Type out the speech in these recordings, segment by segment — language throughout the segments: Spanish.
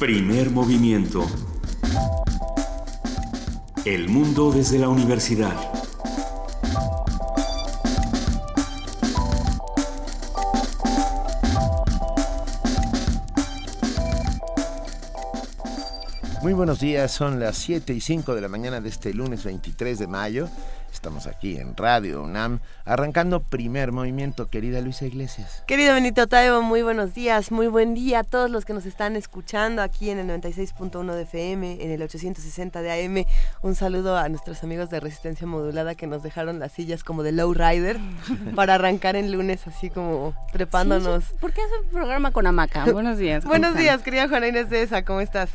Primer movimiento. El mundo desde la universidad. Muy buenos días, son las 7 y 5 de la mañana de este lunes 23 de mayo. Estamos aquí en Radio UNAM, arrancando primer movimiento, querida Luisa Iglesias. Querido Benito Taibo, muy buenos días, muy buen día a todos los que nos están escuchando aquí en el 96.1 de FM, en el 860 de AM. Un saludo a nuestros amigos de Resistencia Modulada que nos dejaron las sillas como de Low Rider para arrancar en lunes así como trepándonos. ¿Por qué hace un programa con hamaca? Buenos días. buenos días, querida Juana Inés de esa, ¿cómo estás?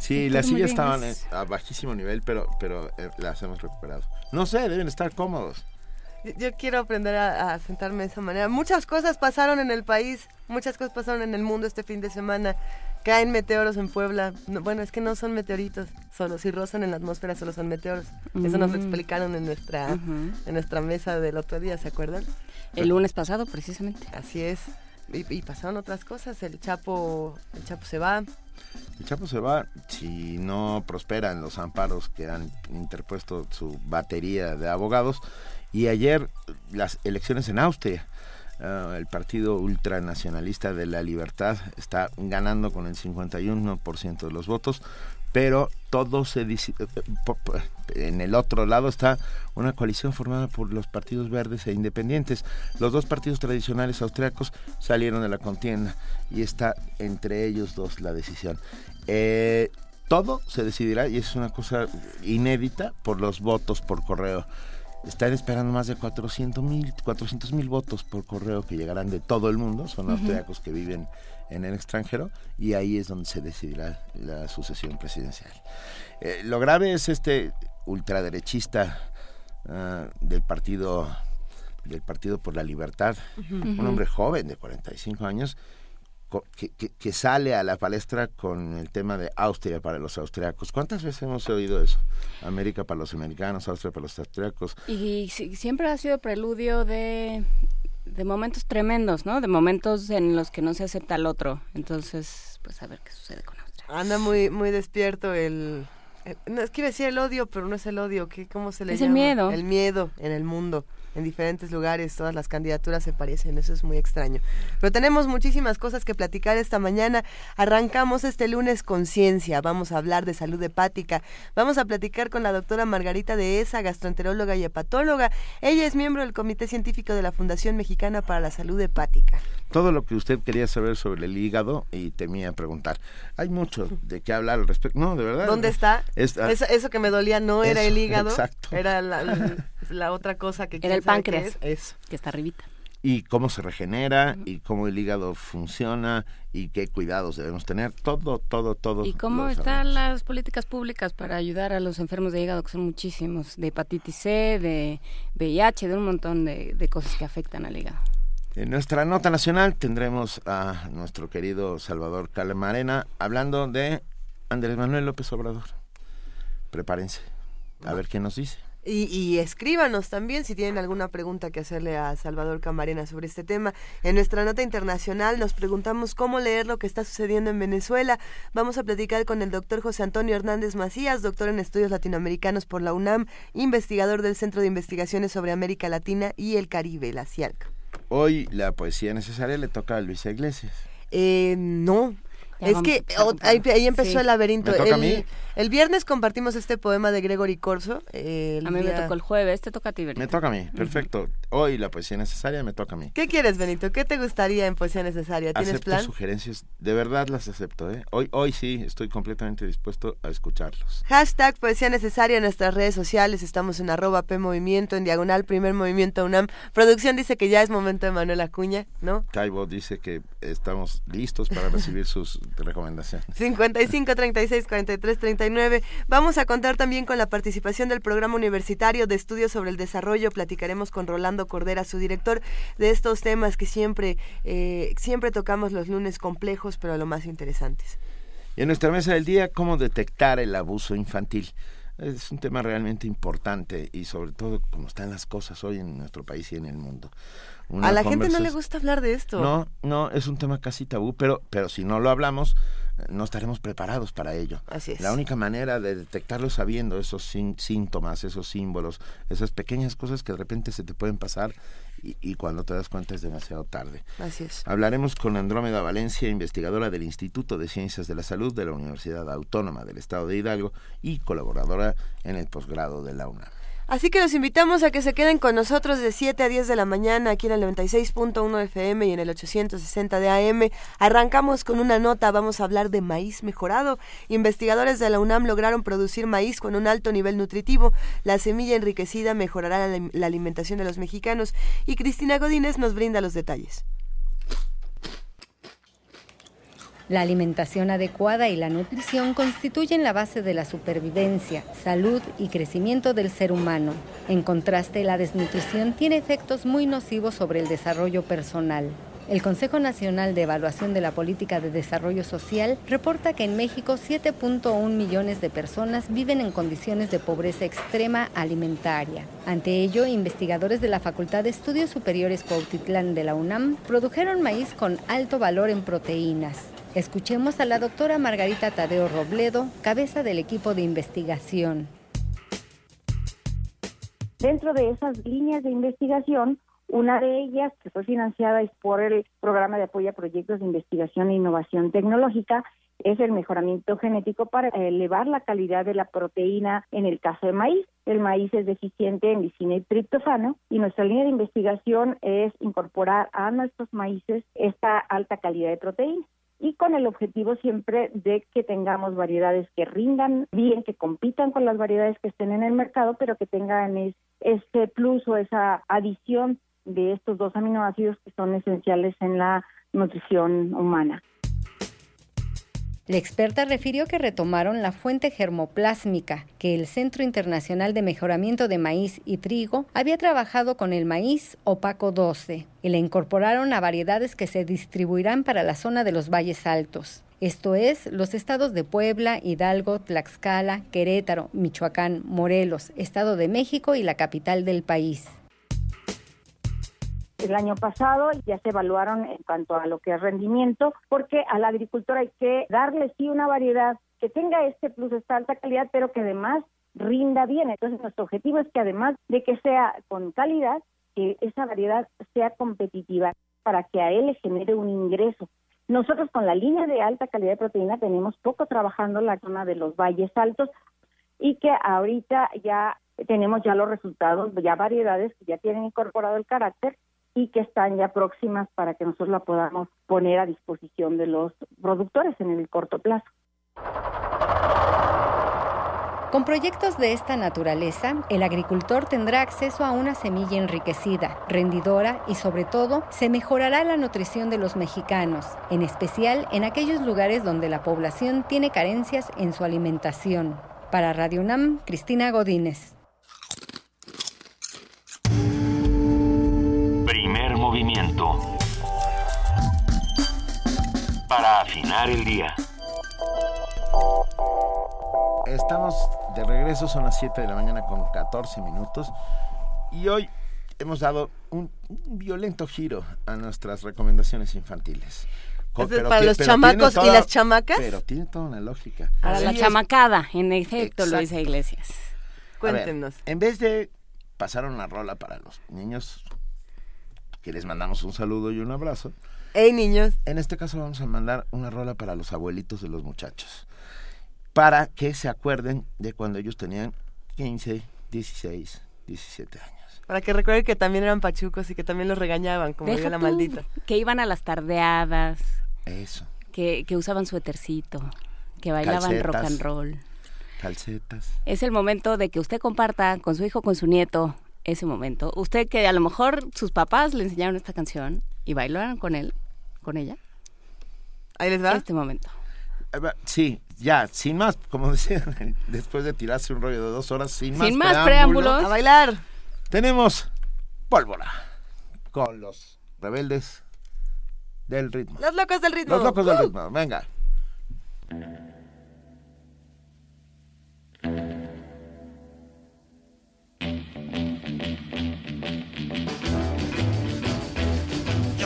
Sí, las sillas estaban a bajísimo nivel, pero, pero eh, las hemos recuperado. No sé, deben estar cómodos. Yo, quiero aprender a, sentarme de esa manera. Muchas cosas pasaron en el país, muchas cosas pasaron en el mundo este fin de semana. Caen meteoros en Puebla. bueno, es que no son meteoritos, solo si rozan en la atmósfera solo son meteoros. Eso nos lo mm. explicaron en nuestra, en nuestra mesa del otro día, ¿se acuerdan? El lunes pasado, precisamente. Así es. Y, y pasaron otras cosas. El Chapo, el Chapo se va. El Chapo se va si no prosperan los amparos que han interpuesto su batería de abogados. Y ayer las elecciones en Austria. Ah, el partido ultranacionalista de la libertad está ganando con el 51% de los votos, pero todo se eh, en el otro lado está una coalición formada por los partidos verdes e independientes. Los dos partidos tradicionales austriacos salieron de la contienda y está entre ellos dos la decisión. Eh, todo se decidirá y es una cosa inédita por los votos por correo. Están esperando más de 400 mil 400 votos por correo que llegarán de todo el mundo. Son austriacos que viven en el extranjero y ahí es donde se decidirá la sucesión presidencial. Eh, lo grave es este ultraderechista ah, del partido del partido por la libertad, un hombre joven de 45 años que, que, sale a la palestra con el tema de Austria para los austriacos. ¿Cuántas veces hemos oído eso? América para los americanos, Austria para los austriacos. Y siempre ha sido preludio de de momentos tremendos, ¿no? De momentos en los que no se acepta al otro. Entonces, pues a ver qué sucede con Austria. Anda muy muy despierto el, no es que iba a decir el odio, pero no es el odio, ¿qué cómo se le es llama? el miedo. El miedo en el mundo en diferentes lugares, todas las candidaturas se parecen, eso es muy extraño. Pero tenemos muchísimas cosas que platicar esta mañana. Arrancamos este lunes con ciencia, vamos a hablar de salud hepática, vamos a platicar con la doctora Margarita de Esa, gastroenteróloga y hepatóloga. Ella es miembro del Comité Científico de la Fundación Mexicana para la Salud Hepática. Todo lo que usted quería saber sobre el hígado y temía preguntar. Hay mucho de qué hablar al respecto. No, de verdad. ¿Dónde está? eso, que me dolía no era el hígado, exacto. era la, otra cosa que era el páncreas, es. que está arribita. Y cómo se regenera, y cómo el hígado funciona, y qué cuidados debemos tener, todo, todo, todo. Y cómo están las políticas públicas para ayudar a los enfermos de hígado, que son muchísimos, de hepatitis C, de VIH, de un montón de, de cosas que afectan al hígado. En nuestra nota nacional tendremos a nuestro querido Salvador Calamarena hablando de Andrés Manuel López Obrador. Prepárense a ver qué nos dice. Y, escríbanos también si tienen alguna pregunta que hacerle a Salvador Camarena sobre este tema. En nuestra nota internacional nos preguntamos cómo leer lo que está sucediendo en Venezuela. Vamos a platicar con el doctor José Antonio Hernández Macías, doctor en estudios latinoamericanos por la UNAM, investigador del Centro de Investigaciones sobre América Latina y el Caribe, la CIALC. Hoy la poesía necesaria le toca a Luisa Iglesias. Eh, no, es que ahí, empezó el laberinto. toca el, a mí? El viernes compartimos este poema de Gregory Corso. a mí me tocó el jueves, te toca a ti, Benito. Me toca a mí, perfecto. Hoy la poesía necesaria me toca a mí. ¿Qué quieres, Benito? ¿Qué te gustaría en poesía necesaria? ¿Tienes acepto plan? sugerencias, de verdad las acepto. ¿eh? Hoy, hoy sí, estoy completamente dispuesto a escucharlos. Hashtag poesía necesaria en nuestras redes sociales. Estamos en arroba P Movimiento, en diagonal Primer Movimiento UNAM. Producción dice que ya es momento de Manuel Acuña, ¿no? Taibo dice que estamos listos para recibir sus recomendaciones. 55 36 43 39. Vamos a contar también con la participación del programa universitario de estudios sobre el desarrollo. Platicaremos con Rolando Cordera, su director, de estos temas que siempre, eh, siempre tocamos los lunes complejos, pero lo más interesantes. Y en nuestra mesa del día, ¿cómo detectar el abuso infantil? Es un tema realmente importante y sobre todo como están las cosas hoy en nuestro país y en el mundo. a la gente no le gusta hablar de esto. No, no, es un tema casi tabú, pero, pero si no lo hablamos, no estaremos preparados para ello. Así es. La única manera de detectarlo sabiendo esos síntomas, esos símbolos, esas pequeñas cosas que de repente se te pueden pasar y, cuando te das cuenta es demasiado tarde. Así es. Hablaremos con Andrómeda Valencia, investigadora del Instituto de Ciencias de la Salud de la Universidad Autónoma del Estado de Hidalgo y colaboradora en el posgrado de la UNAM. Así que los invitamos a que se queden con nosotros de 7 a 10 de la mañana aquí en el 96.1 FM y en el 860 de AM. Arrancamos con una nota, vamos a hablar de maíz mejorado. Investigadores de la UNAM lograron producir maíz con un alto nivel nutritivo. La semilla enriquecida mejorará la, la alimentación de los mexicanos y Cristina Godínez nos brinda los detalles. La alimentación adecuada y la nutrición constituyen la base de la supervivencia, salud y crecimiento del ser humano. En contraste, la desnutrición tiene efectos muy nocivos sobre el desarrollo personal. El Consejo Nacional de Evaluación de la Política de Desarrollo Social reporta que en México 7.1 millones de personas viven en condiciones de pobreza extrema alimentaria. Ante ello, investigadores de la Facultad de Estudios Superiores Cuautitlán de la UNAM produjeron maíz con alto valor en proteínas. Escuchemos a la doctora Margarita Tadeo Robledo, cabeza del equipo de investigación. Dentro de esas líneas de investigación, una de ellas, que fue financiada por el Programa de Apoyo a Proyectos de Investigación e Innovación Tecnológica, es el mejoramiento genético para elevar la calidad de la proteína en el caso de maíz. El maíz es deficiente en lisina y triptofano y nuestra línea de investigación es incorporar a nuestros maíces esta alta calidad de proteína y con el objetivo siempre de que tengamos variedades que rindan bien, que compitan con las variedades que estén en el mercado, pero que tengan ese plus o esa adición de estos dos aminoácidos que son esenciales en la nutrición humana. La experta refirió que retomaron la fuente germoplásmica que el Centro Internacional de Mejoramiento de Maíz y Trigo había trabajado con el maíz opaco 12 y la incorporaron a variedades que se distribuirán para la zona de los valles altos. Esto es, los estados de Puebla, Hidalgo, Tlaxcala, Querétaro, Michoacán, Morelos, Estado de México y la capital del país el año pasado ya se evaluaron en cuanto a lo que es rendimiento, porque al agricultor hay que darle sí una variedad que tenga este plus, esta alta calidad, pero que además rinda bien. Entonces nuestro objetivo es que además de que sea con calidad, que esa variedad sea competitiva para que a él le genere un ingreso. Nosotros con la línea de alta calidad de proteína tenemos poco trabajando la zona de los valles altos y que ahorita ya tenemos ya los resultados, ya variedades que ya tienen incorporado el carácter y que están ya próximas para que nosotros la podamos poner a disposición de los productores en el corto plazo. Con proyectos de esta naturaleza, el agricultor tendrá acceso a una semilla enriquecida, rendidora y sobre todo se mejorará la nutrición de los mexicanos, en especial en aquellos lugares donde la población tiene carencias en su alimentación. Para Radio UNAM, Cristina Godínez. Para afinar el día. Estamos de regreso, son las 7 de la mañana con 14 minutos. Y hoy hemos dado un, violento giro a nuestras recomendaciones infantiles. para los chamacos y las chamacas. Pero tiene toda una lógica. Para la chamacada, en efecto, Luisa Iglesias. Cuéntenos. en vez de pasar una rola para los niños que les mandamos un saludo y un abrazo. Hey niños. En este caso vamos a mandar una rola para los abuelitos de los muchachos. Para que se acuerden de cuando ellos tenían 15, 16, 17 años. Para que recuerden que también eran pachucos y que también los regañaban, como Deja la maldita. Que iban a las tardeadas. Eso. Que, que usaban suétercito. Que bailaban rock and roll. Calcetas. Es el momento de que usted comparta con su hijo, con su nieto, ese momento. Usted que a lo mejor sus papás le enseñaron esta canción y bailaron con él, con ella. Ahí les va. Este momento. Sí, ya, sin más, como decían, después de tirarse un rollo de dos horas, sin, sin más, preámbulos, a bailar. Tenemos pólvora con los rebeldes del ritmo. Los locos del ritmo. Los locos del ritmo, venga.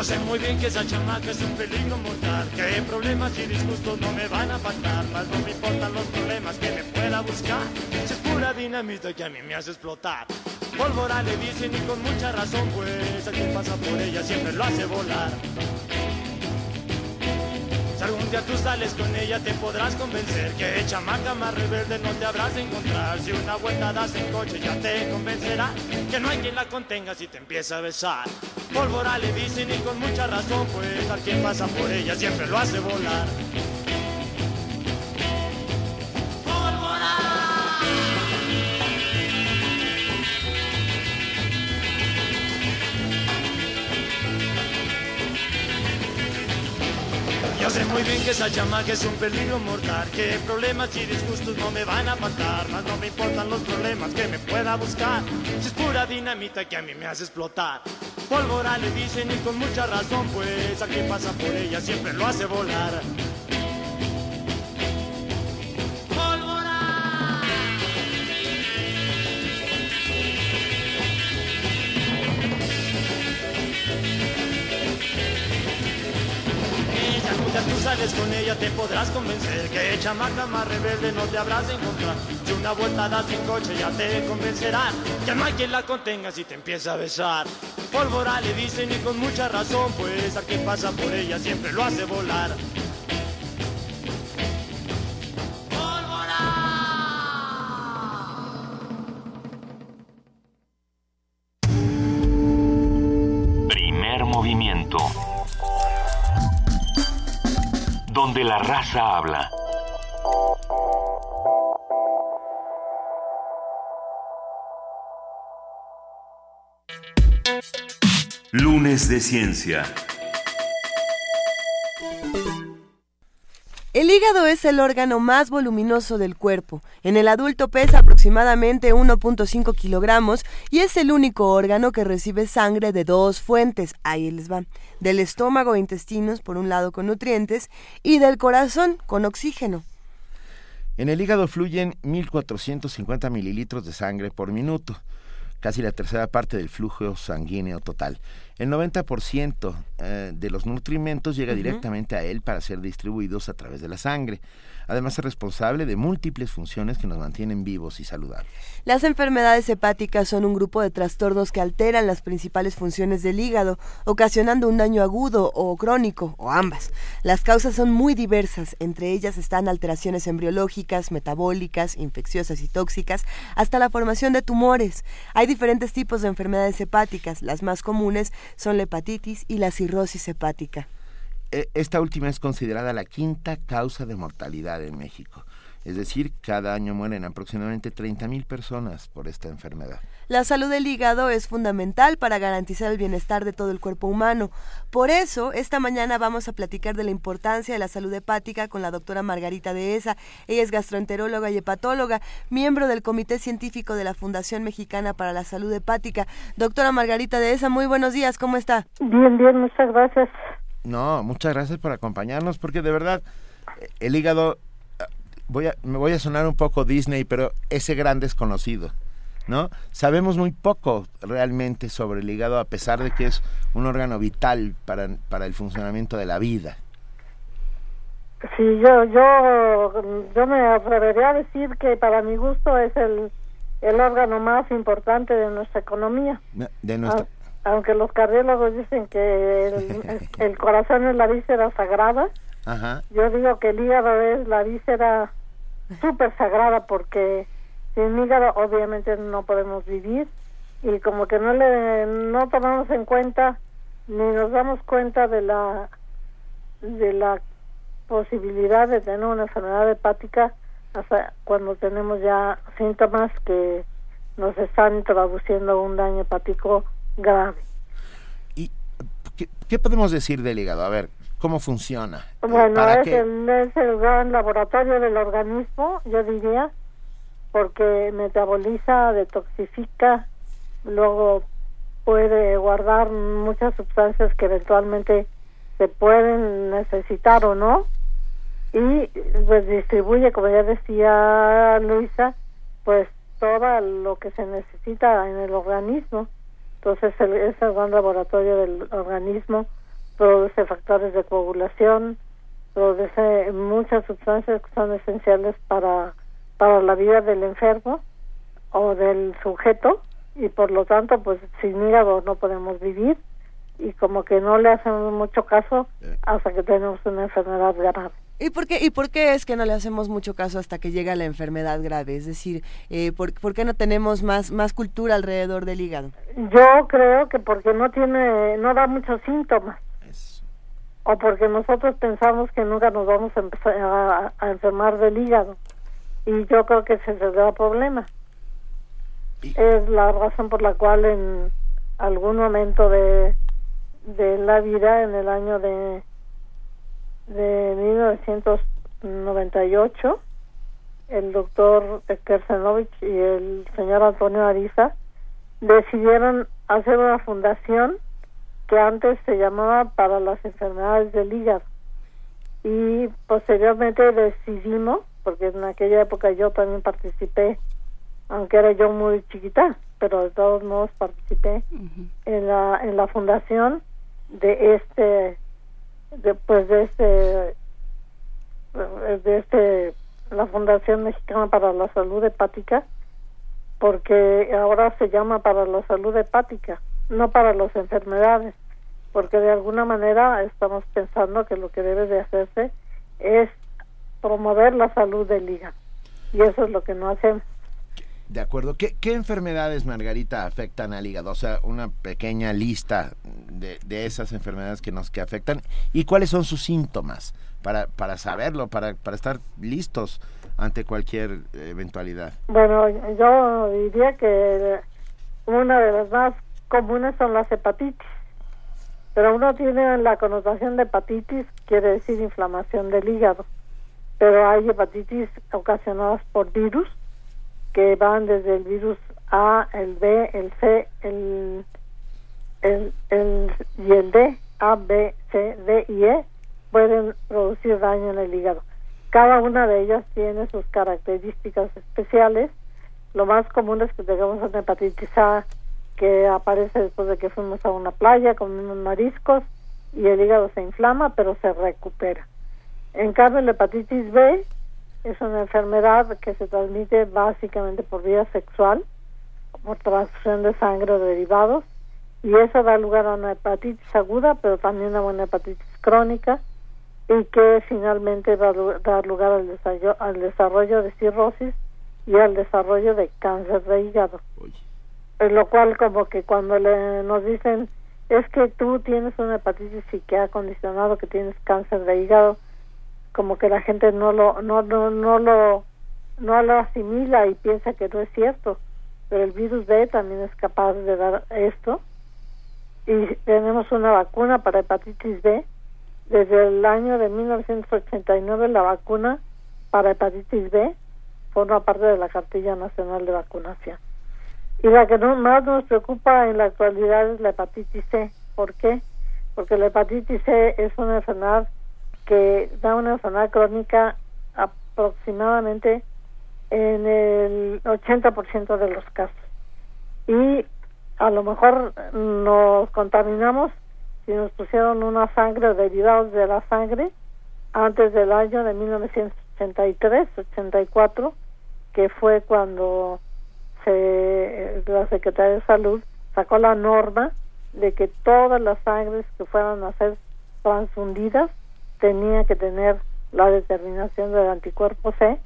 Sé muy bien que esa chamaca es un peligro mortal, que problemas y disgustos no me van a faltar, más no me importan los problemas que me pueda buscar. Es pura dinamita que a mí me hace explotar. Pólvora le dicen y con mucha razón, pues a quien pasa por ella siempre lo hace volar. Algún día tú sales con ella te podrás convencer que chamaca más rebelde no te habrás de encontrar. Si una vuelta das en coche ya te convencerá que no hay quien la contenga si te empieza a besar. Pólvora le dicen y con mucha razón, pues a quien pasa por ella siempre lo hace volar. Sé muy bien que esa chamaca es un peligro mortal, que problemas y disgustos no me van a faltar, más no me importan los problemas que me pueda buscar, si es pura dinamita que a mí me hace explotar. Pólvora le dicen y con mucha razón, pues a quien pasa por ella siempre lo hace volar. Sales con ella te podrás convencer que chamaca más rebelde no te habrás de encontrar. Si una vuelta das en coche ya te convencerán que no hay quien la contenga si te empieza a besar. Pólvora le dicen y con mucha razón, pues a quien pasa por ella siempre lo hace volar. Donde la raza habla. Lunes de Ciencia. El hígado es el órgano más voluminoso del cuerpo. En el adulto pesa aproximadamente 1.5 kilogramos y es el único órgano que recibe sangre de dos fuentes. Ahí les va. Del estómago e intestinos, por un lado con nutrientes, y del corazón con oxígeno. En el hígado fluyen 1.450 mililitros de sangre por minuto, casi la tercera parte del flujo sanguíneo total. El 90% eh, de los nutrimentos llega directamente a él para ser distribuidos a través de la sangre. Además es responsable de múltiples funciones que nos mantienen vivos y saludables. Las enfermedades hepáticas son un grupo de trastornos que alteran las principales funciones del hígado, ocasionando un daño agudo o crónico, o ambas. Las causas son muy diversas, entre ellas están alteraciones embriológicas, metabólicas, infecciosas y tóxicas, hasta la formación de tumores. Hay diferentes tipos de enfermedades hepáticas, las más comunes son la hepatitis y la cirrosis hepática. E- Esta última es considerada la quinta causa de mortalidad en México. Es decir, cada año mueren aproximadamente 30.000 personas por esta enfermedad. La salud del hígado es fundamental para garantizar el bienestar de todo el cuerpo humano. Por eso, esta mañana vamos a platicar de la importancia de la salud hepática con la doctora Margarita Dehesa. Ella es gastroenteróloga y hepatóloga, miembro del Comité Científico de la Fundación Mexicana para la Salud Hepática. Doctora Margarita Dehesa, muy buenos días, ¿cómo está? Bien, bien, muchas gracias. No, muchas gracias por acompañarnos, porque de verdad el hígado, ah, voy a, me voy a sonar un poco Disney, pero ese gran desconocido, ¿no? Sabemos muy poco realmente sobre el hígado, a pesar de que es un órgano vital para, para el funcionamiento de la vida. Sí, yo, yo, yo me atrevería a decir que para mi gusto es el, el órgano más importante de nuestra economía. De nuestra, Au- Aunque los cardiólogos dicen que el, el corazón es la víscera sagrada, Ajá. yo digo que el hígado es la víscera súper sagrada porque sin hígado obviamente no podemos vivir y como que no le no tomamos en cuenta ni nos damos cuenta de la de la posibilidad de tener una enfermedad hepática hasta cuando tenemos ya síntomas que nos están traduciendo un daño hepático grave. ¿Qué, qué podemos decir del hígado? A ver, ¿cómo funciona? Bueno, ¿Para es qué? el, es el gran laboratorio del organismo, yo diría, porque metaboliza, detoxifica, luego puede guardar muchas sustancias que eventualmente se pueden necesitar o no, y pues distribuye, como ya decía Luisa, pues todo lo que se necesita en el organismo. Entonces el, es el gran laboratorio del organismo produce factores de coagulación, produce muchas sustancias que son esenciales para, para la vida del enfermo o del sujeto y por lo tanto pues sin hígado no podemos vivir y como que no le hacemos mucho caso hasta que tenemos una enfermedad grave. ¿Y por, qué, ¿Y por qué es que no le hacemos mucho caso hasta que llega la enfermedad grave? Es decir, eh, ¿por, ¿por, qué no tenemos más, más cultura alrededor del hígado? Yo creo que porque no tiene, no da muchos síntomas. O porque nosotros pensamos que nunca nos vamos a, empezar a, a enfermar del hígado. Y yo creo que ese es el gran problema. Es la razón por la cual en algún momento de, de la vida, en el año de de 1998, el doctor Kersenovich y el señor Antonio Ariza decidieron hacer una fundación que antes se llamaba para las enfermedades del hígado. Y posteriormente decidimos porque en aquella época yo también participé aunque era yo muy chiquita pero de todos modos participé en la en la fundación de este después de este de este la Fundación Mexicana para la Salud Hepática porque ahora se llama para la salud hepática no para las enfermedades porque de alguna manera estamos pensando que lo que debe de hacerse es promover la salud del hígado y eso es lo que no hacemos de acuerdo. ¿Qué, ¿Qué, enfermedades, Margarita, afectan al hígado? O sea, una pequeña lista de, de, esas enfermedades que nos que afectan y cuáles son sus síntomas para, para saberlo, para, para estar listos ante cualquier eventualidad. Bueno, yo diría que una de las más comunes son las hepatitis. Pero uno tiene la connotación de hepatitis, quiere decir inflamación del hígado. Pero hay hepatitis ocasionadas por virus, que van desde el virus A, el B, el C, el, el, el, y el D, A, B, C, D y E, pueden producir daño en el hígado. Cada una de ellas tiene sus características especiales. Lo más común es que tengamos una hepatitis A que aparece después de que fuimos a una playa, comimos mariscos y el hígado se inflama, pero se recupera. En cambio, la hepatitis B es una enfermedad que se transmite básicamente por vía sexual, por transfusión de sangre o derivados, y eso da lugar a una hepatitis aguda, pero también a una hepatitis crónica, y que finalmente va a dar lugar al desarrollo, al desarrollo de cirrosis y al desarrollo de cáncer de hígado. Es lo cual como que cuando le, nos dicen es que tú tienes una hepatitis y que ha condicionado que tienes cáncer de hígado, como que la gente no lo no no no lo no lo asimila y piensa que no es cierto. Pero el virus B también es capaz de dar esto. Y tenemos una vacuna para hepatitis B. Desde el año de 1989 la vacuna para hepatitis B forma parte de la cartilla nacional de vacunación. Y la que no, más nos preocupa en la actualidad es la hepatitis C. ¿por qué? porque la hepatitis C es una enfermedad que da una enfermedad crónica aproximadamente en el 80% de los casos. Y a lo mejor nos contaminamos si nos pusieron una sangre derivados de la sangre antes del año de 1983-84, que fue cuando se, la Secretaría de Salud sacó la norma de que todas las sangres que fueran a ser transfundidas tenía que tener la determinación del anticuerpo C,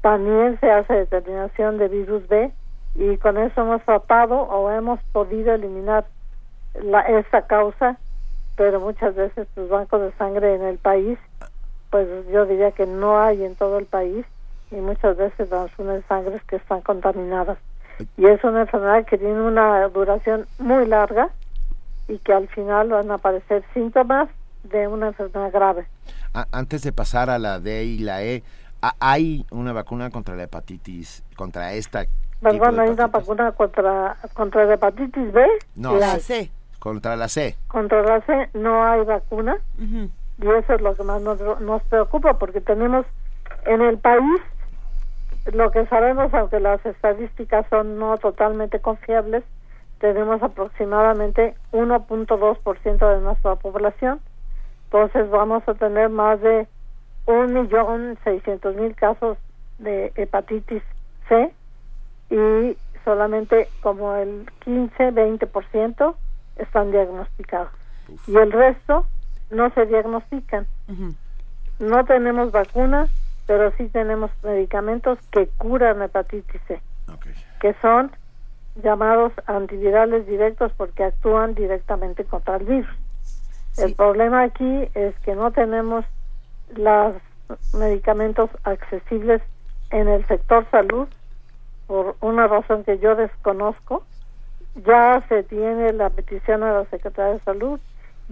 también se hace determinación de virus B y con eso hemos tratado o hemos podido eliminar la, esa causa, pero muchas veces los bancos de sangre en el país, pues yo diría que no hay en todo el país y muchas veces transfunden sangres que están contaminadas. Y es una enfermedad que tiene una duración muy larga y que al final van a aparecer síntomas de una enfermedad grave. Antes de pasar a la D y la E, ¿hay una vacuna contra la hepatitis, contra esta? Perdón, hay una vacuna contra, contra la hepatitis B. No, la C. Contra la C. Contra la C no hay vacuna. Y eso es lo que más nos, nos preocupa, porque tenemos en el país lo que sabemos, aunque las estadísticas son no totalmente confiables, tenemos aproximadamente 1.2% de nuestra población Entonces vamos a tener más de un millón seiscientos mil casos de hepatitis C y solamente como el 15-20% están diagnosticados. Y el resto no se diagnostican. No tenemos vacuna, pero sí tenemos medicamentos que curan hepatitis C, que son llamados antivirales directos porque actúan directamente contra el virus. El problema aquí es que no tenemos los medicamentos accesibles en el sector salud por una razón que yo desconozco. Ya se tiene la petición a la Secretaría de Salud,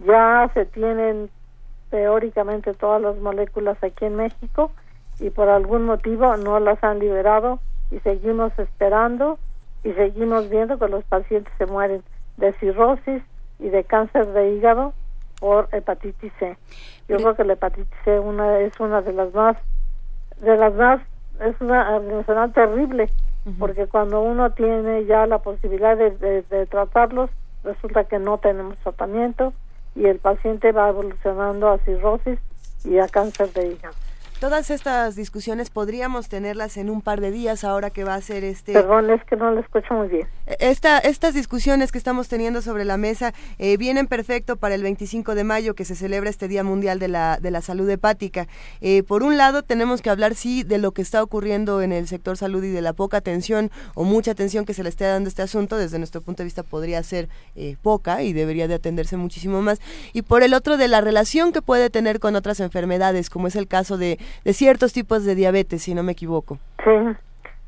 ya se tienen teóricamente todas las moléculas aquí en México y por algún motivo no las han liberado y seguimos esperando y seguimos viendo que los pacientes se mueren de cirrosis y de cáncer de hígado por hepatitis C. Yo creo que la hepatitis C una, es una de las más, de las más, es una enfermedad terrible, porque cuando uno tiene ya la posibilidad de, de tratarlos, resulta que no tenemos tratamiento y el paciente va evolucionando a cirrosis y a cáncer de hígado. Todas estas discusiones podríamos tenerlas en un par de días ahora que va a ser este... Perdón, es que no lo escucho muy bien. Esta, estas discusiones que estamos teniendo sobre la mesa eh, vienen perfecto para el 25 de mayo que se celebra este Día Mundial de la, de la Salud Hepática. Eh, por un lado tenemos que hablar sí de lo que está ocurriendo en el sector salud y de la poca atención o mucha atención que se le esté dando a este asunto. Desde nuestro punto de vista podría ser eh, poca y debería de atenderse muchísimo más. Y por el otro de la relación que puede tener con otras enfermedades, como es el caso de de ciertos tipos de diabetes, si no me equivoco. Sí.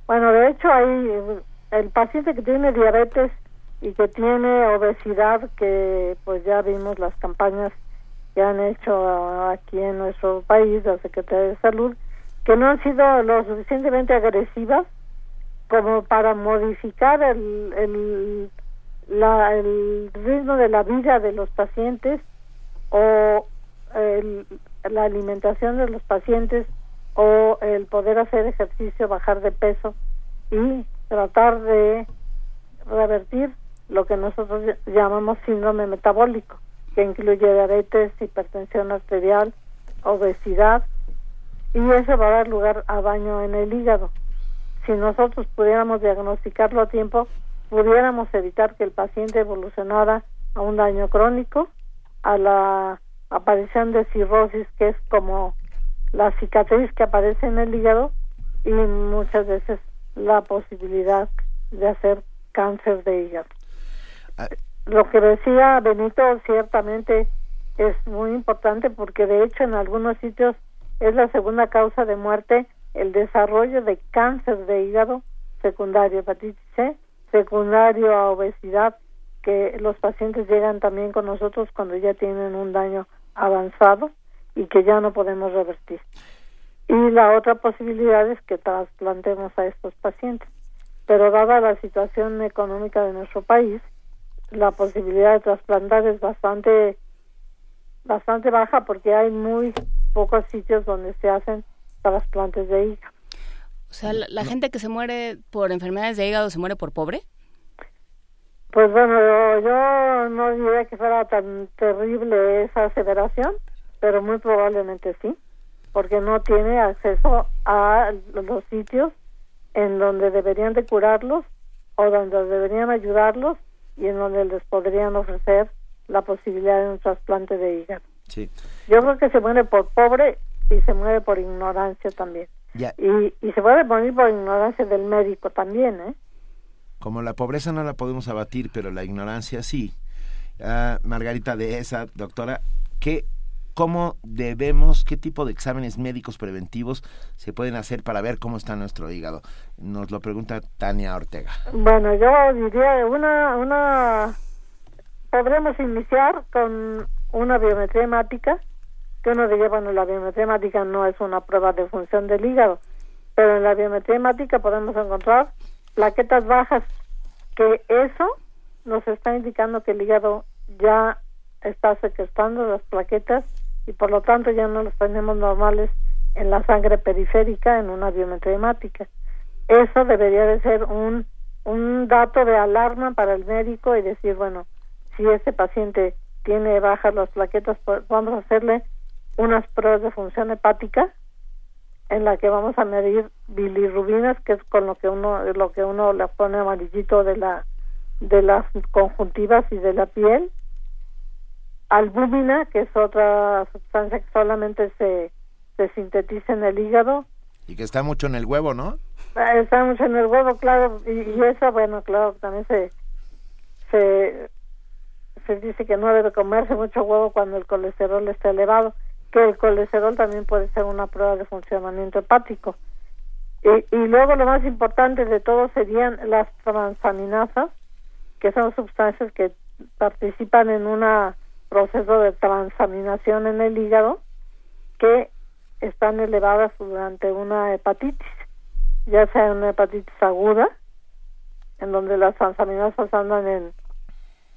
Bueno, de hecho hay el paciente que tiene diabetes y que tiene obesidad, que pues ya vimos las campañas que han hecho aquí en nuestro país, la Secretaría de Salud, que no han sido lo suficientemente agresivas como para modificar el, el, la, el ritmo de la vida de los pacientes o el, la alimentación de los pacientes o el poder hacer ejercicio, bajar de peso y tratar de revertir lo que nosotros llamamos síndrome metabólico, que incluye diabetes, hipertensión arterial, obesidad, y eso va a dar lugar a daño en el hígado. Si nosotros pudiéramos diagnosticarlo a tiempo, pudiéramos evitar que el paciente evolucionara a un daño crónico, a la aparición de cirrosis, que es como la cicatriz que aparece en el hígado, y muchas veces la posibilidad de hacer cáncer de hígado. Ah. Lo que decía Benito ciertamente es muy importante porque de hecho en algunos sitios es la segunda causa de muerte el desarrollo de cáncer de hígado secundario, hepatitis C, secundario a obesidad, que los pacientes llegan también con nosotros cuando ya tienen un daño avanzado y que ya no podemos revertir. Y la otra posibilidad es que trasplantemos a estos pacientes. Pero dada la situación económica de nuestro país, la posibilidad de trasplantar es bastante bastante baja porque hay muy pocos sitios donde se hacen trasplantes de hígado. O sea, la, gente que se muere por enfermedades de hígado se muere por pobre. Pues bueno, yo, no diría que fuera tan terrible esa aseveración, pero muy probablemente sí, porque no tiene acceso a los sitios en donde deberían de curarlos o donde deberían ayudarlos y en donde les podrían ofrecer la posibilidad de un trasplante de hígado. Sí. Yo creo que se muere por pobre y se muere por ignorancia también. Y, y se puede morir por ignorancia del médico también, ¿eh? Como la pobreza no la podemos abatir, pero la ignorancia sí. Ah, Margarita de esa, doctora, ¿qué, ¿cómo debemos, qué tipo de exámenes médicos preventivos se pueden hacer para ver cómo está nuestro hígado? Nos lo pregunta Tania Ortega. Bueno, yo diría una, una, podremos iniciar con una biometría hemática, que uno diría, bueno, la biometría hemática no es una prueba de función del hígado, pero en la biometría hemática podemos encontrar plaquetas bajas, que eso nos está indicando que el hígado ya está secuestrando las plaquetas y por lo tanto ya no las tenemos normales en la sangre periférica en una biometría hemática. Eso debería de ser un, un dato de alarma para el médico y decir, bueno, si este paciente tiene bajas las plaquetas, pues vamos a hacerle unas pruebas de función hepática en la que vamos a medir bilirrubinas, que es con lo que uno lo que uno le pone amarillito de la de las conjuntivas y de la piel, albúmina, que es otra sustancia que solamente se, se sintetiza en el hígado. Y que está mucho en el huevo, ¿no? Eh, Está mucho en el huevo, claro, y, y eso, bueno, claro, también se, se, se dice que no debe comerse mucho huevo cuando el colesterol está elevado, que el colesterol también puede ser una prueba de funcionamiento hepático. Y, y luego lo más importante de todo serían las transaminasas, que son sustancias que participan en un proceso de transaminación en el hígado que están elevadas durante una hepatitis, ya sea una hepatitis aguda, en donde las transaminasas andan en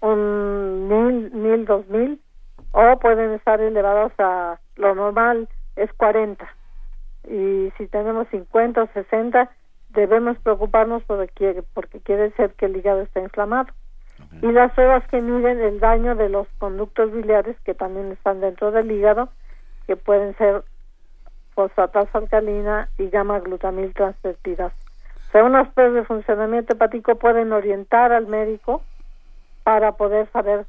un mil, mil, dos mil, o pueden estar elevadas a lo normal es 40. Y si tenemos 50 o 60, debemos preocuparnos porque, porque quiere ser que el hígado está inflamado. Y las pruebas que miden el daño de los conductos biliares, que también están dentro del hígado, que pueden ser fosfatasa alcalina y gamma glutamil transfertidas. O sea, unas pruebas de funcionamiento hepático pueden orientar al médico para poder saber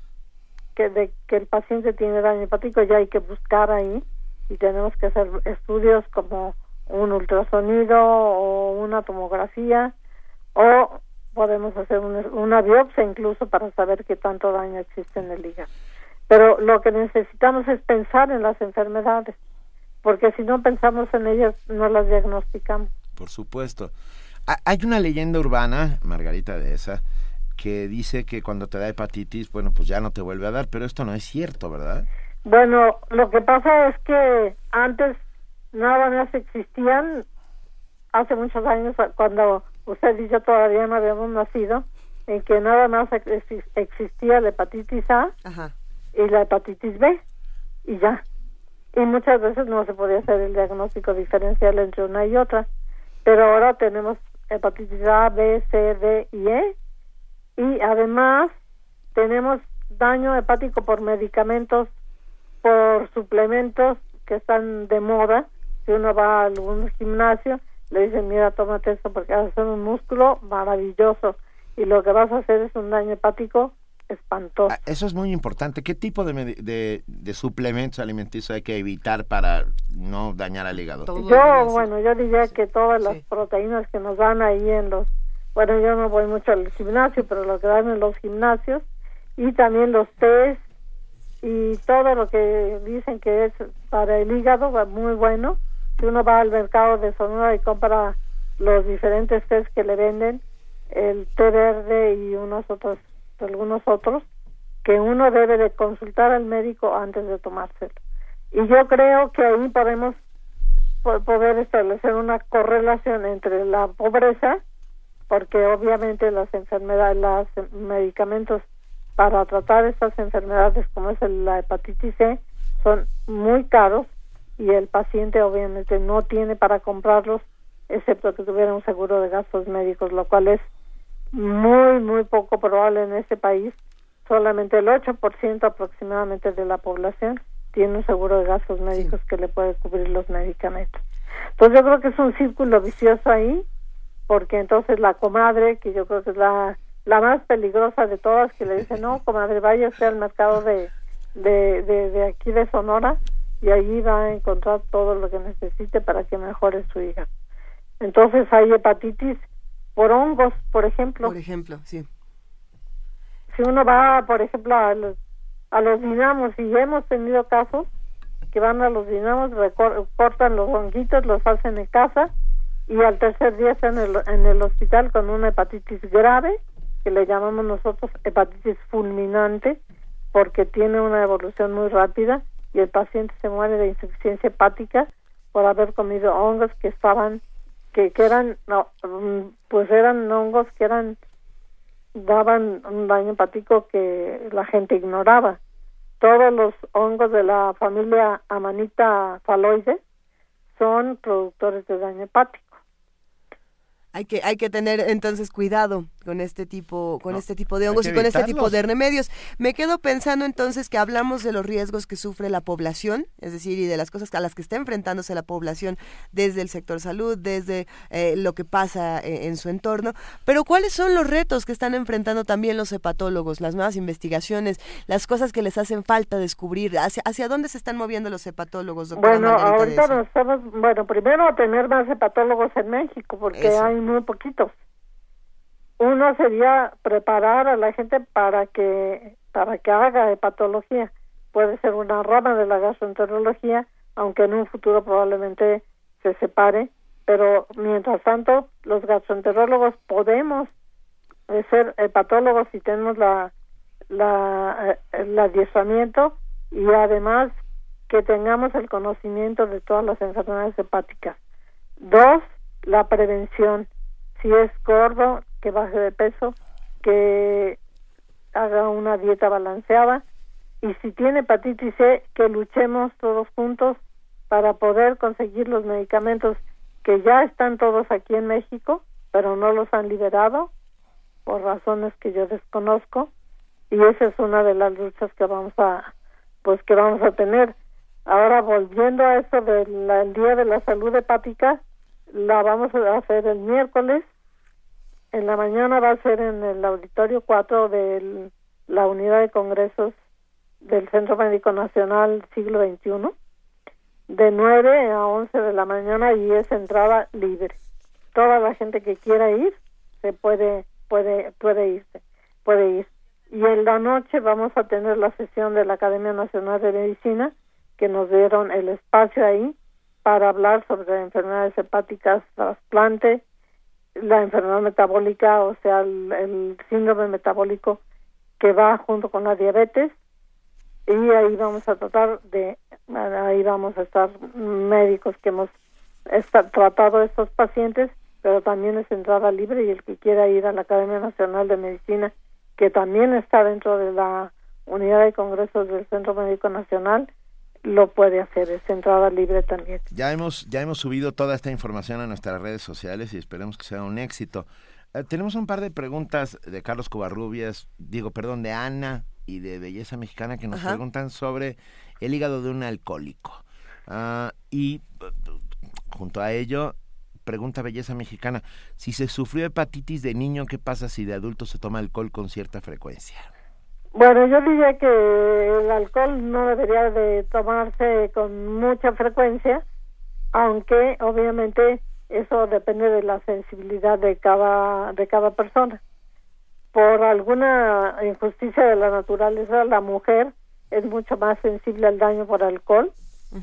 que, de, que el paciente tiene daño hepático, ya hay que buscar ahí y tenemos que hacer estudios como un ultrasonido o una tomografía o podemos hacer una, biopsia incluso para saber qué tanto daño existe en el hígado. Pero lo que necesitamos es pensar en las enfermedades, porque si no pensamos en ellas no las diagnosticamos. Por supuesto. Ha- Hay una leyenda urbana, Margarita de esa, que dice que cuando te da hepatitis, bueno, pues ya no te vuelve a dar, pero esto no es cierto, ¿verdad? Bueno, lo que pasa es que antes nada más existían, hace muchos años, cuando usted y yo todavía no habíamos nacido, en que nada más ex- existía la hepatitis A Ajá. y la hepatitis B, y ya. Y muchas veces no se podía hacer el diagnóstico diferencial entre una y otra, pero ahora tenemos hepatitis A, B, C, D y E, y además tenemos daño hepático por medicamentos, por suplementos que están de moda. Si uno va a algún gimnasio, le dicen, mira, tómate esto porque vas a hacer un músculo maravilloso. Y lo que vas a hacer es un daño hepático espantoso. Ah, Eso es muy importante. ¿Qué tipo de, de, de suplementos alimenticios hay que evitar para no dañar al hígado? Yo, bueno, yo diría que todas las proteínas que nos dan ahí en los, bueno, yo no voy mucho al gimnasio, pero lo que dan en los gimnasios y también los test y todo lo que dicen que es para el hígado muy bueno. Si uno va al mercado de Sonora y compra los diferentes test que le venden, el té verde y unos otros, algunos otros, que uno debe de consultar al médico antes de tomárselo. Y yo creo que ahí podemos po- poder establecer una correlación entre la pobreza, porque obviamente las enfermedades, los medicamentos para tratar estas enfermedades como es la hepatitis C son muy caros y el paciente obviamente no tiene para comprarlos excepto que tuviera un seguro de gastos médicos, lo cual es muy, muy poco probable en este país. Solamente el 8% aproximadamente de la población tiene un seguro de gastos médicos que le puede cubrir los medicamentos. Entonces yo creo que es un círculo vicioso ahí, porque entonces la comadre, que yo creo que es la, la más peligrosa de todas, que le dice, no, comadre, vaya usted al mercado de, de, de, de aquí de Sonora y allí va a encontrar todo lo que necesite para que mejore su hígado. Entonces hay hepatitis por hongos, por ejemplo. Por ejemplo, sí. Si uno va, por ejemplo, a los, a los dinamos, y hemos tenido casos que van a los dinamos, cortan los honguitos, los hacen en casa y al tercer día están en el, en el hospital con una hepatitis grave, que le llamamos nosotros hepatitis fulminante, porque tiene una evolución muy rápida y el paciente se muere de insuficiencia hepática por haber comido hongos que estaban que, que eran no, mm, pues eran hongos que eran daban un daño hepático que la gente ignoraba. Todos los hongos de la familia Amanita phalloides son productores de daño hepático Hay que, hay que tener entonces cuidado con este tipo con este tipo de hongos y con este tipo de remedios. Me quedo pensando entonces que hablamos de los riesgos que sufre la población, es decir, y de las cosas a las que está enfrentándose la población desde el sector salud, desde eh, lo que pasa eh, en su entorno, pero ¿cuáles son los retos que están enfrentando también los hepatólogos, las nuevas investigaciones, las cosas que les hacen falta descubrir? ¿Hacia, hacia dónde se están moviendo los hepatólogos, Bueno, ahorita nos estamos, bueno, primero tener más hepatólogos en México, porque hay muy poquitos uno sería preparar a la gente para que para que haga hepatología. Puede ser una rama de la gastroenterología aunque en un futuro probablemente se separe pero mientras tanto los gastroenterólogos podemos eh, ser hepatólogos si tenemos la la eh, el adiestramiento y además que tengamos el conocimiento de todas las enfermedades hepáticas. Dos la prevención. Si es gordo que baje de peso, que haga una dieta balanceada. Y si tiene hepatitis C, que luchemos todos juntos para poder conseguir los medicamentos que ya están todos aquí en México, pero no los han liberado por razones que yo desconozco. Y esa es una de las luchas que vamos a pues que vamos a tener. Ahora volviendo a eso del Día de la Salud Hepática, la vamos a hacer el miércoles en la mañana va a ser en el auditorio 4 de la unidad de congresos del Centro Médico Nacional siglo XXI, de 9 a 11 de la mañana y es entrada libre. Toda la gente que quiera ir se puede puede puede irse, puede ir. Y en la noche vamos a tener la sesión de la Academia Nacional de Medicina que nos dieron el espacio ahí para hablar sobre enfermedades hepáticas, trasplante, la enfermedad metabólica, o sea, el, síndrome metabólico que va junto con la diabetes. Y ahí vamos a tratar de, ahí vamos a estar médicos que hemos tratado a estos pacientes, pero también es entrada libre y el que quiera ir a la Academia Nacional de Medicina, que también está dentro de la unidad de congresos del Centro Médico Nacional, lo puede hacer, es entrada libre también. Ya hemos, ya hemos subido toda esta información a nuestras redes sociales y esperemos que sea un éxito. Eh, tenemos un par de preguntas de Carlos Covarrubias, digo, perdón, de Ana y de Belleza Mexicana que nos preguntan sobre el hígado de un alcohólico. Ah, y junto a ello, pregunta Belleza Mexicana, si se sufrió hepatitis de niño, ¿qué pasa si de adulto se toma alcohol con cierta frecuencia? Bueno, yo diría que el alcohol no debería de tomarse con mucha frecuencia, aunque obviamente eso depende de la sensibilidad de cada de cada persona. Por alguna injusticia de la naturaleza, la mujer es mucho más sensible al daño por alcohol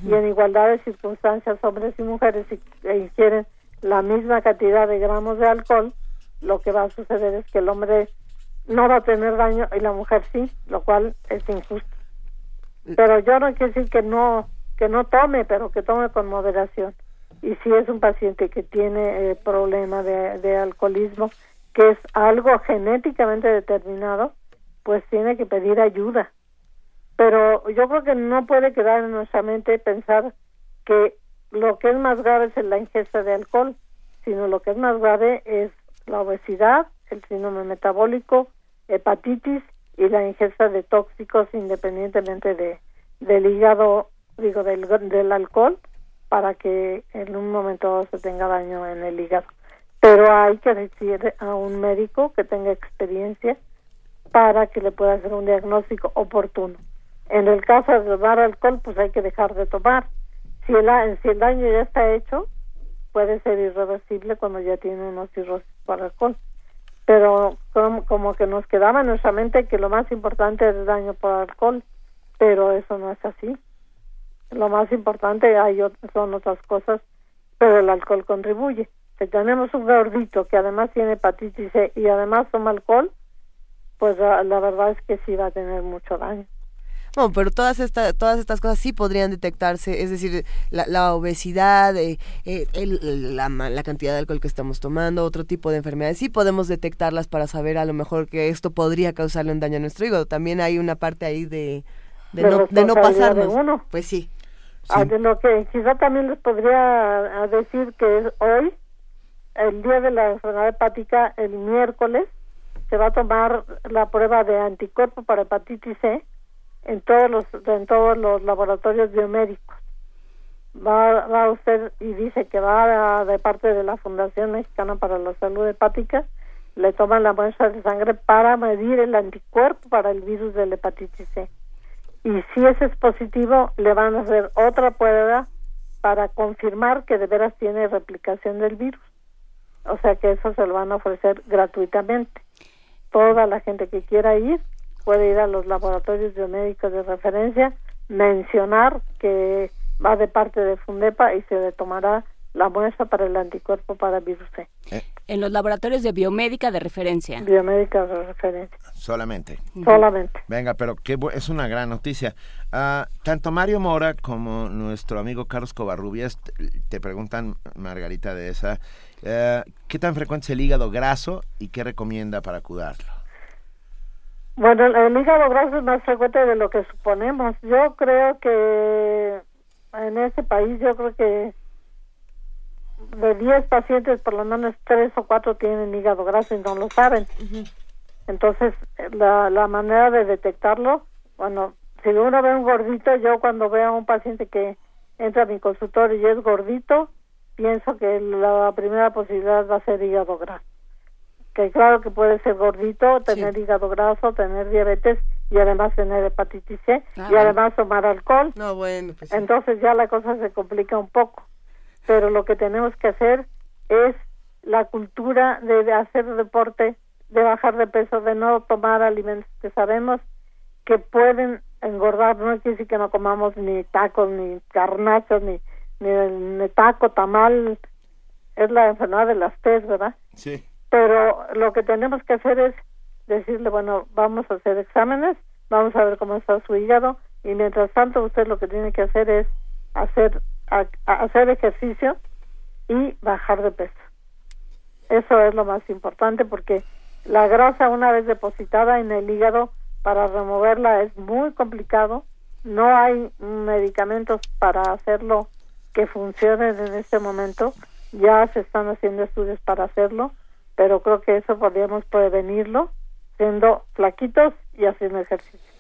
y en igualdad de circunstancias, hombres y mujeres si ingieren la misma cantidad de gramos de alcohol, lo que va a suceder es que el hombre no va a tener daño y la mujer sí, lo cual es injusto. Pero yo no quiero decir que no que no tome, pero que tome con moderación. Y si es un paciente que tiene eh, problema de, de alcoholismo, que es algo genéticamente determinado, pues tiene que pedir ayuda. Pero yo creo que no puede quedar en nuestra mente pensar que lo que es más grave es la ingesta de alcohol, sino lo que es más grave es la obesidad, el síndrome metabólico, hepatitis y la ingesta de tóxicos independientemente de del hígado, digo, del, del alcohol, para que en un momento se tenga daño en el hígado. Pero hay que decir a un médico que tenga experiencia para que le pueda hacer un diagnóstico oportuno. En el caso de tomar alcohol, pues hay que dejar de tomar. Si el, si el daño ya está hecho, puede ser irreversible cuando ya tiene una cirrosis por alcohol pero como, que nos quedaba en nuestra mente que lo más importante es el daño por alcohol, pero eso no es así. Lo más importante hay son otras cosas, pero el alcohol contribuye. Si tenemos un gordito que además tiene hepatitis C y además toma alcohol, pues la verdad es que sí va a tener mucho daño. No, pero todas, estas todas estas cosas sí podrían detectarse, es decir, la, obesidad, eh, eh, la, la, cantidad de alcohol que estamos tomando, otro tipo de enfermedades, sí podemos detectarlas para saber a lo mejor que esto podría causarle un daño a nuestro hígado. También hay una parte ahí de, de, no, de no pasarnos. uno. Pues sí. Ah, de lo que quizá también les podría ah, decir que es hoy, el día de la enfermedad hepática, el miércoles, se va a tomar la prueba de anticuerpo para hepatitis C en todos los en todos los laboratorios biomédicos. Va, va usted y dice que va de parte de la Fundación Mexicana para la Salud Hepática, le toman la muestra de sangre para medir el anticuerpo para el virus de la hepatitis C. Y si ese es positivo, le van a hacer otra prueba para confirmar que de veras tiene replicación del virus. O sea que eso se lo van a ofrecer gratuitamente. Toda la gente que quiera ir puede ir a los laboratorios biomédicos de referencia, mencionar que va de parte de Fundepa y se le tomará la muestra para el anticuerpo para virus C. En los laboratorios de biomédica de referencia. Biomédica de referencia. Solamente. Solamente. Venga, pero qué bu- es una gran noticia. Ah, tanto Mario Mora como nuestro amigo Carlos Covarrubias te, te preguntan, Margarita de esa, eh, ¿qué tan frecuente es el hígado graso y qué recomienda para cuidarlo? Bueno, el- hígado graso es más frecuente de lo que suponemos. Yo creo que en este país, yo creo que de 10 pacientes, por lo menos 3 o 4 tienen hígado graso y no lo saben. Entonces, eh, la, la manera de detectarlo, bueno, si uno ve un gordito, yo cuando veo a un paciente que entra a mi consultorio y es gordito, pienso que la primera posibilidad va a ser hígado graso. Que claro que puede ser gordito, tener hígado graso, tener diabetes y además tener hepatitis C Ah, y además tomar alcohol. No, bueno, pues sí. Entonces ya la cosa se complica un poco. Pero lo que tenemos que hacer es la cultura de, de hacer deporte, de bajar de peso, de no tomar alimentos que sabemos que pueden engordar. No quiere decir que no comamos ni tacos, ni carnachos, ni, ni, ni taco, tamal. Es la enfermedad de las TES, ¿verdad? Sí. Pero lo que tenemos que hacer es decirle, bueno, vamos a hacer exámenes, vamos a ver cómo está su hígado y mientras tanto usted lo que tiene que hacer es hacer hacer ejercicio y bajar de peso. Eso es lo más importante porque la grasa una vez depositada en el hígado para removerla es muy complicado, no hay medicamentos para hacerlo que funcionen en este momento, ya se están haciendo estudios para hacerlo, pero creo que eso podríamos prevenirlo siendo flaquitos y haciendo ejercicio.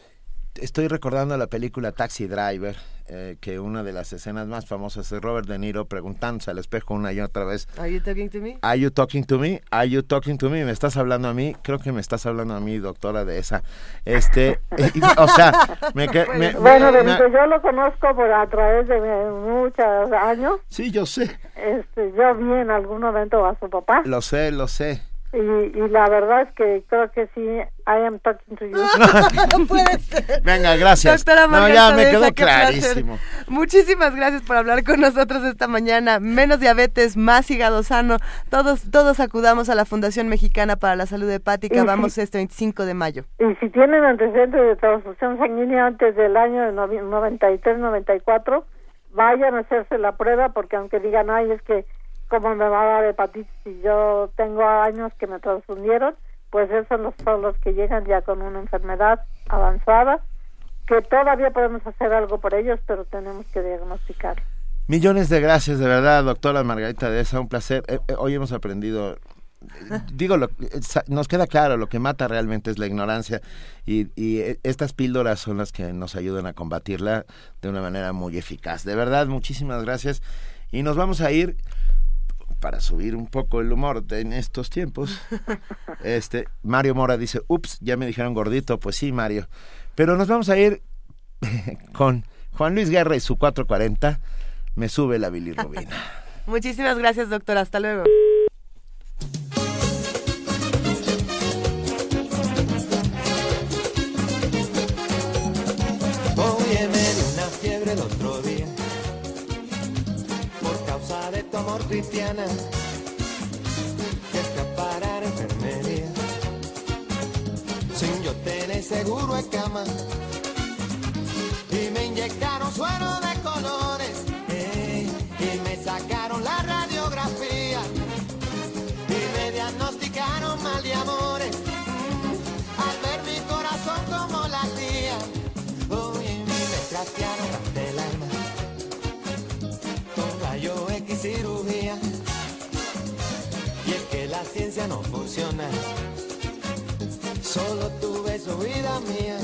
Estoy recordando la película Taxi Driver, eh, que una de las escenas más famosas es Robert De Niro preguntándose al espejo una y otra vez, Are you talking to me? ¿Are you talking to me? ¿Are you talking to me? ¿Me estás hablando a mí? Creo que me estás hablando a mí, doctora de esa. Este, y- o sea, me, que- me- Bueno, me- Benito, yo lo conozco por a través de muchos años. Sí, yo sé. Este, yo vi en algún momento a su papá Lo sé, lo sé. Y, y la verdad es que creo que sí, I am talking to you. no puede ser. Venga, gracias. Doctora no, ya me quedó clarísimo. Muchísimas gracias por hablar con nosotros esta mañana. Menos diabetes, más hígado sano. Todos, todos acudamos a la Fundación Mexicana para la Salud Hepática. Y Vamos este 25 de mayo. Y si tienen antecedentes de transfusión sanguínea antes del año de novi- 93-94, vayan a hacerse la prueba porque aunque digan, ay, es que cómo me va a dar hepatitis si yo tengo años que me transfundieron, pues esos son los, que llegan ya con una enfermedad avanzada, que todavía podemos hacer algo por ellos, pero tenemos que diagnosticar. Millones de gracias, de verdad, doctora Margarita de esa, un placer. Eh, eh, hoy hemos aprendido, digo, lo- eh, nos queda claro, lo que mata realmente es la ignorancia y, y, eh, estas píldoras son las que nos ayudan a combatirla de una manera muy eficaz. De verdad, muchísimas gracias y nos vamos a ir para subir un poco el humor en estos tiempos. Este, Mario Mora dice, ups, ya me dijeron gordito, pues sí, Mario. Pero nos vamos a ir con Juan Luis Guerra y su 440, me sube la bilirrubina. Muchísimas gracias, doctora. Hasta luego. Tu amor cristiana. Fui a parar a enfermería. Sin yo tener seguro de cama. Y me inyectaron suero de colores ciencia no funciona Solo tu beso, vida mía.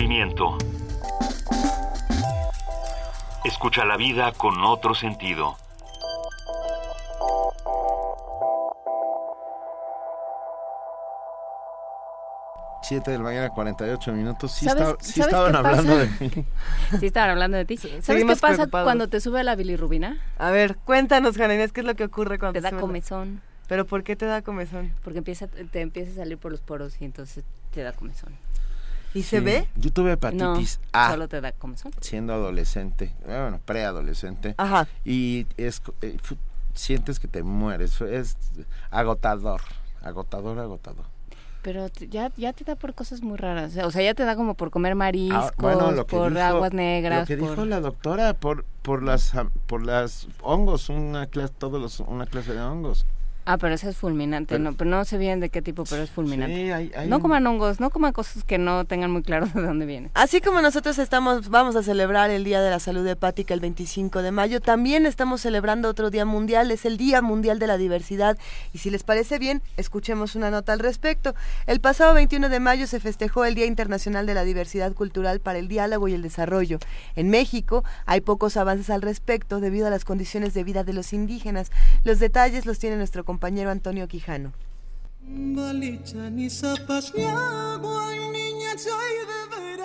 Movimiento. Escucha la vida con otro sentido. Siete de la mañana, 48 minutos. Sí, ¿Sabes- sí sabes estaban qué hablando pasa? de mí. Sí, estaban hablando de ti. ¿Sabes seguimos qué pasa preocupados. cuando te sube la bilirrubina? A ver, cuéntanos, Juana Inés, ¿qué es lo que ocurre cuando Te da sube la- comezón. ¿Pero por qué te da comezón? Porque empieza, te empieza a salir por los poros y entonces te da comezón. ¿Y se Sí. ve? Yo tuve hepatitis no, A solo te da comezón. siendo adolescente, bueno, preadolescente. Ajá. Y es, co- eh, sientes que te mueres. Es agotador, agotador, agotador. Pero ya, ya te da por cosas muy raras. O sea, ya te da como por comer mariscos, Ah, bueno, lo que por dijo- aguas negras. Lo que por- dijo la doctora, por por las por las hongos, una clase, todos los, una clase de hongos. Ah, pero esa es fulminante, Pero- no, pero no sé bien de qué tipo, pero es fulminante. Sí, hay- hay no un- coman hongos, no coman cosas que no tengan muy claro de dónde vienen. Así como nosotros estamos, vamos a celebrar el Día de la Salud Hepática el 25 de mayo, también estamos celebrando otro día mundial, es el Día Mundial de la Diversidad. Y si les parece bien, escuchemos una nota al respecto. El pasado 21 de mayo se festejó el Día Internacional de la Diversidad Cultural para el Diálogo y el Desarrollo. En México hay pocos avances al respecto debido a las condiciones de vida de los indígenas. Los detalles los tiene nuestro compañero Antonio Quijano.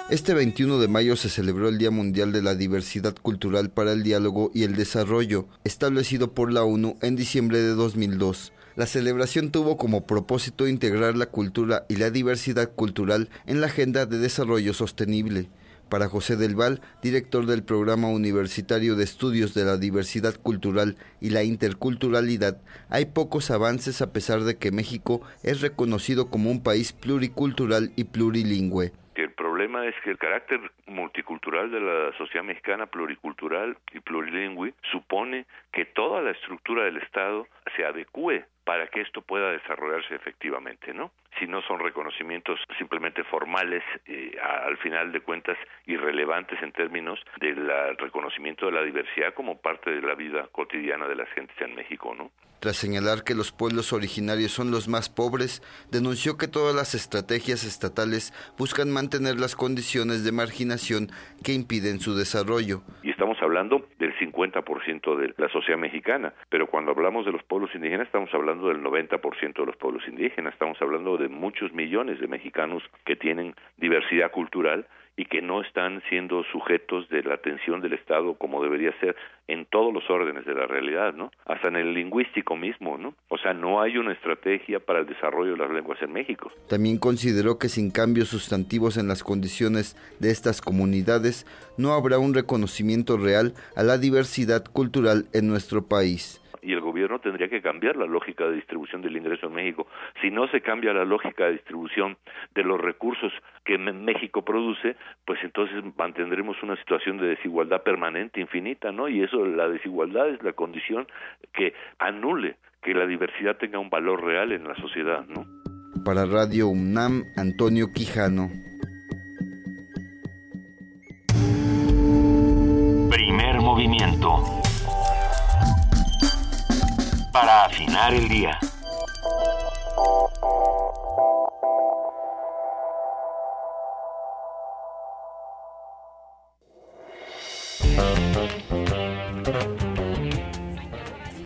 Este 21 de mayo se celebró el Día Mundial de la Diversidad Cultural para el Diálogo y el Desarrollo, establecido por la ONU en diciembre de 2002. La celebración tuvo como propósito integrar la cultura y la diversidad cultural en la agenda de desarrollo sostenible. Para José del Val, director del Programa Universitario de Estudios de la Diversidad Cultural y la Interculturalidad, hay pocos avances a pesar de que México es reconocido como un país pluricultural y plurilingüe. El problema es que el carácter multicultural de la sociedad mexicana, pluricultural y plurilingüe, supone que toda la estructura del Estado se adecue para que esto pueda desarrollarse efectivamente, ¿no? Si no son reconocimientos simplemente formales, eh, al final de cuentas irrelevantes en términos del reconocimiento de la diversidad como parte de la vida cotidiana de las gentes en México, ¿no? Tras señalar que los pueblos originarios son los más pobres, denunció que todas las estrategias estatales buscan mantener las condiciones de marginación que impiden su desarrollo. y estamos hablando del 50% de la sociedad mexicana, pero cuando hablamos de los pueblos indígenas estamos hablando del 90% de los pueblos indígenas, estamos hablando de muchos millones de mexicanos que tienen diversidad cultural y que no están siendo sujetos de la atención del Estado como debería ser en todos los órdenes de la realidad, ¿no? Hasta en el lingüístico mismo, ¿no? O sea, no hay una estrategia para el desarrollo de las lenguas en México. También consideró que sin cambios sustantivos en las condiciones de estas comunidades no habrá un reconocimiento real a la diversidad cultural en nuestro país. Y el gobierno tendría que cambiar la lógica de distribución del ingreso en México. Si no se cambia la lógica de distribución de los recursos que México produce, pues entonces mantendremos una situación de desigualdad permanente, infinita, ¿no? Y eso, la desigualdad es la condición que anule que la diversidad tenga un valor real en la sociedad, ¿no? Para Radio UNAM, Antonio Quijano. Primer movimiento. Para afinar el día.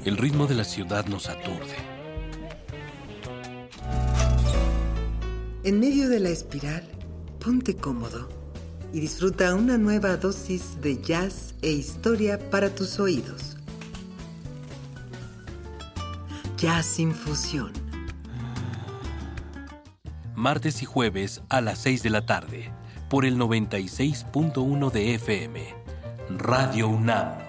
El ritmo de la ciudad nos aturde. En medio de la espiral, ponte cómodo y disfruta una nueva dosis de jazz e historia para tus oídos. Jazz Infusión. Martes y jueves a las 6 de la tarde, por el 96.1 de FM. Radio UNAM.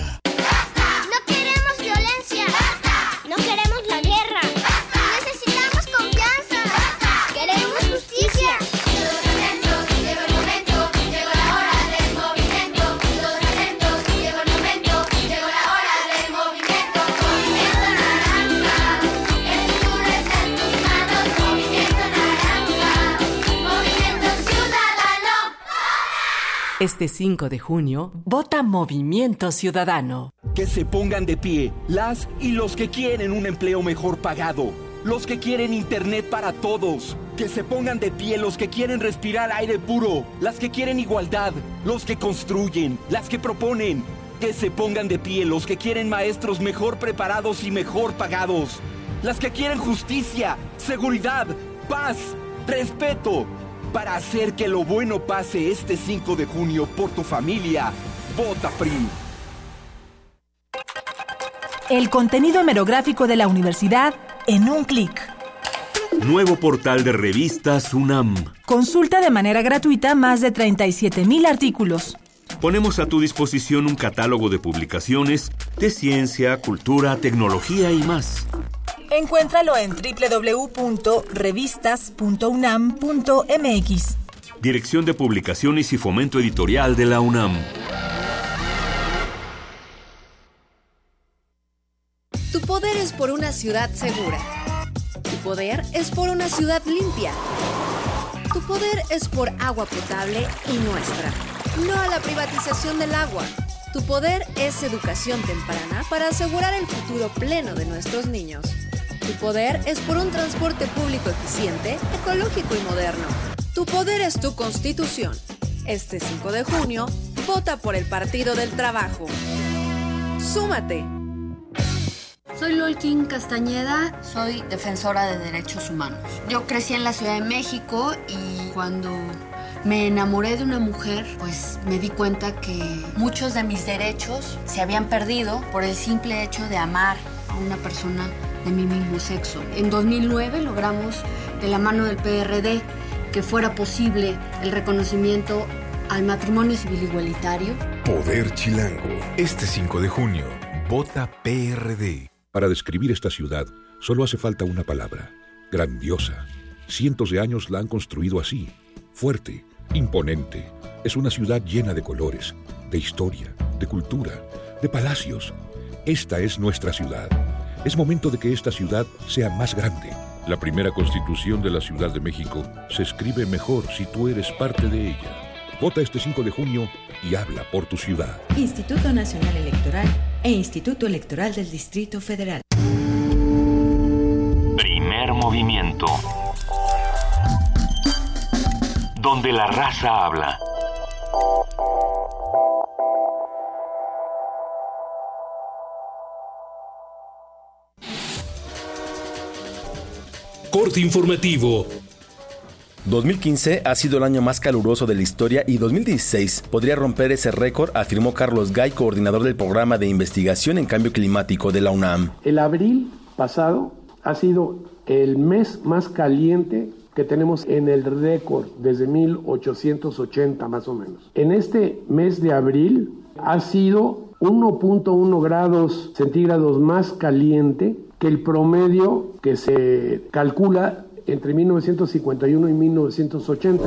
No Este 5 de junio, vota Movimiento Ciudadano. Que se pongan de pie las y los que quieren un empleo mejor pagado. Los que quieren internet para todos. Que se pongan de pie los que quieren respirar aire puro. Las que quieren igualdad. Los que construyen. Las que proponen. Que se pongan de pie los que quieren maestros mejor preparados y mejor pagados. Las que quieren justicia, seguridad, paz, respeto. Para hacer que lo bueno pase este 5 de junio por tu familia. Vota PRI. El contenido hemerográfico de la universidad en un clic. Nuevo portal de revistas UNAM. Consulta de manera gratuita más de 37.000 artículos. Ponemos a tu disposición un catálogo de publicaciones de ciencia, cultura, tecnología y más. Encuéntralo en www.revistas.unam.mx. Dirección de Publicaciones y Fomento Editorial de la UNAM. Tu poder es por una ciudad segura. Tu poder es por una ciudad limpia. Tu poder es por agua potable y nuestra. No a la privatización del agua. Tu poder es educación temprana para asegurar el futuro pleno de nuestros niños. Tu poder es por un transporte público eficiente, ecológico y moderno. Tu poder es tu constitución. Este 5 de junio, vota por el Partido del Trabajo. ¡Súmate! Soy Lolkin Castañeda, soy defensora de derechos humanos. Yo crecí en la Ciudad de México y cuando me enamoré de una mujer, pues me di cuenta que muchos de mis derechos se habían perdido por el simple hecho de amar a una persona de mi mismo sexo. En 2009 logramos, de la mano del PRD, que fuera posible el reconocimiento al matrimonio civil igualitario. Poder Chilango. Este 5 de junio, vota PRD. Para describir esta ciudad, solo hace falta una palabra. Grandiosa. Cientos de años la han construido así. Fuerte, imponente. Es una ciudad llena de colores, de historia, de cultura, de palacios. Esta es nuestra ciudad. Es momento de que esta ciudad sea más grande. La primera constitución de la Ciudad de México se escribe mejor si tú eres parte de ella. Vota este 5 de junio y habla por tu ciudad. Instituto Nacional Electoral e Instituto Electoral del Distrito Federal. Primer movimiento. Donde la raza habla. Corte informativo. 2015 ha sido el año más caluroso de la historia y 2016 podría romper ese récord, afirmó Carlos Gay, coordinador del programa de investigación en cambio climático de la UNAM. El abril pasado ha sido el mes más caliente que tenemos en el récord desde 1880 más o menos. En este mes de abril ha sido 1.1 grados centígrados más caliente que el promedio que se calcula entre 1951 y 1980.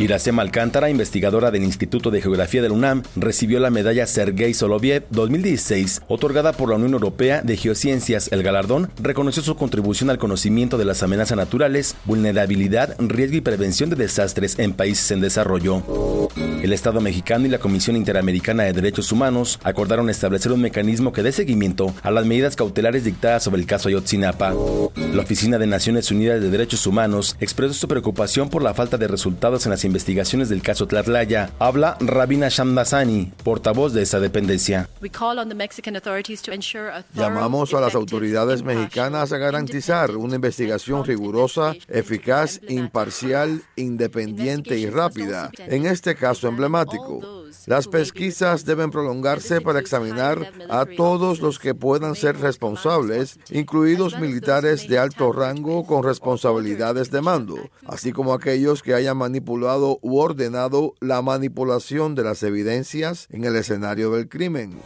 Iracema Alcántara, investigadora del Instituto de Geografía de la UNAM, recibió la medalla Sergei Soloviev 2016, otorgada por la Unión Europea de Geociencias. El galardón reconoció su contribución al conocimiento de las amenazas naturales, vulnerabilidad, riesgo y prevención de desastres en países en desarrollo. El Estado mexicano y la Comisión Interamericana de Derechos Humanos acordaron establecer un mecanismo que dé seguimiento a las medidas cautelares dictadas sobre el caso Ayotzinapa. La Oficina de Naciones Unidas de Derechos Humanos expresó su preocupación por la falta de resultados en las investigaciones del caso Tlatlaya. Habla Rabina Shamdasani, portavoz de esa dependencia. Llamamos a las autoridades mexicanas a garantizar una investigación rigurosa, eficaz, imparcial, independiente y rápida. En este caso emblemático, las pesquisas deben prolongarse para examinar a todos los que puedan ser responsables, incluidos militares de alto rango con responsabilidades de mando, así como aquellos que hayan manipulado u ordenado la manipulación de las evidencias en el escenario del crimen.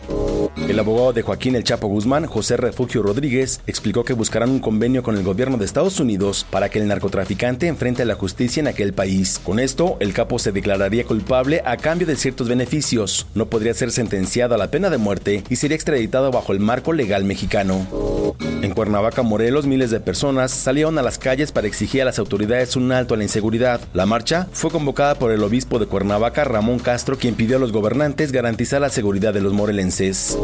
El abogado de Joaquín El Chapo Guzmán, José Refugio Rodríguez, explicó que buscarán un convenio con el gobierno de Estados Unidos para que el narcotraficante enfrente a la justicia en aquel país. Con esto, el capo se declararía culpable a cambio de ciertos beneficios. No podría ser sentenciado a la pena de muerte y sería extraditado bajo el marco legal mexicano. En Cuernavaca, Morelos, miles de personas salieron a las calles para exigir a las autoridades un alto a la inseguridad. La marcha fue convocada por el obispo de Cuernavaca, Ramón Castro, quien pidió a los gobernantes garantizar la seguridad de los morelenses.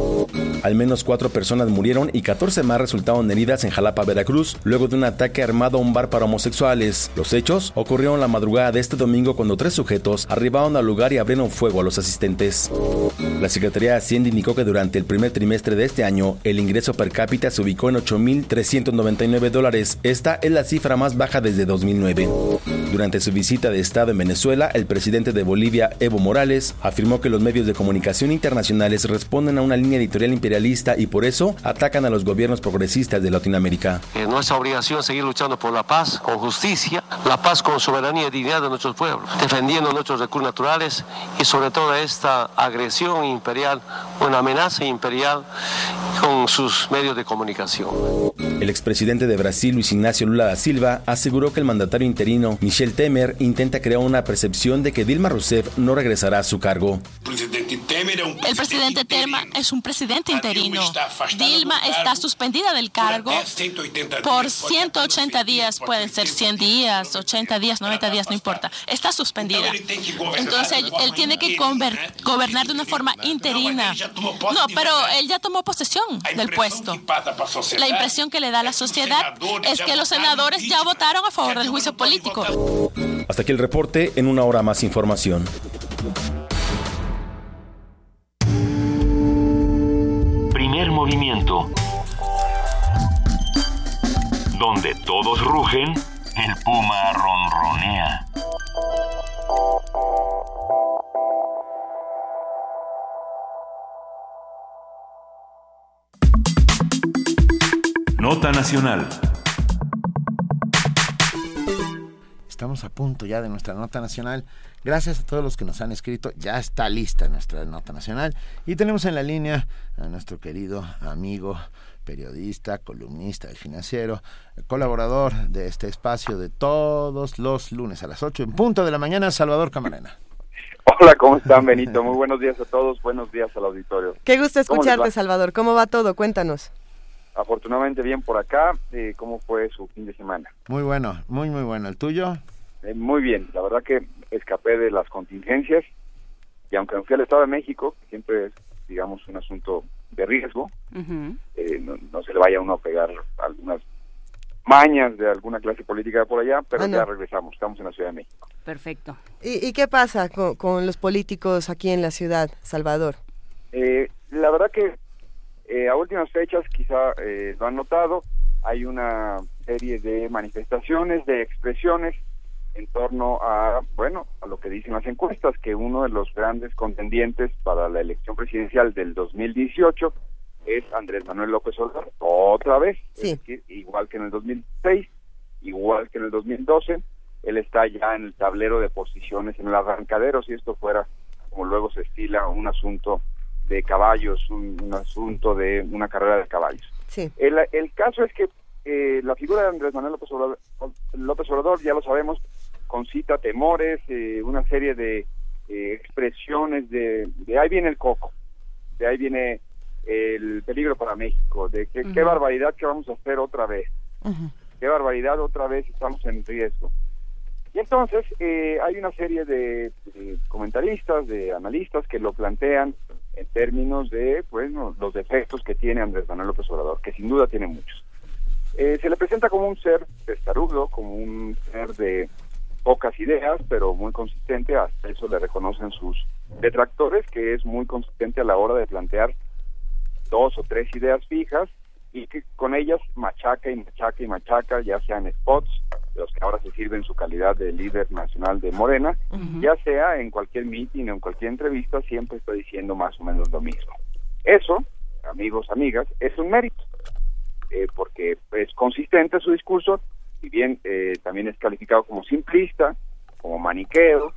Al menos cuatro personas murieron y 14 más resultaron heridas en Jalapa, Veracruz, luego de un ataque armado a un bar para homosexuales. Los hechos ocurrieron la madrugada de este domingo cuando tres sujetos arribaron al lugar y abrieron fuego a los asistentes. La Secretaría de Hacienda indicó que durante el primer trimestre de este año, el ingreso per cápita se ubicó en 8.399 dólares. Esta es la cifra más baja desde 2009. Durante su visita de Estado en Venezuela, el presidente de Bolivia, Evo Morales, afirmó que los medios de comunicación internacionales responden a una línea editorial imperialista y por eso atacan a los gobiernos progresistas de Latinoamérica. Es nuestra obligación seguir luchando por la paz con justicia, la paz con soberanía y dignidad de nuestros pueblos, defendiendo nuestros recursos naturales y sobre todo esta agresión imperial, una amenaza imperial con sus medios de comunicación. El expresidente de Brasil, Luis Ignacio Lula da Silva, aseguró que el mandatario interino, Michel Temer, intenta crear una percepción de que Dilma Rousseff no regresará a su cargo. El presidente Telma es un presidente interino. Dilma está suspendida del cargo por 180 días, pueden ser 100 días, 80 días, 90 días, no importa. Está suspendida. Entonces él, tiene que gobernar de una forma interina. No, pero él ya tomó posesión del puesto. La impresión que le da a la sociedad es que los senadores ya votaron a favor del juicio político. Hasta aquí el reporte, en una hora más información. Movimiento. Donde todos rugen, el puma ronronea. Nota Nacional. Estamos a punto ya de nuestra nota nacional. Gracias a todos los que nos han escrito. Ya está lista nuestra nota nacional. Y tenemos en la línea a nuestro querido amigo, periodista, columnista del financiero, colaborador de este espacio de todos los lunes a las 8 en punto de la mañana, Salvador Camarena. Hola, ¿cómo están, Benito? Muy buenos días a todos. Buenos días al auditorio. Qué gusto escucharte, Salvador. ¿Cómo va todo? Cuéntanos. Afortunadamente bien por acá. Eh, ¿Cómo fue su fin de semana? Muy bueno, muy, muy bueno. ¿El tuyo? Eh, muy bien. La verdad que escapé de las contingencias y aunque fui al Estado de México, que siempre es, digamos, un asunto de riesgo, eh, no, se le vaya a uno a pegar algunas mañas de alguna clase política por allá, pero ya regresamos, estamos en la Ciudad de México. Perfecto. ¿Y, qué pasa con, con, los políticos aquí en la ciudad, Salvador? la verdad que eh, a últimas fechas, quizá eh, lo han notado, hay una serie de manifestaciones, de expresiones en torno a, bueno, a lo que dicen las encuestas, que uno de los grandes contendientes para la elección presidencial del 2018 es Andrés Manuel López Obrador, otra vez, igual que en el 2006, igual que en el 2012, él está ya en el tablero de posiciones en el arrancadero, si esto fuera, como luego se estila, un asunto de caballos, un, asunto de una carrera de caballos. Sí. El, el caso es que eh, la figura de Andrés Manuel López Obrador, López Obrador ya lo sabemos, concita temores, eh, una serie de eh, expresiones de, de ahí viene el coco, de ahí viene el peligro para México, de que, qué barbaridad que vamos a hacer otra vez, qué barbaridad otra vez estamos en riesgo. Y entonces hay una serie de, de, comentaristas, de analistas que lo plantean en términos de bueno, los defectos que tiene Andrés Manuel López Obrador, que sin duda tiene muchos. Eh, se le presenta como un ser testarudo, como un ser de pocas ideas, pero muy consistente, hasta eso le reconocen sus detractores, que es muy consistente a la hora de plantear dos o tres ideas fijas y que con ellas machaca y machaca y machaca, ya sean spots, los que ahora se sirven en su calidad de líder nacional de Morena, ya sea en cualquier meeting o en cualquier entrevista, siempre está diciendo más o menos lo mismo. Eso, amigos, amigas, es un mérito, eh, porque es consistente su discurso, y bien eh, también es calificado como simplista, como maniqueo,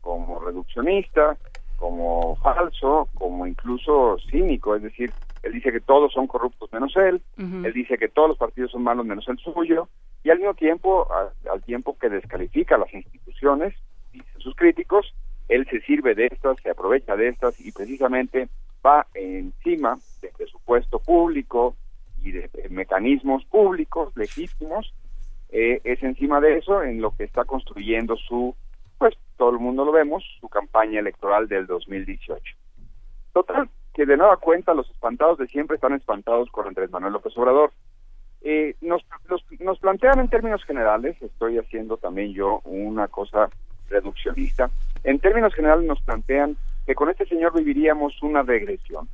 como reduccionista, como falso, como incluso cínico, es decir, él dice que todos son corruptos menos él, él dice que todos los partidos son malos menos el suyo, y al mismo tiempo, al, tiempo que descalifica las instituciones, dicen sus críticos, él se sirve de estas, se aprovecha de estas y precisamente va encima del presupuesto público y de, mecanismos públicos legítimos, eh, es encima de eso en lo que está construyendo su, pues todo el mundo lo vemos, su campaña electoral del 2018. Total, que de nueva cuenta los espantados de siempre están espantados con Andrés Manuel López Obrador. Eh, nos, nos plantean en términos generales, estoy haciendo también yo una cosa reduccionista, en términos generales nos plantean que con este señor viviríamos una regresión.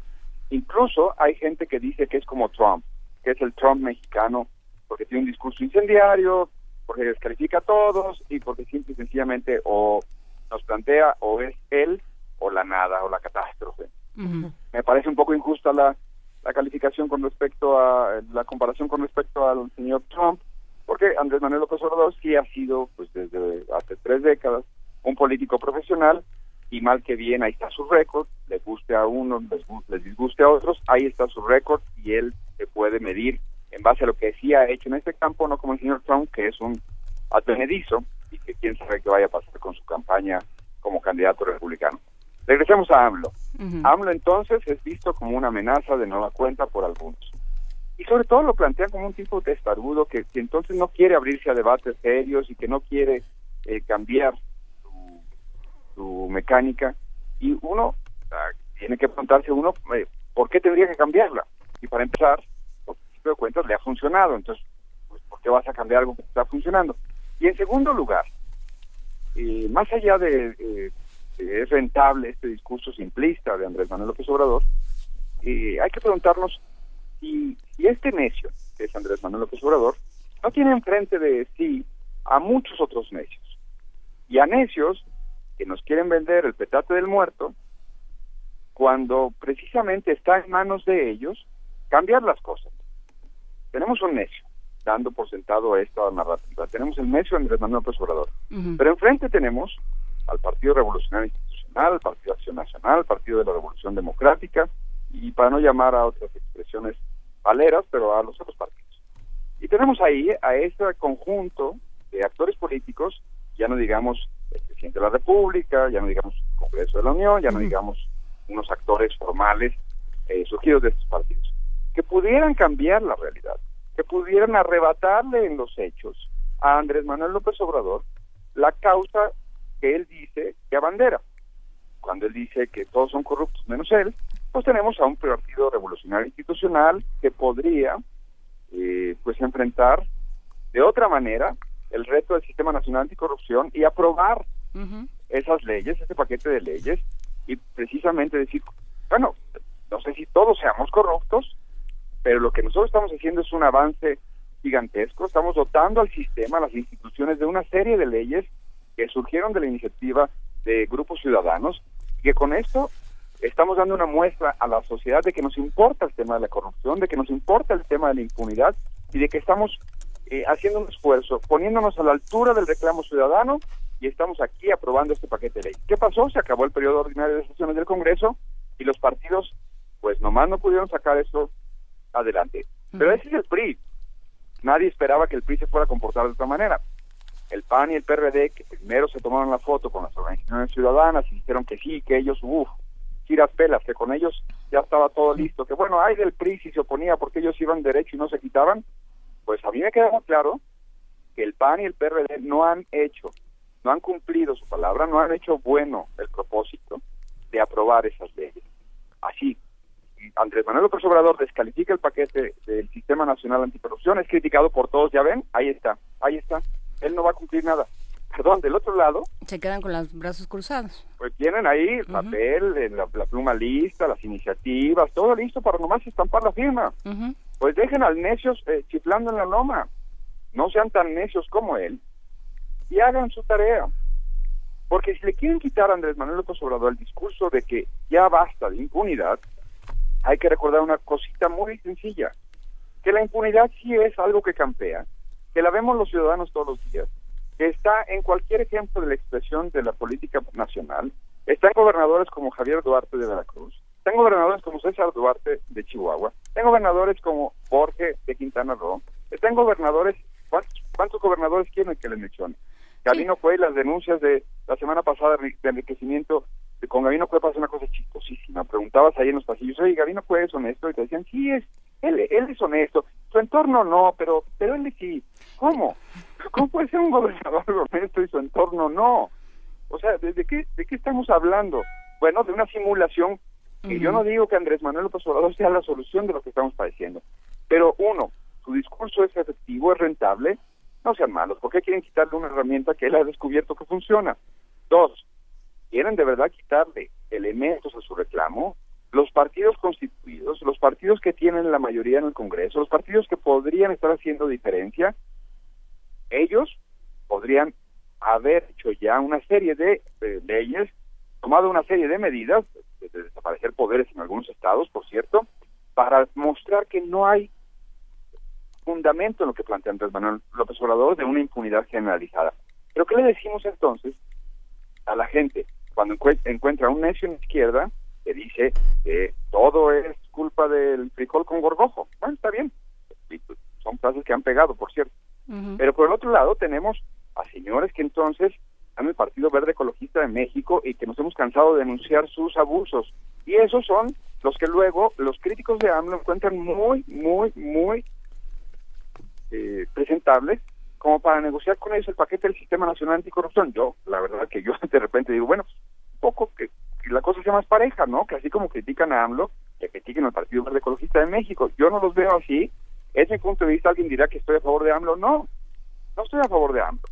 Incluso hay gente que dice que es como Trump, que es el Trump mexicano, porque tiene un discurso incendiario, porque descalifica a todos y porque simple y sencillamente o nos plantea o es él o la nada o la catástrofe. Me parece un poco injusta la, la calificación con respecto a la comparación con respecto al señor Trump, porque Andrés Manuel López Obrador sí ha sido, pues desde hace tres décadas, un político profesional y mal que bien ahí está su récord, le guste a uno, les, les disguste a otros, ahí está su récord y él se puede medir en base a lo que sí ha hecho en este campo, no como el señor Trump, que es un advenedizo y que quién sabe qué vaya a pasar con su campaña como candidato republicano. Regresemos a AMLO. AMLO entonces es visto como una amenaza de nueva cuenta por algunos. Y sobre todo lo plantean como un tipo testarudo que, que entonces no quiere abrirse a debates serios y que no quiere eh, cambiar su, su, mecánica. Y uno ah, tiene que preguntarse uno, eh, ¿por qué tendría que cambiarla? Y para empezar, de cuentas, le ha funcionado. Entonces, pues, ¿por qué vas a cambiar algo que está funcionando? Y en segundo lugar, eh, más allá de eh, es rentable este discurso simplista de Andrés Manuel López Obrador, eh, hay que preguntarnos si este necio, que es Andrés Manuel López Obrador, no tiene enfrente de sí a muchos otros necios. Y a necios que nos quieren vender el petate del muerto, cuando precisamente está en manos de ellos cambiar las cosas. Tenemos un necio, dando por sentado esta narrativa. Tenemos el necio Andrés Manuel López Obrador. Pero enfrente tenemos al Partido Revolucionario Institucional, al Partido Acción Nacional, al Partido de la Revolución Democrática, y para no llamar a otras expresiones paleras, pero a los otros partidos. Y tenemos ahí a ese conjunto de actores políticos, ya no digamos el presidente de la República, ya no digamos el Congreso de la Unión, ya no digamos unos actores formales eh, surgidos de estos partidos, que pudieran cambiar la realidad, que pudieran arrebatarle en los hechos a Andrés Manuel López Obrador la causa que él dice que abandera. Cuando él dice que todos son corruptos menos él, pues tenemos a un partido revolucionario institucional que podría eh, pues enfrentar de otra manera el reto del sistema nacional anticorrupción y aprobar esas leyes, ese paquete de leyes y precisamente decir, bueno, no sé si todos seamos corruptos, pero lo que nosotros estamos haciendo es un avance gigantesco, estamos dotando al sistema, a las instituciones de una serie de leyes que surgieron de la iniciativa de grupos ciudadanos y que con esto estamos dando una muestra a la sociedad de que nos importa el tema de la corrupción, de que nos importa el tema de la impunidad y de que estamos eh, haciendo un esfuerzo, poniéndonos a la altura del reclamo ciudadano y estamos aquí aprobando este paquete de ley. ¿Qué pasó? Se acabó el periodo ordinario de sesiones del Congreso y los partidos pues nomás no pudieron sacar esto adelante. Pero ese es el PRI. Nadie esperaba que el PRI se fuera a comportar de esta manera el PAN y el PRD, que primero se tomaron la foto con las organizaciones ciudadanas y dijeron que sí, que ellos, uff, giras pelas, que con ellos ya estaba todo listo, que bueno, hay del PRI si se oponía porque ellos iban derecho y no se quitaban, pues a mí me queda claro que el PAN y el PRD no han hecho, no han cumplido su palabra, no han hecho bueno el propósito de aprobar esas leyes. Así, Andrés Manuel López Obrador descalifica el paquete del Sistema Nacional Anticorrupción, es criticado por todos, ya ven, ahí está, ahí está él no va a cumplir nada. Perdón, del otro lado. Se quedan con los brazos cruzados. Pues tienen ahí el papel, la, pluma lista, las iniciativas, todo listo para nomás estampar la firma. Pues dejen al necios eh, chiflando en la loma. No sean tan necios como él y hagan su tarea. Porque si le quieren quitar a Andrés Manuel López Obrador el discurso de que ya basta de impunidad, hay que recordar una cosita muy sencilla, que la impunidad sí es algo que campea, que la vemos los ciudadanos todos los días, que está en cualquier ejemplo de la expresión de la política nacional, está en gobernadores como Javier Duarte de Veracruz, está en gobernadores como César Duarte de Chihuahua, está en gobernadores como Jorge de Quintana Roo, está en gobernadores, ¿cuántos, gobernadores quieren que les mencione? Gabino fue las denuncias de la semana pasada de enriquecimiento con Gabino Cue pasa una cosa chistosísima. Preguntabas ahí en los pasillos, oye, Gabino Cue es honesto, y te decían, sí, es, él, él es honesto. Su entorno no, pero, pero él sí. ¿Cómo? ¿Cómo puede ser un gobernador honesto y su entorno no? O sea, ¿de, qué, de qué estamos hablando? Bueno, de una simulación que yo no digo que Andrés Manuel López Obrador sea la solución de lo que estamos padeciendo. Pero uno, su discurso es efectivo, es rentable, no sean malos. ¿Por qué quieren quitarle una herramienta que él ha descubierto que funciona? Dos, quieren de verdad quitarle elementos a su reclamo, los partidos constituidos, los partidos que tienen la mayoría en el Congreso, los partidos que podrían estar haciendo diferencia, ellos podrían haber hecho ya una serie de leyes, tomado una serie de medidas, de, desaparecer poderes en algunos estados, por cierto, para mostrar que no hay fundamento en lo que plantea Andrés Manuel López Obrador de una impunidad generalizada. Pero ¿qué le decimos entonces a la gente cuando encuentra un necio en la izquierda que dice que todo es culpa del frijol con gorgojo? Bueno, está bien. Son frases que han pegado, por cierto. Pero por el otro lado tenemos a señores que entonces están en el Partido Verde Ecologista de México y que nos hemos cansado de denunciar sus abusos Y esos son los que luego los críticos de AMLO encuentran muy, muy, muy eh, presentables como para negociar con ellos el paquete del Sistema Nacional Anticorrupción. Yo, la verdad que yo de repente digo, bueno, un poco que, la cosa sea más pareja, ¿no? Que así como critican a AMLO, que critiquen al Partido Verde Ecologista de México. Yo no los veo así. Ese mi punto de vista. Alguien dirá que estoy a favor de AMLO. No, no estoy a favor de AMLO.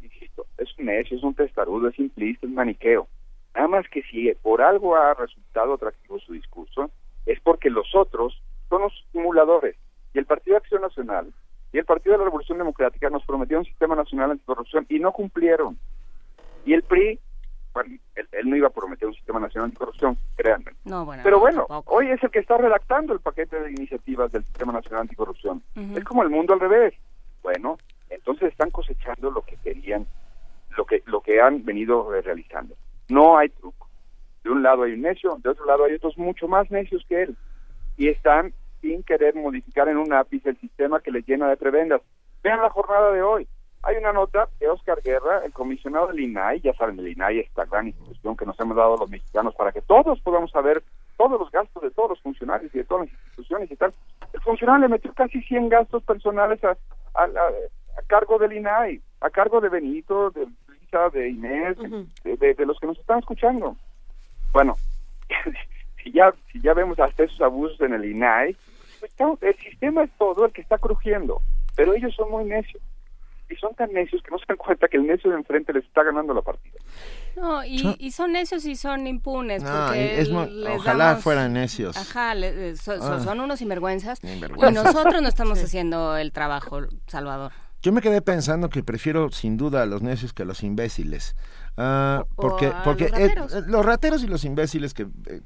Insisto, es un necio, es un testarudo, es simplista, es maniqueo. Nada más que si por algo ha resultado atractivo su discurso, es porque los otros son los simuladores. Y el Partido Acción Nacional y el Partido de la Revolución Democrática nos prometió un sistema nacional anticorrupción y no cumplieron. Y el PRI, bueno, él, no iba a prometer un sistema nacional anticorrupción, créanme. Pero bueno, hoy es el que está redactando el paquete de iniciativas del sistema nacional anticorrupción. Es como el mundo al revés. Bueno, entonces están cosechando lo que querían, lo que, lo que han venido eh, realizando. No hay truco. De un lado hay un necio, de otro lado hay otros mucho más necios que él. Y están sin querer modificar en un ápice el sistema que les llena de prebendas. Vean la jornada de hoy. Hay una nota de Oscar Guerra, el comisionado del INAI, ya saben, el INAI, esta gran institución que nos hemos dado los mexicanos para que todos podamos saber todos los gastos de todos los funcionarios y de todas las instituciones y tal. El funcionario le metió casi 100 gastos personales a, a, cargo del INAI, a cargo de Benito, de Lisa, de Inés, de, de, los que nos están escuchando. Bueno, si ya, si ya vemos hasta esos abusos en el INAI, el sistema es todo el que está crujiendo, pero ellos son muy necios. Y son tan necios que no se dan cuenta que el necio de enfrente les está ganando la partida. No, y, son necios y son impunes. ojalá fueran necios. Ajá, eh, ah. son unos sinvergüenzas. Y nosotros no estamos haciendo el trabajo, Salvador. Yo me quedé pensando que prefiero sin duda a los necios que a los imbéciles. Ah, porque porque los rateros. y los imbéciles que eh,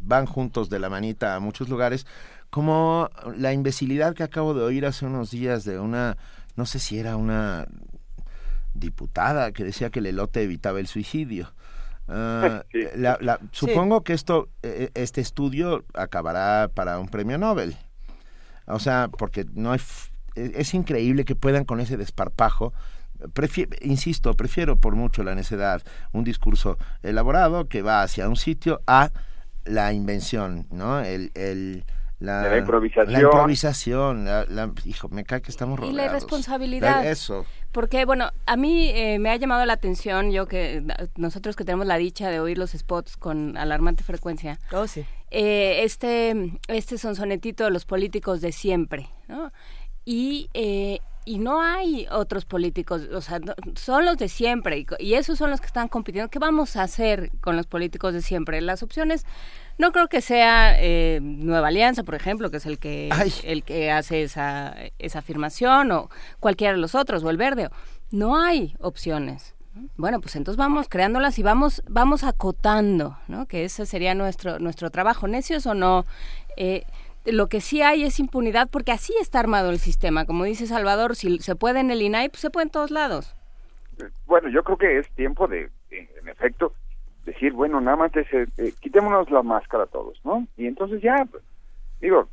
van juntos de la manita a muchos lugares, como la imbecilidad que acabo de oír hace unos días de una, no sé si era una diputada que decía que el elote evitaba el suicidio. Ah, supongo que esto, e, e, este estudio acabará para un premio Nobel. O sea, porque no hay, e, es increíble que puedan con ese desparpajo insisto, prefiero por mucho la necedad un discurso elaborado que va hacia un sitio a la invención, ¿no? El, el, la, improvisación. La improvisación, hijo, me cae que estamos rodeados. Y la irresponsabilidad. Eso. Porque, bueno, a mí eh, me ha llamado la atención, yo que nosotros que tenemos la dicha de oír los spots con alarmante frecuencia. Oh, sí. Eh, este, este sonsonetito de los políticos de siempre, ¿no? Y, eh, y no hay otros políticos, o sea, son los de siempre y, y, esos son los que están compitiendo. ¿Qué vamos a hacer con los políticos de siempre? Las opciones no creo que sea eh, Nueva Alianza, por ejemplo, que es el que el que hace esa, esa afirmación, o cualquiera de los otros, o el verde. No hay opciones. Bueno, pues entonces vamos creándolas y vamos vamos acotando, ¿no? Que ese sería nuestro nuestro trabajo. Necios o no. Eh, lo que sí hay es impunidad porque así está armado el sistema. Como dice Salvador, si se puede en el INAI, pues se puede en todos lados. Bueno, yo creo que es tiempo de, en efecto, decir, bueno, nada más eh, quitémonos la máscara todos, ¿no? Y entonces ya, digo,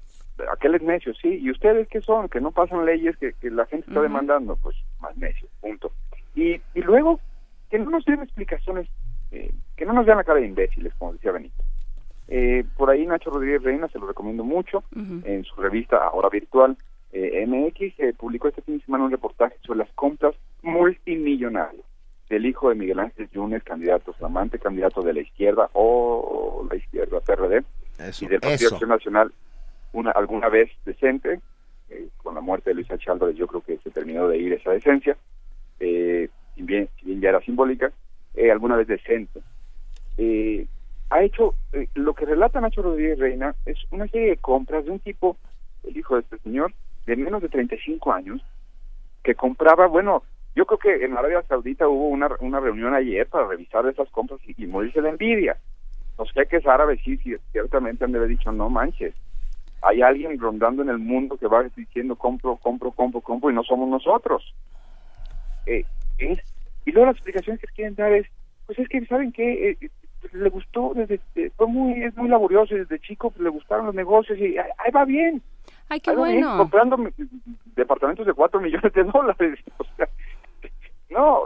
aquel es necio, sí, ¿y ustedes qué son? Que no pasan leyes que, la gente está demandando, pues más necio, punto. Y, y luego, que no nos den explicaciones, eh, que no nos den la cara de imbéciles, como decía Benito. Eh, por ahí Nacho Rodríguez Reina, se lo recomiendo mucho, en su revista Ahora Virtual, eh, MX, publicó este fin de semana un reportaje sobre las compras multimillonarias del hijo de Miguel Ángel Yunes, candidato flamante, candidato de la izquierda o la izquierda PRD, y del Partido Acción Nacional, una, alguna vez decente, eh, con la muerte de Luis H. Álvarez yo creo que se terminó de ir esa decencia, eh, si, bien, bien ya era simbólica, eh, alguna vez decente. Eh, ha hecho, lo que relata Nacho Rodríguez Reina es una serie de compras de un tipo, el hijo de este señor, de menos de 35 años, que compraba, bueno, yo creo que en Arabia Saudita hubo una, una reunión ayer para revisar esas compras y, morirse de envidia. Los jeques árabes sí, ciertamente han de haber dicho, no manches, hay alguien rondando en el mundo que va diciendo compro, compro, compro, compro y no somos nosotros. Eh, es, y luego la explicación que quieren dar es, pues es que, ¿saben qué? Eh, le gustó, desde, eh, fue muy, es muy laborioso, desde chico pues, le gustaron los negocios y ahí, va bien. Ay, qué bueno. comprando departamentos de cuatro millones de dólares. O sea, no,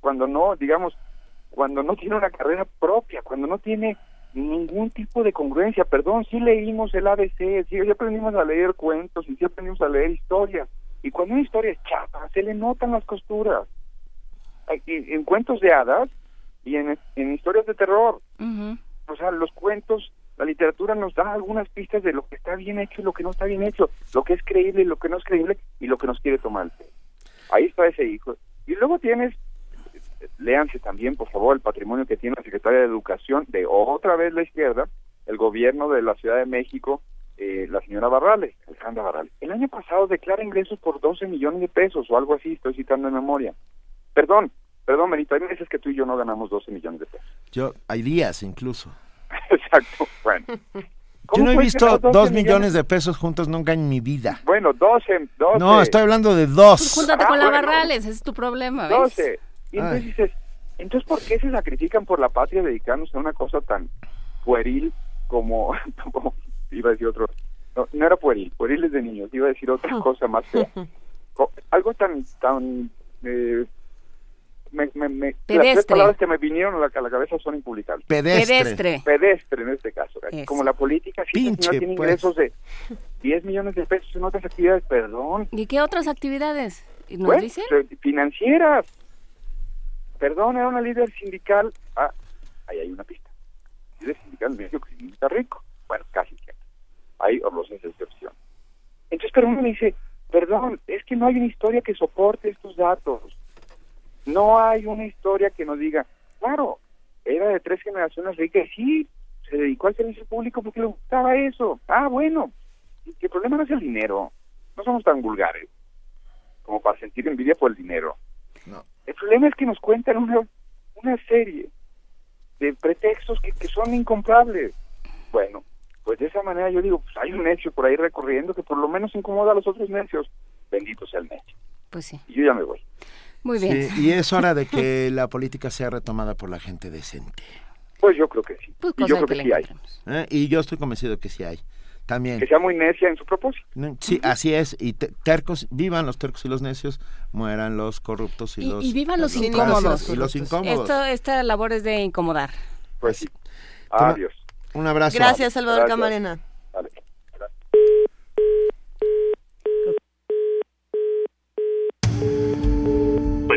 cuando no, digamos, cuando no tiene una carrera propia, cuando no tiene ningún tipo de congruencia. Perdón, sí leímos el ABC, sí, aprendimos a leer cuentos y sí aprendimos a leer historias. Y cuando una historia es chapa, se le notan las costuras. En, cuentos de hadas y en, historias de terror. O sea, los cuentos, la literatura nos da algunas pistas de lo que está bien hecho y lo que no está bien hecho, lo que es creíble y lo que no es creíble y lo que nos quiere tomar. Ahí está ese hijo. Y luego tienes léanse también, por favor, el patrimonio que tiene la Secretaría de Educación de otra vez la izquierda, el gobierno de la Ciudad de México, eh, la señora Barrales, Alejandra Barrales. El año pasado declara ingresos por 12 millones de pesos o algo así, estoy citando en memoria. Perdón, perdón, Benito, hay veces que tú y yo no ganamos 12 millones de pesos. Yo, hay días incluso. Exacto, bueno. Yo no he visto dos millones? de pesos juntos nunca en mi vida. Bueno, 12, 12. No, estoy hablando de dos. Pues júntate con la ah, Barrales, ese es tu problema, ¿ves? 12. Y entonces dices, entonces ¿por qué se sacrifican por la patria dedicándose a una cosa tan pueril como, iba a decir otro, no, no, era pueril, pueril es de niños, iba a decir otra cosa más fea. Algo tan, tan, eh, me, me, las tres palabras que me vinieron a la, cabeza son impublicables. Pedestre. Pedestre. en este caso. Como la política, si no tiene pues. ingresos de 10 millones de pesos en otras actividades, perdón. ¿Y qué otras actividades? ¿Nos pues, dice? Financieras. Perdón, era una líder sindical. Ah, ahí hay una pista. Líder sindical medio que está rico. Bueno, casi que. Hay honrosas excepción. Entonces, pero uno me dice, perdón, es que no hay una historia que soporte estos datos. No hay una historia que nos diga, claro, era de tres generaciones ricas, sí, se dedicó al servicio público porque le gustaba eso. Ah, bueno, el problema no es el dinero. No somos tan vulgares como para sentir envidia por el dinero. No. El problema es que nos cuentan una, una serie de pretextos que, que son incomprables. Bueno, pues de esa manera yo digo, pues hay un necio por ahí recorriendo que por lo menos incomoda a los otros necios. Bendito sea el necio. Pues sí. Y yo ya me voy. Muy bien. y es hora de que la política sea retomada por la gente decente. Pues yo creo que sí. Pues y yo creo que, sí hay. ¿Eh? Y yo estoy convencido que sí hay. También. Que sea muy necia en su propósito. Sí, así es. Y tercos, vivan los tercos y los necios, mueran los corruptos y, los... Y vivan los, incómodos. Y los incómodos. esta labor es de incomodar. Pues sí. Adiós. Un abrazo. Gracias, Salvador Camarena.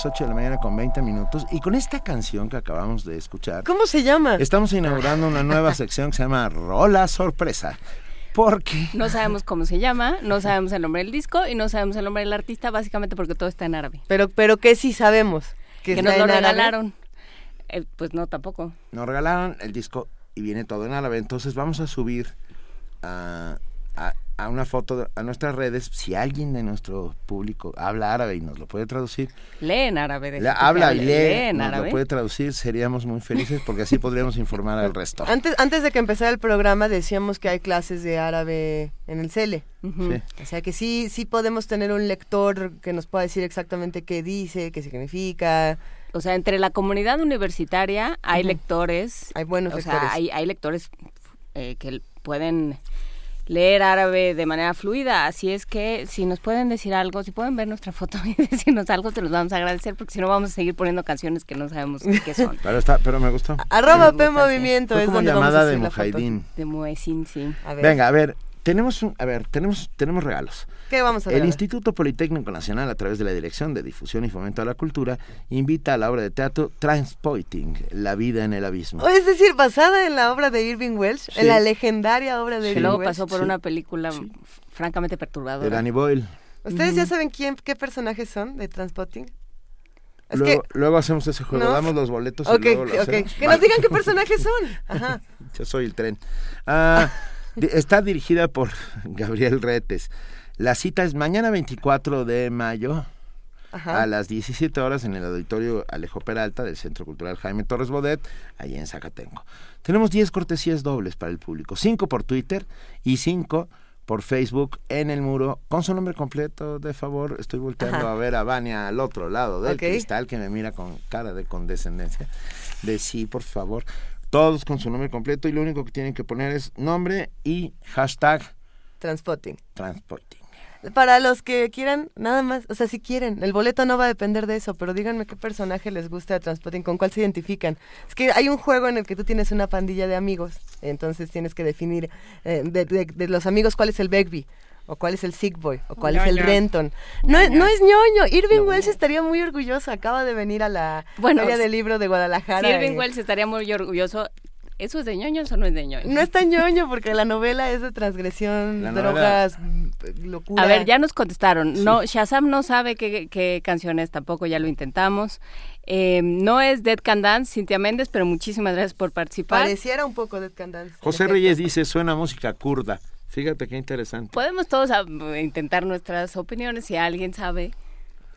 Las 8 de la mañana con 20 minutos y con esta canción que acabamos de escuchar. ¿Cómo se llama? Estamos inaugurando una nueva sección que se llama Rola Sorpresa. Porque no sabemos cómo se llama, no sabemos el nombre del disco y no sabemos el nombre del artista, básicamente porque todo está en árabe. Pero, pero que sí sabemos que, nos lo regalaron. Eh, pues no, tampoco. Nos regalaron el disco y viene todo en árabe. Entonces vamos a subir a, a una foto a nuestras redes, si alguien de nuestro público habla árabe y nos lo puede traducir. Lee en árabe. habla y lee, nos lo puede traducir, seríamos muy felices porque así podríamos informar al resto. Antes, antes de que empezara el programa decíamos que hay clases de árabe en el CELE. O sea que sí, sí podemos tener un lector que nos pueda decir exactamente qué dice, qué significa. O sea, entre la comunidad universitaria hay lectores. Hay buenos lectores. Sea, hay, hay lectores eh, que pueden leer árabe de manera fluida. Así es que si nos pueden decir algo, si pueden ver nuestra foto y decirnos algo, te los vamos a agradecer porque si no vamos a seguir poniendo canciones que no sabemos qué son. Pero, está, pero me gustó. Arroba P Movimiento es como llamada de Mujahideen. De Muezzin, sí. Venga, a ver, tenemos un, a ver, tenemos tenemos regalos. ¿Qué vamos a ver? El Instituto Politécnico Nacional, a través de la Dirección de Difusión y Fomento a la Cultura, invita a la obra de teatro Transpoiting, La vida en el abismo. Es decir, basada en la obra de Irving Welsh, en la legendaria obra de Irving Welsh. luego pasó por una película francamente perturbadora. De Danny Boyle. ¿Ustedes ya saben quién, qué personajes son de Transpotting? luego, luego, hacemos ese juego, damos los boletos y luego lo Que nos digan qué personajes son. Ajá. Yo soy el tren. Ah, está dirigida por Gabriel Retes. La cita es mañana 24 de mayo a las 17 horas en el auditorio Alejo Peralta del Centro Cultural Jaime Torres Bodet, ahí en Zacatenco. Tenemos 10 cortesías dobles para el público, 5 por Twitter y 5 por Facebook en el muro con su nombre completo, de favor. Estoy volteando a ver a Vania al otro lado del cristal que me mira con cara de condescendencia. De sí, por favor. Todos con su nombre completo y lo único que tienen que poner es nombre y hashtag Transpotting. Transpotting para los que quieran, nada más, o sea, si quieren, el boleto no va a depender de eso, pero díganme qué personaje les gusta de Transpotting, con cuál se identifican. Es que hay un juego en el que tú tienes una pandilla de amigos, entonces tienes que definir eh, de, los amigos cuál es el Begbie o cuál es el Sick Boy, o cuál es el Renton. No, no es ñoño. Irving Wells estaría muy orgulloso. Acaba de venir a la bueno, Feria del Libro de Guadalajara. Irving Wells estaría muy orgulloso. ¿Eso es de ñoños o no es de ñoños? No es tan ñoño porque la novela es de transgresión, drogas, locura. A ver, ya nos contestaron. No, Shazam no sabe qué, qué canción es tampoco, ya lo intentamos. Eh, no es Dead Can Dance, Cintia Méndez, pero muchísimas gracias por participar. Pareciera un poco Dead Can Dance. José Reyes dice, suena música kurda. Fíjate qué interesante. Podemos todos ah, intentar nuestras opiniones si alguien sabe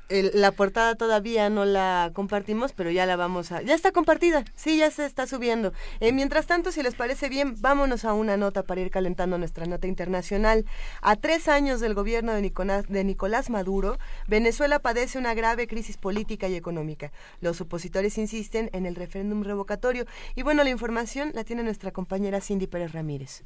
la portada todavía no la compartimos, pero ya la vamos a... Ya está compartida, sí, ya se está subiendo. Eh, mientras tanto, si les parece bien, vámonos a una nota para ir calentando nuestra nota internacional. A tres años del gobierno de Nicolás, de Nicolás Maduro, Venezuela padece una grave crisis política y económica. Los opositores insisten en el referéndum revocatorio. Y bueno, la información la tiene nuestra compañera Cindy Pérez Ramírez.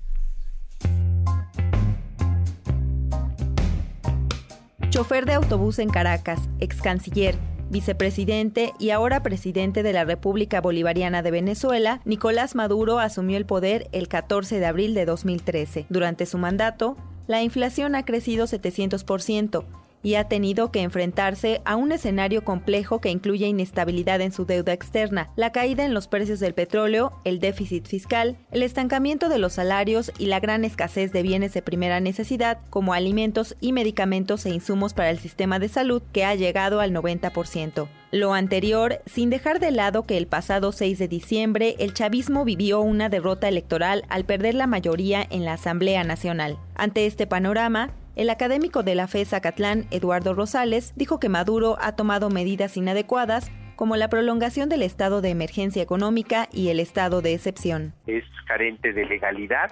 Chofer de autobús en Caracas, ex canciller, vicepresidente y ahora presidente de la República Bolivariana de Venezuela, Nicolás Maduro asumió el poder el 14 de abril de 2013. Durante su mandato, la inflación ha crecido 700%, y ha tenido que enfrentarse a un escenario complejo que incluye inestabilidad en su deuda externa, la caída en los precios del petróleo, el déficit fiscal, el estancamiento de los salarios y la gran escasez de bienes de primera necesidad como alimentos y medicamentos e insumos para el sistema de salud que ha llegado al 90%. Lo anterior, sin dejar de lado que el pasado 6 de diciembre el chavismo vivió una derrota electoral al perder la mayoría en la Asamblea Nacional. Ante este panorama, El académico de la FES Acatlán, Eduardo Rosales, dijo que Maduro ha tomado medidas inadecuadas como la prolongación del estado de emergencia económica y el estado de excepción. Es carente de legalidad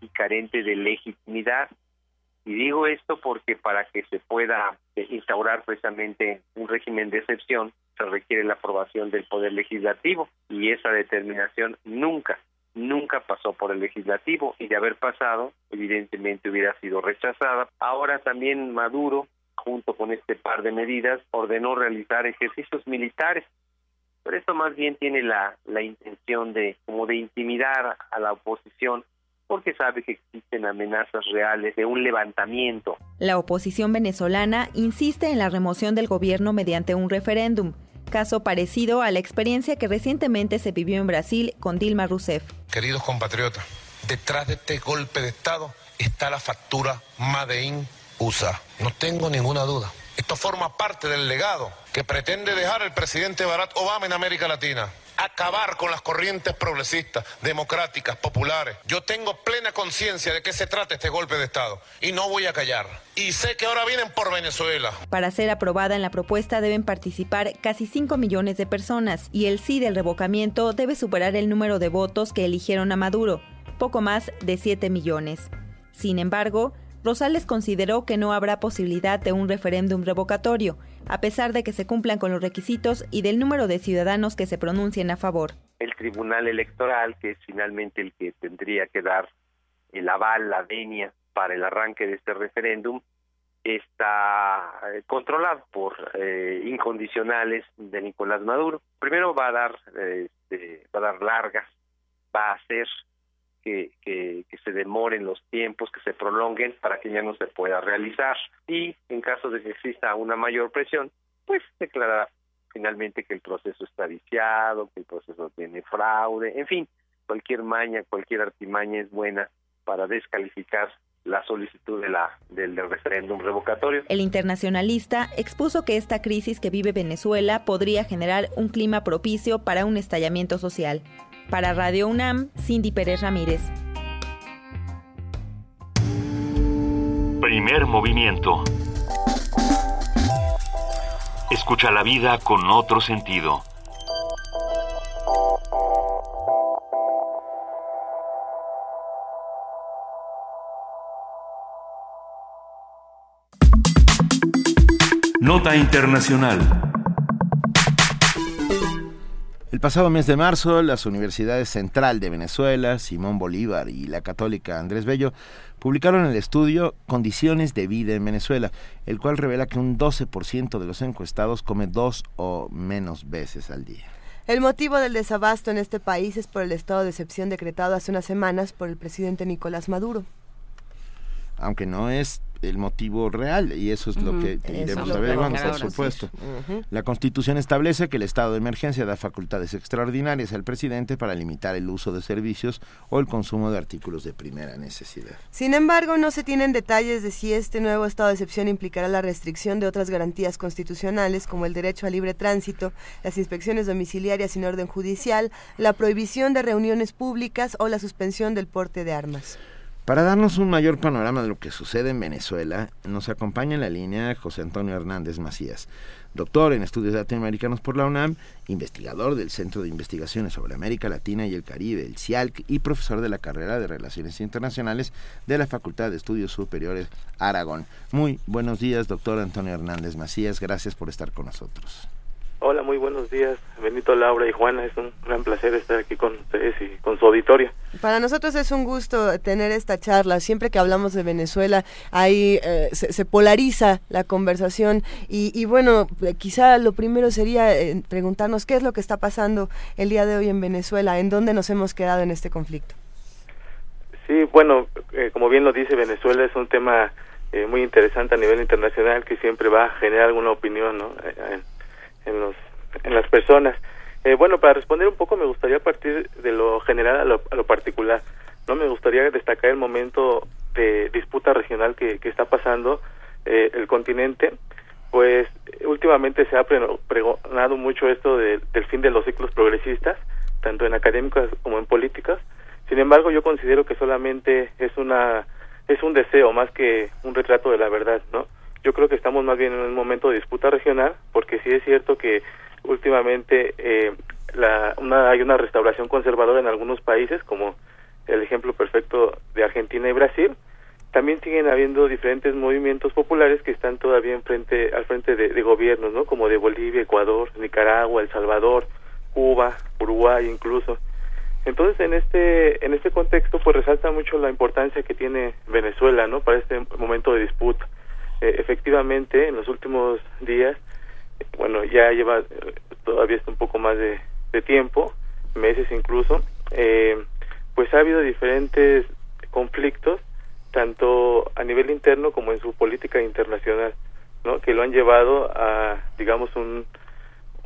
y carente de legitimidad. Y digo esto porque para que se pueda instaurar precisamente un régimen de excepción se requiere la aprobación del Poder Legislativo y esa determinación nunca nunca pasó por el legislativo y de haber pasado, evidentemente hubiera sido rechazada. Ahora también Maduro, junto con este par de medidas, ordenó realizar ejercicios militares. Pero esto más bien tiene la, la intención de como de intimidar a la oposición porque sabe que existen amenazas reales de un levantamiento. La oposición venezolana insiste en la remoción del gobierno mediante un referéndum, caso parecido a la experiencia que recientemente se vivió en Brasil con Dilma Rousseff. Queridos compatriotas, detrás de este golpe de Estado está la factura Made in USA. No tengo ninguna duda. Esto forma parte del legado que pretende dejar el presidente Barack Obama en América Latina acabar con las corrientes progresistas, democráticas, populares. Yo tengo plena conciencia de qué se trata este golpe de Estado y no voy a callar. Y sé que ahora vienen por Venezuela. Para ser aprobada en la propuesta deben participar casi 5 millones de personas y el sí del revocamiento debe superar el número de votos que eligieron a Maduro, poco más de 7 millones. Sin embargo, Rosales consideró que no habrá posibilidad de un referéndum revocatorio, a pesar de que se cumplan con los requisitos y del número de ciudadanos que se pronuncien a favor. El Tribunal Electoral, que es finalmente el que tendría que dar el aval, la venia para el arranque de este referéndum, está eh, controlado por eh, incondicionales de Nicolás Maduro. Primero va a dar, este, va a dar largas, va a hacer que, se demoren los tiempos, que se prolonguen para que ya no se pueda realizar. Y en caso de que exista una mayor presión, pues declarará finalmente que el proceso está viciado, que el proceso tiene fraude, en fin, cualquier maña, cualquier artimaña es buena para descalificar la solicitud de la, del referéndum revocatorio. El internacionalista expuso que esta crisis que vive Venezuela podría generar un clima propicio para un estallamiento social. Para Radio UNAM, Cindy Pérez Ramírez. Primer movimiento. Escucha la vida con otro sentido. Nota Internacional. El pasado mes de marzo, las universidades Central de Venezuela, Simón Bolívar y la Católica Andrés Bello publicaron el estudio Condiciones de vida en Venezuela, el cual revela que un 12% de los encuestados come dos o menos veces al día. El motivo del desabasto en este país es por el estado de excepción decretado hace unas semanas por el presidente Nicolás Maduro. Aunque no es el motivo real y eso es lo que iremos a ver, por supuesto. La Constitución establece que el estado de emergencia da facultades extraordinarias al presidente para limitar el uso de servicios o el consumo de artículos de primera necesidad. Sin embargo, no se tienen detalles de si este nuevo estado de excepción implicará la restricción de otras garantías constitucionales como el derecho a libre tránsito, las inspecciones domiciliarias sin orden judicial, la prohibición de reuniones públicas o la suspensión del porte de armas. Para darnos un mayor panorama de lo que sucede en Venezuela, nos acompaña en la línea José Antonio Hernández Macías, doctor en estudios latinoamericanos por la UNAM, investigador del Centro de Investigaciones sobre América Latina y el Caribe, el CIALC, y profesor de la carrera de Relaciones Internacionales de la Facultad de Estudios Superiores Aragón. Muy buenos días, doctor Antonio Hernández Macías, gracias por estar con nosotros. Hola, muy buenos días, Benito, Laura y Juana. Es un gran placer estar aquí con ustedes y con su auditorio. Para nosotros es un gusto tener esta charla. Siempre que hablamos de Venezuela, ahí eh, se, polariza la conversación. Y, bueno, quizá lo primero sería eh, preguntarnos qué es lo que está pasando el día de hoy en Venezuela, en dónde nos hemos quedado en este conflicto. Sí, bueno, eh, como bien lo dice, Venezuela es un tema muy interesante a nivel internacional que siempre va a generar alguna opinión, ¿no? En, los, en las personas. Eh, bueno, para responder un poco me gustaría partir de lo general a lo, particular. No me gustaría destacar el momento de disputa regional que, que está pasando eh, el continente, pues últimamente se ha pregonado mucho esto del fin de los ciclos progresistas, tanto en académicas como en políticas. Sin embargo, yo considero que solamente es una es un deseo más que un retrato de la verdad, ¿no? Yo creo que estamos más bien en un momento de disputa regional, porque sí es cierto que últimamente eh, la, una, hay una restauración conservadora en algunos países, como el ejemplo perfecto de Argentina y Brasil. También siguen habiendo diferentes movimientos populares que están todavía en al frente de, de gobiernos, ¿no? Como de Bolivia, Ecuador, Nicaragua, El Salvador, Cuba, Uruguay incluso. Entonces, en este en este contexto, pues resalta mucho la importancia que tiene Venezuela, ¿no? Para este momento de disputa. Eh, efectivamente, en los últimos días, bueno, ya lleva eh, todavía está un poco más de, tiempo, meses incluso, eh, pues ha habido diferentes conflictos, tanto a nivel interno como en su política internacional, ¿no? Que lo han llevado a, digamos, un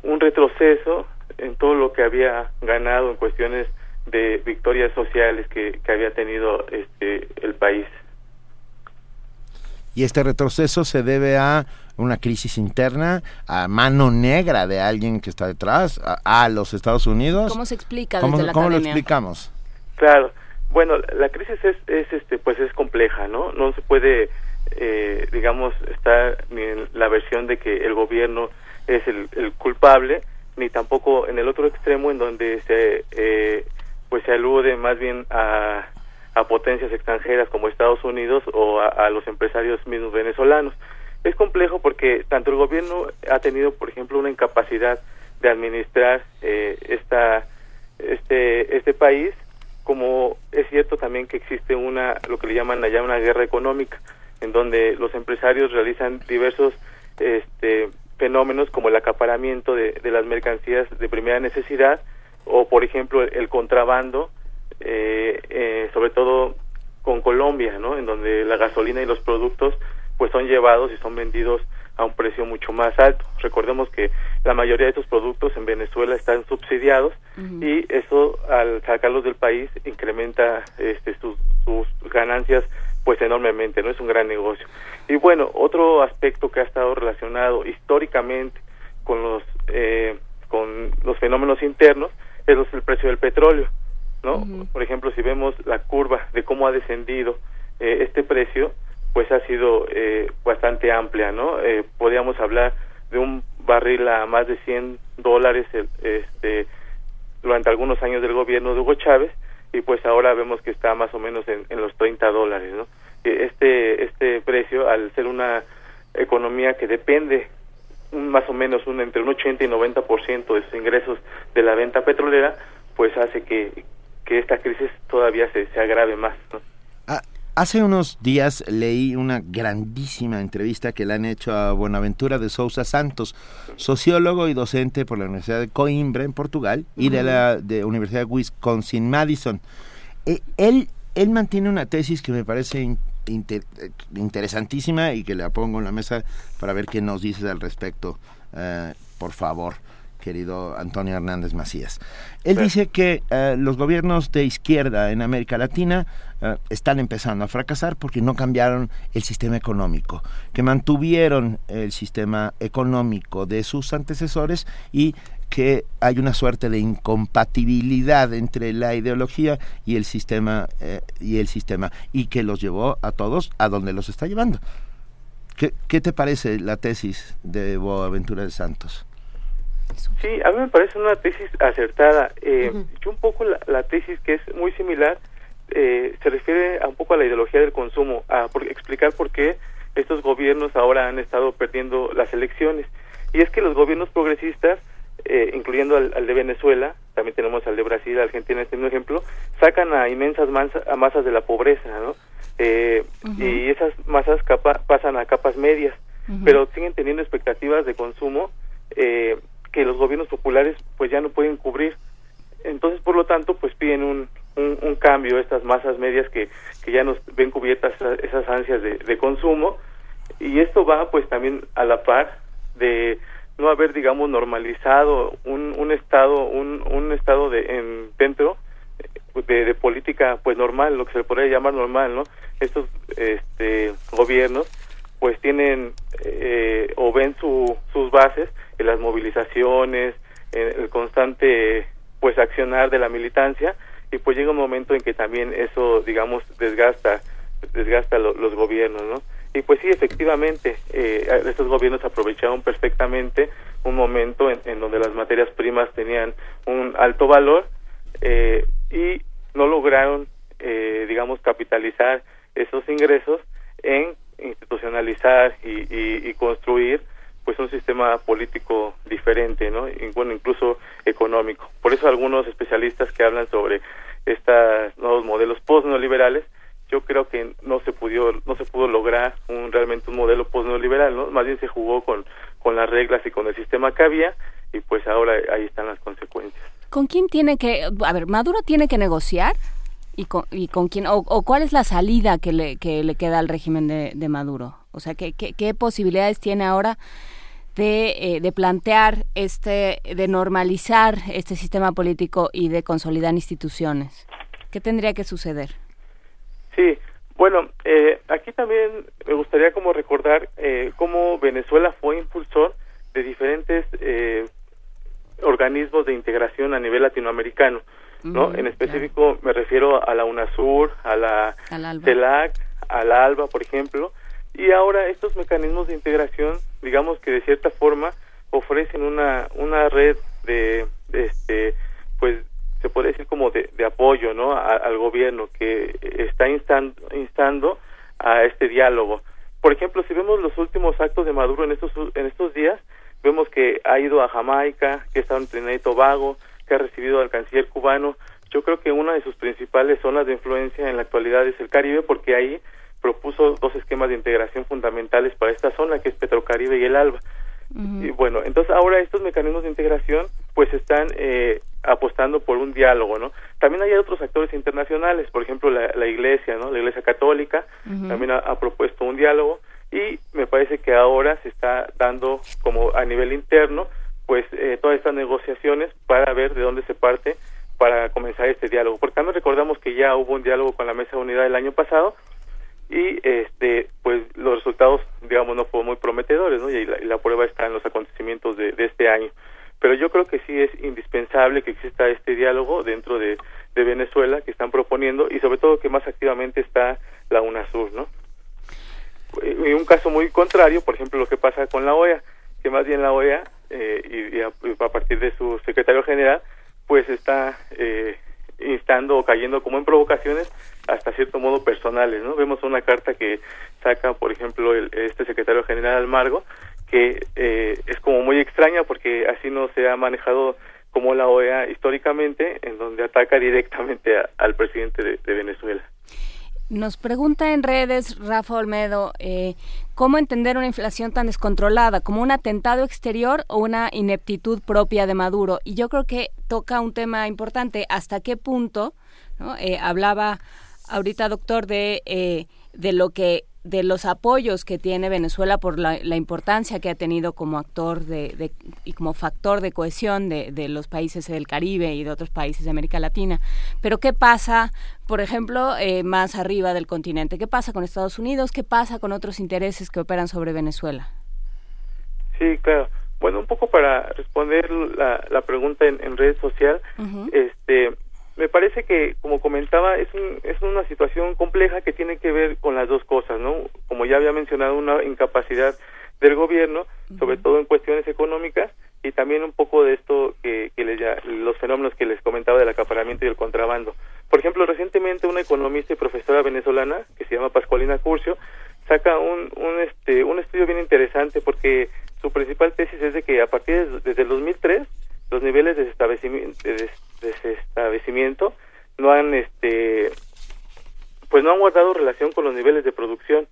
un retroceso en todo lo que había ganado en cuestiones de victorias sociales que, que había tenido este el país. Y este retroceso se debe a una crisis interna, a mano negra de alguien que está detrás, a, a los Estados Unidos. ¿Cómo se explica ¿Cómo, desde la cómo lo explicamos? Claro, bueno, la crisis es, es este pues es compleja, ¿no? No se puede eh, digamos estar ni en la versión de que el gobierno es el, el culpable ni tampoco en el otro extremo en donde se eh, pues se alude más bien a, a potencias extranjeras como Estados Unidos o a, los empresarios mismos venezolanos. Es complejo porque tanto el gobierno ha tenido, por ejemplo, una incapacidad de administrar eh, esta este este país, como es cierto también que existe una lo que le llaman allá una guerra económica, en donde los empresarios realizan diversos este fenómenos como el acaparamiento de, de las mercancías de primera necesidad o por ejemplo el, contrabando eh, eh, sobre todo con Colombia no en donde la gasolina y los productos pues son llevados y son vendidos a un precio mucho más alto. Recordemos que la mayoría de estos productos en Venezuela están subsidiados y eso al sacarlos del país incrementa este sus, sus ganancias pues enormemente no es un gran negocio. Y bueno otro aspecto que ha estado relacionado históricamente con los eh, con los fenómenos internos es el precio del petróleo no por ejemplo si vemos la curva de cómo ha descendido eh, este precio pues ha sido eh, bastante amplia no eh, podríamos hablar de un barril a más de 100 dólares este durante algunos años del gobierno de Hugo Chávez y pues ahora vemos que está más o menos en, en los 30 dólares no Eh, este este precio al ser una economía que depende un, más o menos un entre un 80 y 90 por ciento de sus ingresos de la venta petrolera pues hace que que esta crisis todavía se, se agrave más ¿no? Ah, Hace unos días leí una grandísima entrevista que le han hecho a Buenaventura de Sousa Santos, sociólogo y docente por la Universidad de Coimbra en Portugal y de la de Universidad de Wisconsin Madison. Eh, él él mantiene una tesis que me parece in- inter- eh, interesantísima y que la pongo en la mesa para ver qué nos dices al respecto, eh, por favor, querido Antonio Hernández Macías. Él dice que eh, los gobiernos de izquierda en América Latina eh, están empezando a fracasar porque no cambiaron el sistema económico, que mantuvieron el sistema económico de sus antecesores y que hay una suerte de incompatibilidad entre la ideología y el sistema eh, y el sistema y que los llevó a todos a donde los está llevando. ¿Qué, qué te parece la tesis de Boaventura de Santos? Sí, a mí me parece una tesis acertada. Eh, Yo un poco la, la tesis que es muy similar eh, se refiere a un poco a la ideología del consumo, a por- explicar por qué estos gobiernos ahora han estado perdiendo las elecciones. Y es que los gobiernos progresistas, eh, incluyendo al, al de Venezuela, también tenemos al de Brasil, Argentina, este mismo ejemplo, sacan a inmensas mansa- a masas de la pobreza, ¿no? Eh, Y esas masas capa- pasan a capas medias, pero siguen teniendo expectativas de consumo eh, que los gobiernos populares pues ya no pueden cubrir. Entonces, por lo tanto, pues piden un, un, cambio estas masas medias que, que ya nos ven cubiertas esas, ansias de, de consumo y esto va pues también a la par de no haber digamos normalizado un, un estado un, un estado de en dentro de, de política pues normal lo que se le podría llamar normal no estos este gobiernos pues tienen eh, o ven su, sus bases las movilizaciones en el constante pues accionar de la militancia y pues llega un momento en que también eso digamos desgasta desgasta los gobiernos, ¿no? Y pues sí, efectivamente, eh, estos gobiernos aprovecharon perfectamente un momento en, donde las materias primas tenían un alto valor eh, y no lograron, eh, digamos, capitalizar esos ingresos en institucionalizar y, y, construir pues un sistema político diferente, ¿no? Y, bueno, incluso económico. Por eso algunos especialistas que hablan sobre estos nuevos modelos post-neoliberales yo creo que no se pudo no se pudo lograr un realmente un modelo post-neoliberal, ¿no? Más bien se jugó con con las reglas y con el sistema que había y pues ahora ahí están las consecuencias. ¿Con quién tiene que a ver, Maduro tiene que negociar? ¿Y con, quién o, cuál es la salida que le, que le queda al régimen de, de Maduro? O sea, ¿qué, qué, qué posibilidades tiene ahora de, eh, de, plantear este, de normalizar este sistema político y de consolidar instituciones? ¿Qué tendría que suceder? Sí, bueno, eh, aquí también me gustaría como recordar eh, cómo Venezuela fue impulsor de diferentes eh, organismos de integración a nivel latinoamericano, ¿no? en específico me refiero a la UNASUR, a la CELAC, a la ALBA, por ejemplo, y ahora estos mecanismos de integración, digamos que de cierta forma ofrecen una una red de, de este pues se puede decir como de, apoyo ¿no? al gobierno que está instando, a este diálogo. Por ejemplo, si vemos los últimos actos de Maduro en estos, en estos días, vemos que ha ido a Jamaica, que estado en Trinidad y Tobago, que ha recibido al canciller cubano. Yo creo que una de sus principales zonas de influencia en la actualidad es el Caribe, porque ahí propuso dos esquemas de integración fundamentales para esta zona, que es Petrocaribe y el ALBA. Y bueno, entonces ahora estos mecanismos de integración pues están eh, apostando por un diálogo, ¿no? También hay otros actores internacionales, por ejemplo la, la Iglesia, ¿no? La Iglesia Católica también ha, propuesto un diálogo y me parece que ahora se está dando como a nivel interno pues eh, todas estas negociaciones para ver de dónde se parte para comenzar este diálogo. Porque también recordamos que ya hubo un diálogo con la Mesa de Unidad el año pasado y este pues los resultados digamos no fueron muy prometedores ¿no? y, la, prueba está en los acontecimientos de, este año pero yo creo que sí es indispensable que exista este diálogo dentro de, de Venezuela que están proponiendo y sobre todo que más activamente está la UNASUR no y un caso muy contrario por ejemplo lo que pasa con la OEA que más bien la OEA eh, y, a, partir de su secretario general pues está eh, instando o cayendo como en provocaciones hasta cierto modo personales, ¿no? Vemos una carta que saca, por ejemplo, el, este secretario general Almargo, que eh, es como muy extraña porque así no se ha manejado como la OEA históricamente, en donde ataca directamente al presidente de Venezuela. Nos pregunta en redes Rafa Olmedo, eh, ¿cómo entender una inflación tan descontrolada? ¿Como un atentado exterior o una ineptitud propia de Maduro? Y yo creo que toca un tema importante, ¿hasta qué punto? Eh, hablaba ahorita, doctor, de, eh, de lo que de los apoyos que tiene Venezuela por la, importancia que ha tenido como actor de, y como factor de cohesión de, de, los países del Caribe y de otros países de América Latina. Pero ¿qué pasa, por ejemplo, eh, más arriba del continente? ¿Qué pasa con Estados Unidos? ¿Qué pasa con otros intereses que operan sobre Venezuela? Sí, claro. Bueno, un poco para responder la, la pregunta en, en red social, este me parece que, como comentaba, es, un, es una situación compleja que tiene que ver con las dos cosas, ¿no? Como ya había mencionado, una incapacidad del gobierno, sobre todo en cuestiones económicas, y también un poco de esto que, que les, los fenómenos que les comentaba del acaparamiento y el contrabando. Por ejemplo, recientemente una economista y profesora venezolana que se llama Pascualina Curcio saca un, un, este, un estudio bien interesante porque su principal tesis es de que a partir de, desde el 2003 los niveles de desestablecimiento, no han este pues no han guardado relación con los niveles de producción.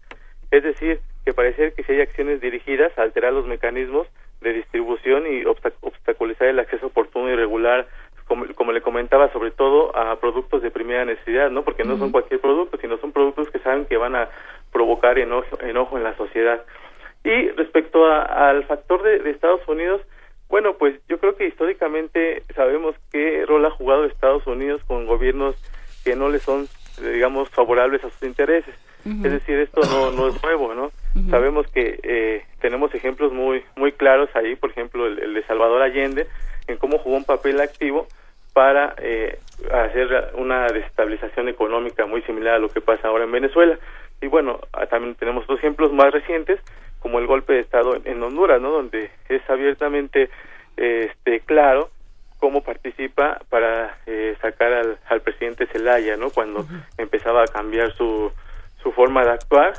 Es decir que parece que si hay acciones dirigidas a alterar los mecanismos de distribución y obstaculizar el acceso oportuno y regular como, como, le comentaba sobre todo a productos de primera necesidad no porque no son cualquier producto sino son productos que saben que van a provocar enojo, enojo en la sociedad. Y respecto al factor de Estados Unidos bueno, pues yo creo que históricamente sabemos qué rol ha jugado Estados Unidos con gobiernos que no le son, digamos, favorables a sus intereses. Es decir, esto no, no es nuevo, ¿no? Sabemos que eh, tenemos ejemplos muy muy claros ahí, por ejemplo, el, de Salvador Allende, en cómo jugó un papel activo para eh, hacer una desestabilización económica muy similar a lo que pasa ahora en Venezuela. ejemplos más recientes, como el golpe de Estado en, Honduras, ¿no? Donde es abiertamente este, claro cómo participa para eh, sacar al, al, presidente Zelaya, ¿no? Cuando empezaba a cambiar su, su forma de actuar,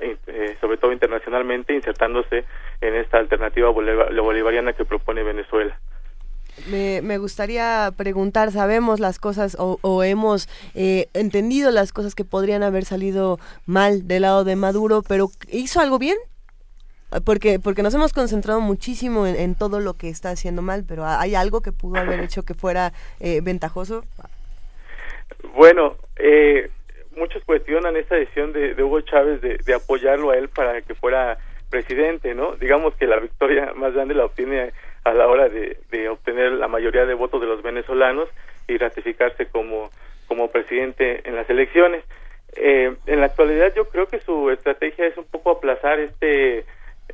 eh, sobre todo internacionalmente, insertándose en esta alternativa bolivariana que propone Venezuela. Me, me, gustaría preguntar, sabemos las cosas o, hemos eh, entendido las cosas que podrían haber salido mal del lado de Maduro, pero ¿hizo algo bien? Porque, porque nos hemos concentrado muchísimo en, todo lo que está haciendo mal, pero ¿hay algo que pudo haber hecho que fuera eh, ventajoso? Bueno, eh, muchos cuestionan esta decisión de, Hugo Chávez de, apoyarlo a él para que fuera presidente, ¿no? Digamos que la victoria más grande la obtiene a la hora de, de obtener la mayoría de votos de los venezolanos y ratificarse como, como presidente en las elecciones. Eh, en la actualidad yo creo que su estrategia es un poco aplazar este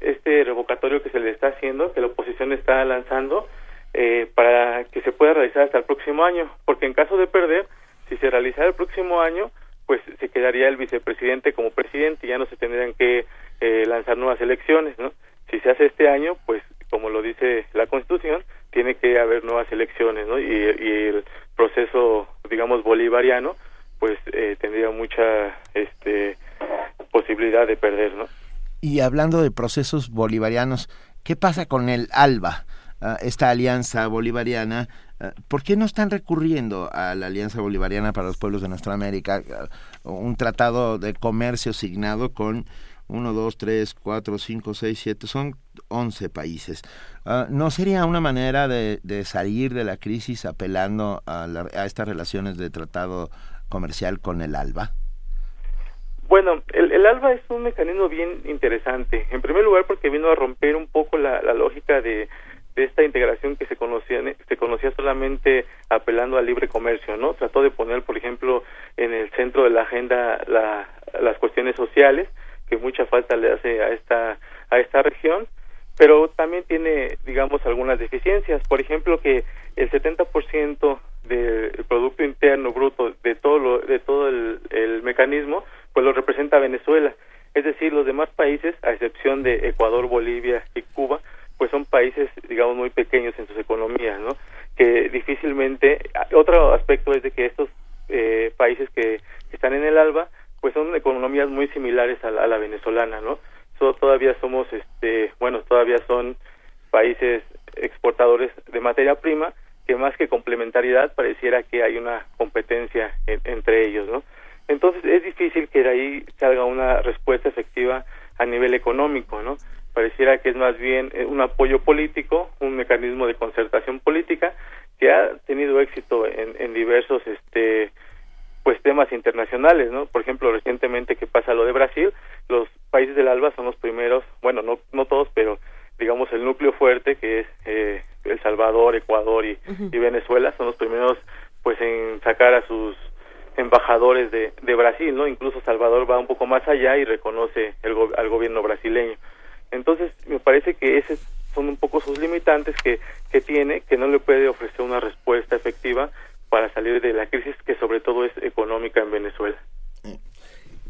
este revocatorio que se le está haciendo, que la oposición está lanzando, eh, para que se pueda realizar hasta el próximo año, porque en caso de perder, si se realizara el próximo año, pues se quedaría el vicepresidente como presidente y ya no se tendrían que eh, lanzar nuevas elecciones, ¿no? Si se hace este año, pues como lo dice la Constitución, tiene que haber nuevas elecciones, ¿no? Y, y el proceso, digamos, bolivariano, pues eh, tendría mucha este, posibilidad de perder, ¿no? Y hablando de procesos bolivarianos, ¿qué pasa con el ALBA? Ah, esta alianza bolivariana, ah, ¿por qué no están recurriendo a la Alianza Bolivariana para los Pueblos de Nuestra América? Ah, un tratado de comercio signado con 1, 2, 3, 4, 5, 6, 7, son 11 países. ¿No sería una manera de, salir de la crisis apelando a, a estas relaciones de tratado comercial con el ALBA? Bueno, el, el, ALBA es un mecanismo bien interesante. En primer lugar, porque vino a romper un poco la, lógica de, de esta integración que se conocía se conocía solamente apelando al libre comercio, ¿no? Trató de poner, por ejemplo, en el centro de la agenda la, las cuestiones sociales que mucha falta le hace a esta a esta región, pero también tiene, digamos, algunas deficiencias. Por ejemplo, que el 70% del producto interno bruto de todo lo, de todo el mecanismo pues lo representa Venezuela. Es decir, los demás países, a excepción de Ecuador, Bolivia y Cuba, pues son países, digamos, muy pequeños en sus economías, ¿no? Que difícilmente, otro aspecto es de que estos eh, países que, están en el ALBA, pues son economías muy similares a la, venezolana, ¿no? todavía somos, este, bueno, todavía son países exportadores de materia prima, que más que complementariedad pareciera que hay una competencia entre ellos, ¿no? Entonces es difícil que de ahí salga una respuesta efectiva a nivel económico, ¿no? Pareciera que es más bien eh, un apoyo político, un mecanismo de concertación política que ha tenido éxito en, en diversos este pues temas internacionales, ¿no? Por ejemplo, recientemente que pasa lo de Brasil, los países del ALBA son los primeros, bueno, no no todos, pero digamos el núcleo fuerte que es eh, El Salvador, Ecuador y, y Venezuela son los primeros pues en sacar a sus embajadores de, de Brasil, ¿no? Incluso Salvador va un poco más allá y reconoce el al gobierno brasileño. Entonces, me parece que esos son un poco sus limitantes que, que tiene, que no le puede ofrecer una respuesta efectiva para salir de la crisis que sobre todo es económica en Venezuela.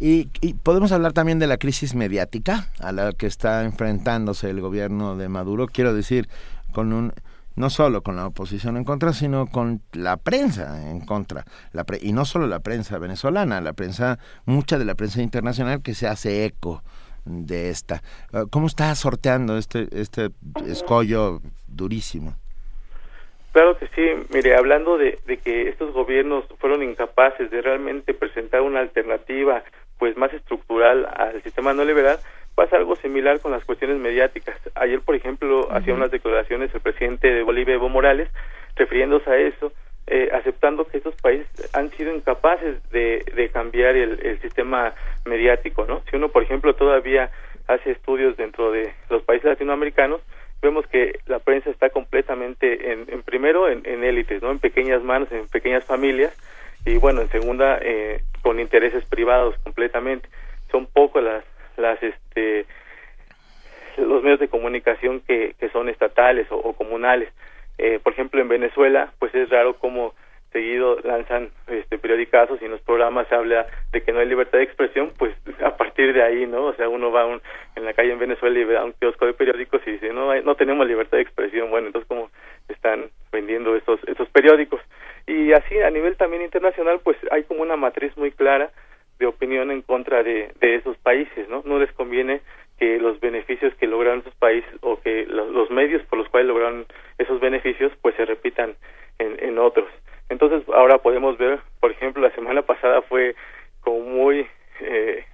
Y, y, podemos hablar también de la crisis mediática a la que está enfrentándose el gobierno de Maduro. Quiero decir, con un no solo con la oposición en contra, sino con la prensa en contra. La y no solo la prensa venezolana, la prensa, mucha de la prensa internacional que se hace eco de esta. Ah, ¿Cómo está sorteando este, este escollo durísimo? Claro que sí, mire, hablando de, de que estos gobiernos fueron incapaces de realmente presentar una alternativa pues más estructural al sistema no liberal, pasa algo similar con las cuestiones mediáticas. Ayer, por ejemplo, hacía unas declaraciones el presidente de Bolivia, Evo Morales, refiriéndose a eso, eh, aceptando que estos países han sido incapaces de, de cambiar el, el, sistema mediático, ¿no? Si uno, por ejemplo, todavía hace estudios dentro de los países latinoamericanos, vemos que la prensa está completamente, en, en primero, en, en, élites, ¿no? En pequeñas manos, en pequeñas familias, y bueno, en segunda, eh, con intereses privados completamente. Son pocas las las este los medios de comunicación que, que son estatales o, comunales. Eh, por ejemplo, en Venezuela, pues es raro cómo seguido lanzan este periodicazos y en los programas se habla de que no hay libertad de expresión, pues a partir de ahí, ¿no? O sea, uno va un, en la calle en Venezuela y ve a un kiosco de periódicos y dice, no, no tenemos libertad de expresión. Bueno, entonces, ¿cómo están vendiendo estos, estos periódicos? Y así, a nivel también internacional, pues hay como una matriz muy clara de opinión en contra de, de esos países, ¿no? No les conviene que los beneficios que lograron esos países o que los, medios por los cuales lograron esos beneficios, pues se repitan en, en otros. Entonces ahora podemos ver, por ejemplo, la semana pasada fue como muy, eh,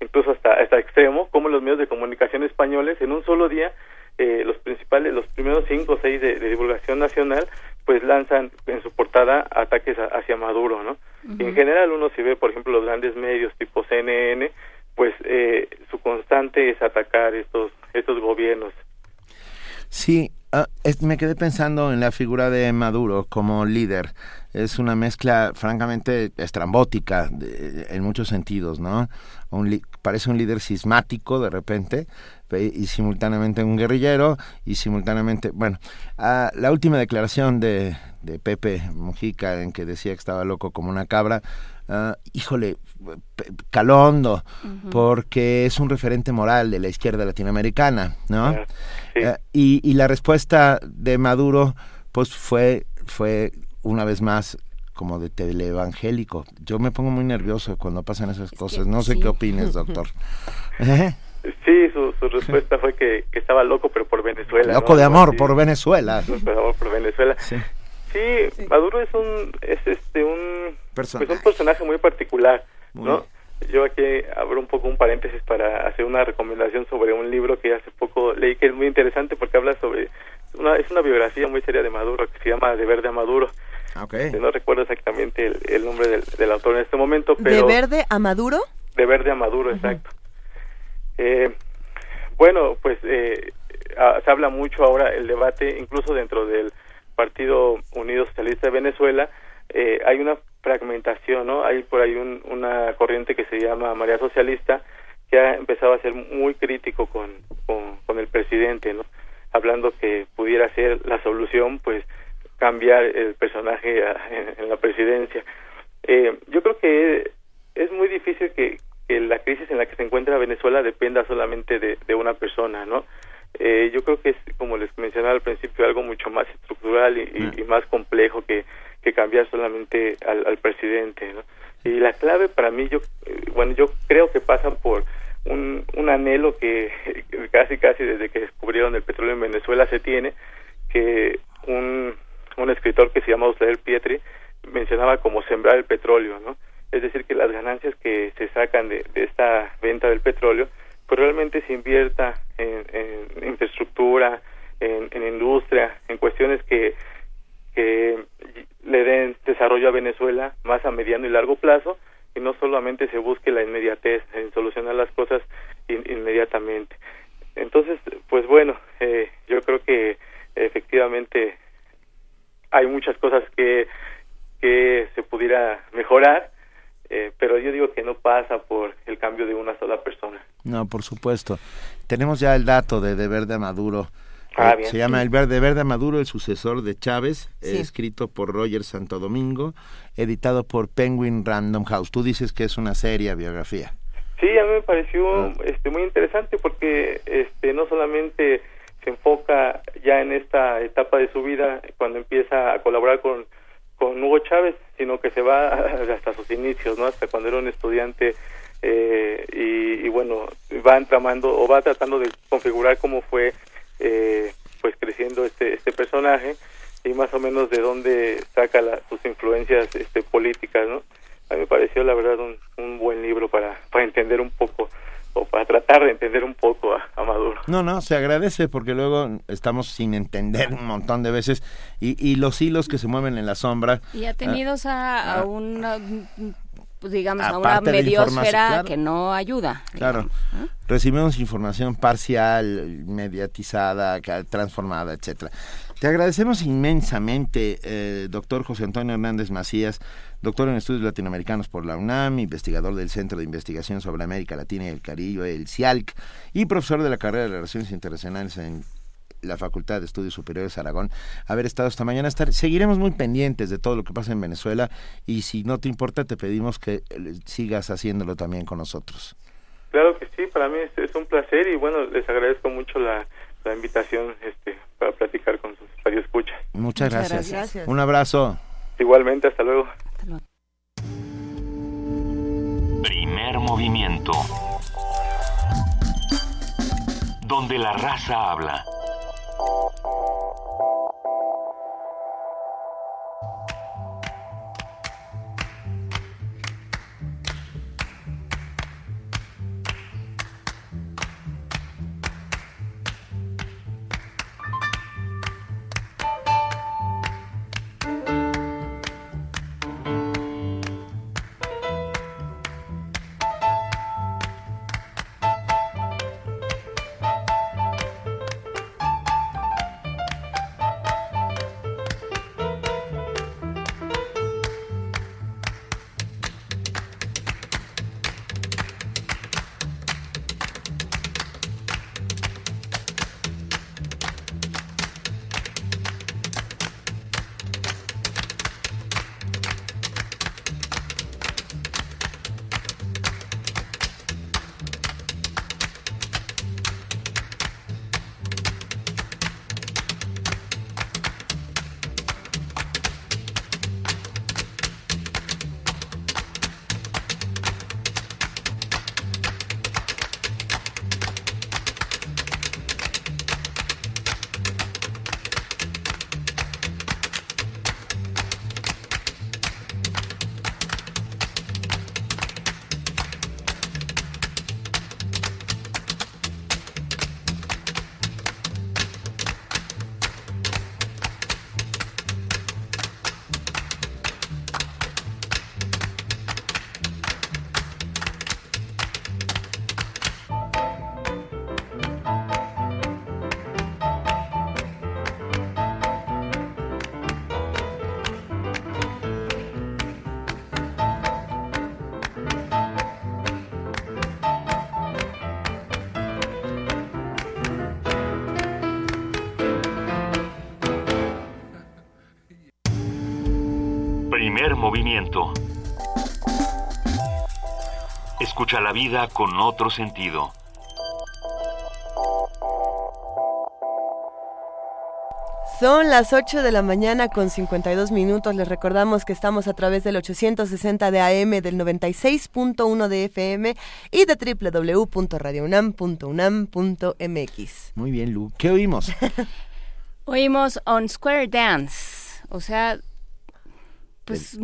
incluso hasta, hasta extremo, como los medios de comunicación españoles en un solo día, eh, los principales, los primeros cinco o seis de, divulgación nacional, pues lanzan en su portada ataques hacia Maduro, ¿no? y en general uno si ve, por ejemplo, los grandes medios tipo CNN, pues eh, su constante es atacar estos estos gobiernos. Sí, Ah, me quedé pensando en la figura de Maduro como líder. Es una mezcla francamente estrambótica en muchos sentidos, ¿no? parece un líder sismático de repente y simultáneamente un guerrillero y simultáneamente, bueno, ah, la última declaración de, de Pepe Mujica en que decía que estaba loco como una cabra, uh, híjole, calondo, porque es un referente moral de la izquierda latinoamericana, ¿no? Eh, y, y, la respuesta de Maduro, pues fue, fue una vez más como de teleevangélico. Yo me pongo muy nervioso cuando pasan esas cosas. no sé qué opines, doctor. Sí, su, su respuesta fue que, que, estaba loco, pero por Venezuela. Loco de amor por Venezuela. por Venezuela. Sí. Sí, Maduro es un es este un personaje. Pues un personaje muy particular, ¿no? Yo aquí abro un poco un paréntesis para hacer una recomendación sobre un libro que hace poco leí que es muy interesante porque habla sobre una es una biografía muy seria de Maduro que se llama De Verde a Maduro. Okay. No recuerdo exactamente el, nombre del, del, autor en este momento, pero ¿De Verde a Maduro? De Verde a Maduro, exacto. Eh, bueno, pues eh, se habla mucho ahora el debate, incluso dentro del Partido Unido Socialista de Venezuela, eh, hay una fragmentación, ¿no? Hay por ahí una corriente que se llama María Socialista que ha empezado a ser muy crítico con, con, el presidente, ¿no? Hablando que pudiera ser la solución, pues, cambiar el personaje en, la presidencia. Eh, yo creo que es muy difícil que, que la crisis en la que se encuentra Venezuela dependa solamente de, de una persona, ¿no? Eh, yo creo que es, como les mencionaba al principio, algo mucho más estructural y, más complejo que, que cambiar solamente al, al presidente. ¿no? Y la clave para mí, yo, eh, bueno, yo creo que pasan por un, un anhelo que casi, casi desde que descubrieron el petróleo en Venezuela se tiene, que un, un escritor que se llama Osler Pietri mencionaba como sembrar el petróleo, ¿no? Es decir, que las ganancias que se sacan de, esta venta del petróleo pues realmente se invierta en, infraestructura, en, industria, en cuestiones que, que le den desarrollo a Venezuela más a mediano y largo plazo y no solamente se busque la inmediatez en solucionar las cosas inmediatamente. Entonces, pues bueno, eh, yo creo que efectivamente hay muchas cosas que, que se pudiera mejorar, eh, pero yo digo que no pasa por el cambio de una sola persona. No, por supuesto. Tenemos ya el dato de de Maduro. Ah, eh, se llama El Verde Verde Maduro, el sucesor de Chávez, escrito por Roger Santo Domingo, editado por Penguin Random House. Tú dices que es una seria biografía. Sí, a mí me pareció ah. este, muy interesante porque este, no solamente se enfoca ya en esta etapa de su vida cuando empieza a colaborar con con Hugo Chávez, sino que se va hasta sus inicios, ¿no? Hasta cuando era un estudiante eh, y, bueno, va entramando o va tratando de configurar cómo fue eh, pues creciendo este este personaje y más o menos de dónde saca sus influencias este políticas, ¿no? A mí me pareció la verdad un, un buen libro para para entender un poco o para tratar de entender un poco a, Maduro. No, no, se agradece porque luego estamos sin entender un montón de veces y, y los hilos que se mueven en la sombra. Y atenidos a, a ah. una pues digamos, a una mediosfera que no ayuda. Claro. Recibimos información parcial, mediatizada, transformada, etcétera. Te agradecemos inmensamente, eh, doctor José Antonio Hernández Macías, doctor en estudios latinoamericanos por la UNAM, investigador del Centro de Investigación sobre América Latina y el Caribe, el CIALC, y profesor de la carrera de Relaciones Internacionales en la Facultad de Estudios Superiores Aragón, haber estado esta mañana. Estar, seguiremos muy pendientes de todo lo que pasa en Venezuela y si no te importa, te pedimos que eh, sigas haciéndolo también con nosotros. Claro que sí, para mí es, un placer y bueno, les agradezco mucho la, invitación este, para platicar con sus radioescuchas. Muchas, Muchas gracias. Un abrazo. Igualmente, hasta luego. Hasta luego. Primer movimiento. Donde la raza habla. you movimiento. Escucha la vida con otro sentido. Son las 8 de la mañana con 52 minutos. Les recordamos que estamos a través del 860 de AM, del 96.1 de FM y de www.radiounam.unam.mx. Muy bien, Lu. ¿Qué oímos? oímos On Square Dance. O sea, pues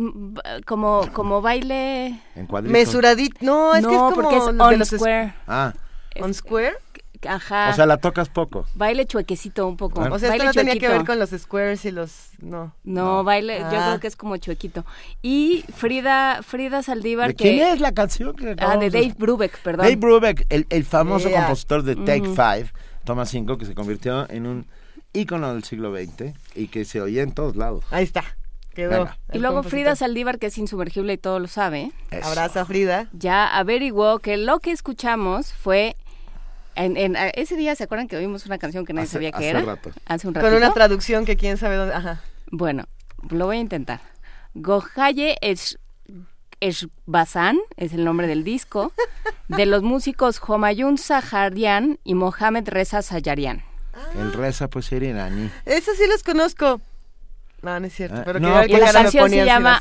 como como baile mesuradito. No, es que es como porque es on square. Ah. On square. Ajá. O sea, la tocas poco. Baile chuequecito un poco. O sea, esto no tenía que ver con los squares y los no. No, baile, yo ah. creo que es como chuequito. Y Frida Frida Saldívar que ¿Quién es la canción que Ah, de Dave Brubeck, perdón. Dave Brubeck, el, el famoso compositor de Take Five, Toma 5 que se convirtió en un ícono del siglo XX y que se oía en todos lados. Ahí está. Y luego Frida Saldívar, que es insumergible y todo lo sabe. Abraza Frida. Ya averiguó que lo que escuchamos fue en, ese día, ¿se acuerdan que oímos una canción que nadie sabía que era? Rato. Hace un rato. Con una traducción que quién sabe dónde. Ajá. Bueno, lo voy a intentar. Gohaye es Bazán, es el nombre del disco, de los músicos Homayun Saharian y Mohamed Reza Sayarian. El Reza pues era iraní. Eso sí los conozco. No, no es cierto. Ah, pero no, que la canción se llama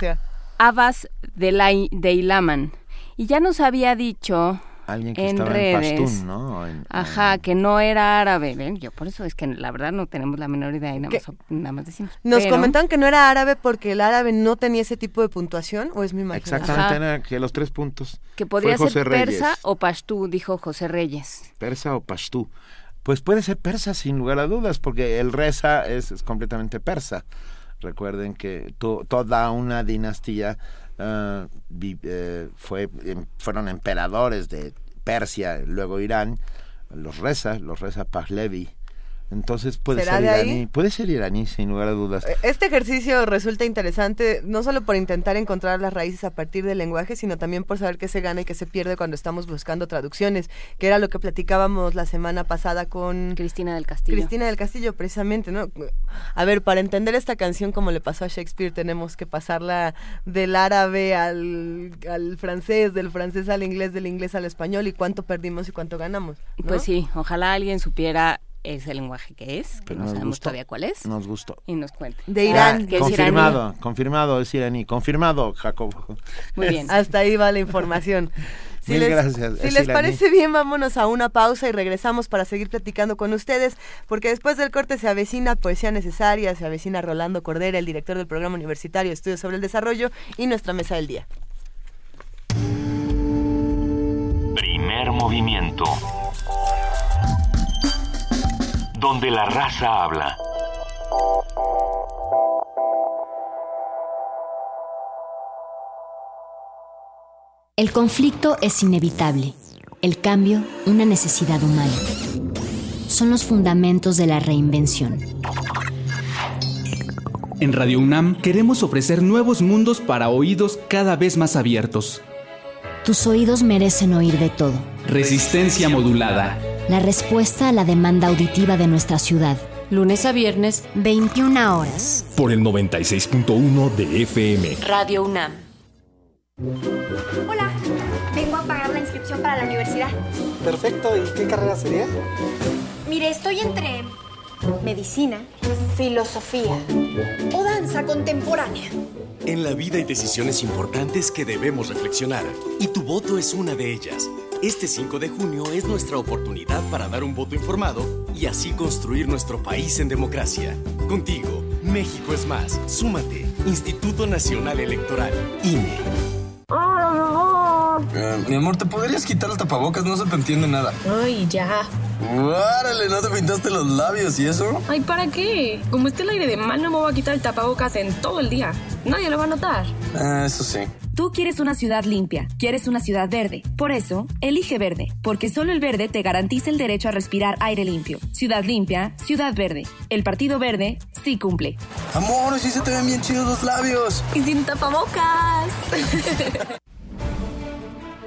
Abbas de, la, de Ilaman. Y ya nos había dicho Alguien que en estaba redes, en Pastún, ¿no? ajá, que no era árabe. ¿ven? Yo por eso es que la verdad no tenemos la menor idea y nada, más, nada más, decimos. Nos comentan que no era árabe porque el árabe no tenía ese tipo de puntuación, ¿o es mi imaginación? Exactamente, era que los tres puntos. Que podría ser persa o pastú, dijo José Reyes. Persa o pastú. Pues puede ser persa sin lugar a dudas, porque el reza es, es completamente persa. Recuerden que toda una dinastía uh, fue, em, fueron emperadores de Persia, luego Irán, los Reza, los Reza Pahlavi, Entonces puede ser iraní. Puede ser iraní, sin lugar a dudas. Eh, este ejercicio resulta interesante no solo por intentar encontrar las raíces a partir del lenguaje, sino también por saber qué se gana y qué se pierde cuando estamos buscando traducciones, que era lo que platicábamos la semana pasada con Cristina del Castillo. Cristina del Castillo, precisamente, ¿no? A ver, para entender esta canción como le pasó a Shakespeare, tenemos que pasarla del árabe al, al francés, del francés al inglés, del inglés al español y cuánto perdimos y cuánto ganamos. Pues sí, ojalá alguien supiera ese lenguaje que es, que no sabemos todavía cuál es. Nos gustó. Y nos cuente. De Irán. que confirmado, confirmado, es iraní. Confirmado, Jacob. Muy bien. Hasta ahí va la información. Si les, gracias. Si les parece bien, vámonos a una pausa y regresamos para seguir platicando con ustedes, porque después del corte se avecina Poesía Necesaria, se avecina Rolando Cordera, el director del programa universitario Estudios sobre el Desarrollo, y nuestra mesa del día. Primer movimiento donde la raza habla. El conflicto es inevitable, el cambio una necesidad humana. Son los fundamentos de la reinvención. En Radio UNAM queremos ofrecer nuevos mundos para oídos cada vez más abiertos. Tus oídos merecen oír de todo. Resistencia modulada la respuesta a la demanda auditiva de nuestra ciudad. Lunes a viernes, 21 horas. Por el 96.1 de FM. Radio UNAM. Hola, vengo a pagar la inscripción para la universidad. Perfecto, ¿y qué carrera sería? Mire, estoy entre medicina, filosofía o danza contemporánea. En la vida hay decisiones importantes que debemos reflexionar, y tu voto es una de ellas. Este 5 de junio es nuestra oportunidad para dar un voto informado y así construir nuestro país en democracia. Contigo, México es más. Súmate. Instituto Nacional Electoral, INE. Eh, mi amor, ¿te podrías quitar el tapabocas? No se te entiende nada. Ay, ya. ¡Árale! ¿No te pintaste los labios y eso? Ay, ¿para qué? Como esté el aire de mal, no me voy a quitar el tapabocas en todo el día. Nadie lo va a notar. Ah, eso sí. Tú quieres una ciudad limpia, quieres una ciudad verde. Por eso, elige verde, porque solo el verde te garantiza el derecho a respirar aire limpio. Ciudad limpia, ciudad verde. El Partido Verde sí cumple. Amor, sí se te ven bien chidos los labios. Y sin tapabocas.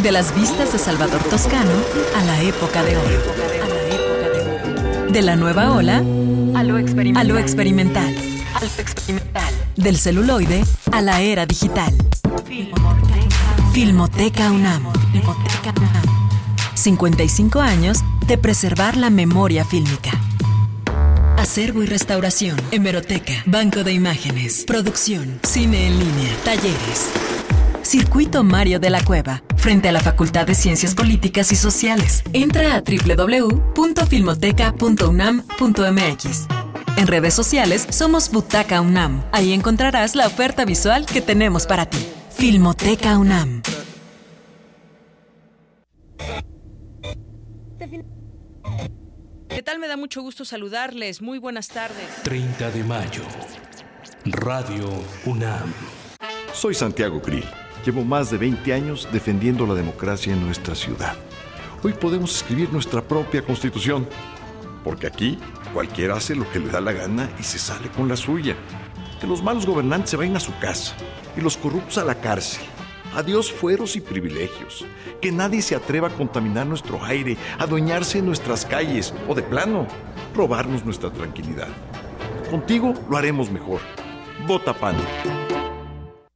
De las vistas de Salvador Toscano a la época de hoy. De la nueva ola a lo experimental. A lo experimental. Del celuloide a la era digital. Filmoteca UNAM. Filmoteca UNAM. 55 años de preservar la memoria fílmica. Acervo y restauración, hemeroteca, banco de imágenes, producción, cine en línea, talleres. Circuito Mario de la Cueva, frente a la Facultad de Ciencias Políticas y Sociales. Entra a www.filmoteca.unam.mx. En redes sociales somos Butaca UNAM. Ahí encontrarás la oferta visual que tenemos para ti. Filmoteca UNAM. ¿Qué tal? Me da mucho gusto saludarles. Muy buenas tardes. 30 de mayo. Radio UNAM. Soy Santiago Krill. Llevo más de 20 años defendiendo la democracia en nuestra ciudad. Hoy podemos escribir nuestra propia constitución, porque aquí Cualquiera hace lo que le da la gana y se sale con la suya. Que los malos gobernantes se vayan a su casa y los corruptos a la cárcel. Adiós fueros y privilegios. Que nadie se atreva a contaminar nuestro aire, adueñarse de nuestras calles o de plano, robarnos nuestra tranquilidad. Contigo lo haremos mejor. Vota PAN.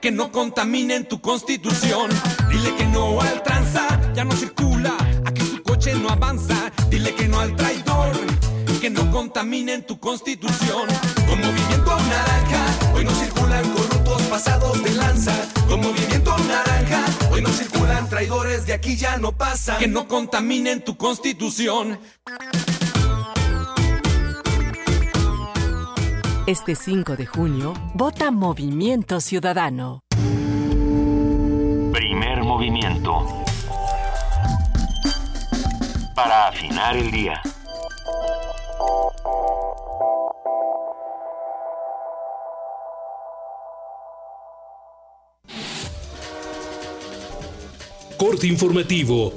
Que no contaminen tu constitución. Dile que no al tranza, ya no circula. Aquí su coche no avanza. Dile que no al traidor. Que no contaminen tu constitución. Con movimiento naranja, hoy no circulan corruptos pasados de lanza. Con movimiento naranja, hoy no circulan traidores, de aquí ya no pasa. Que no contaminen tu constitución. Este 5 de junio, vota Movimiento Ciudadano. Primer movimiento. Para afinar el día. Corte informativo.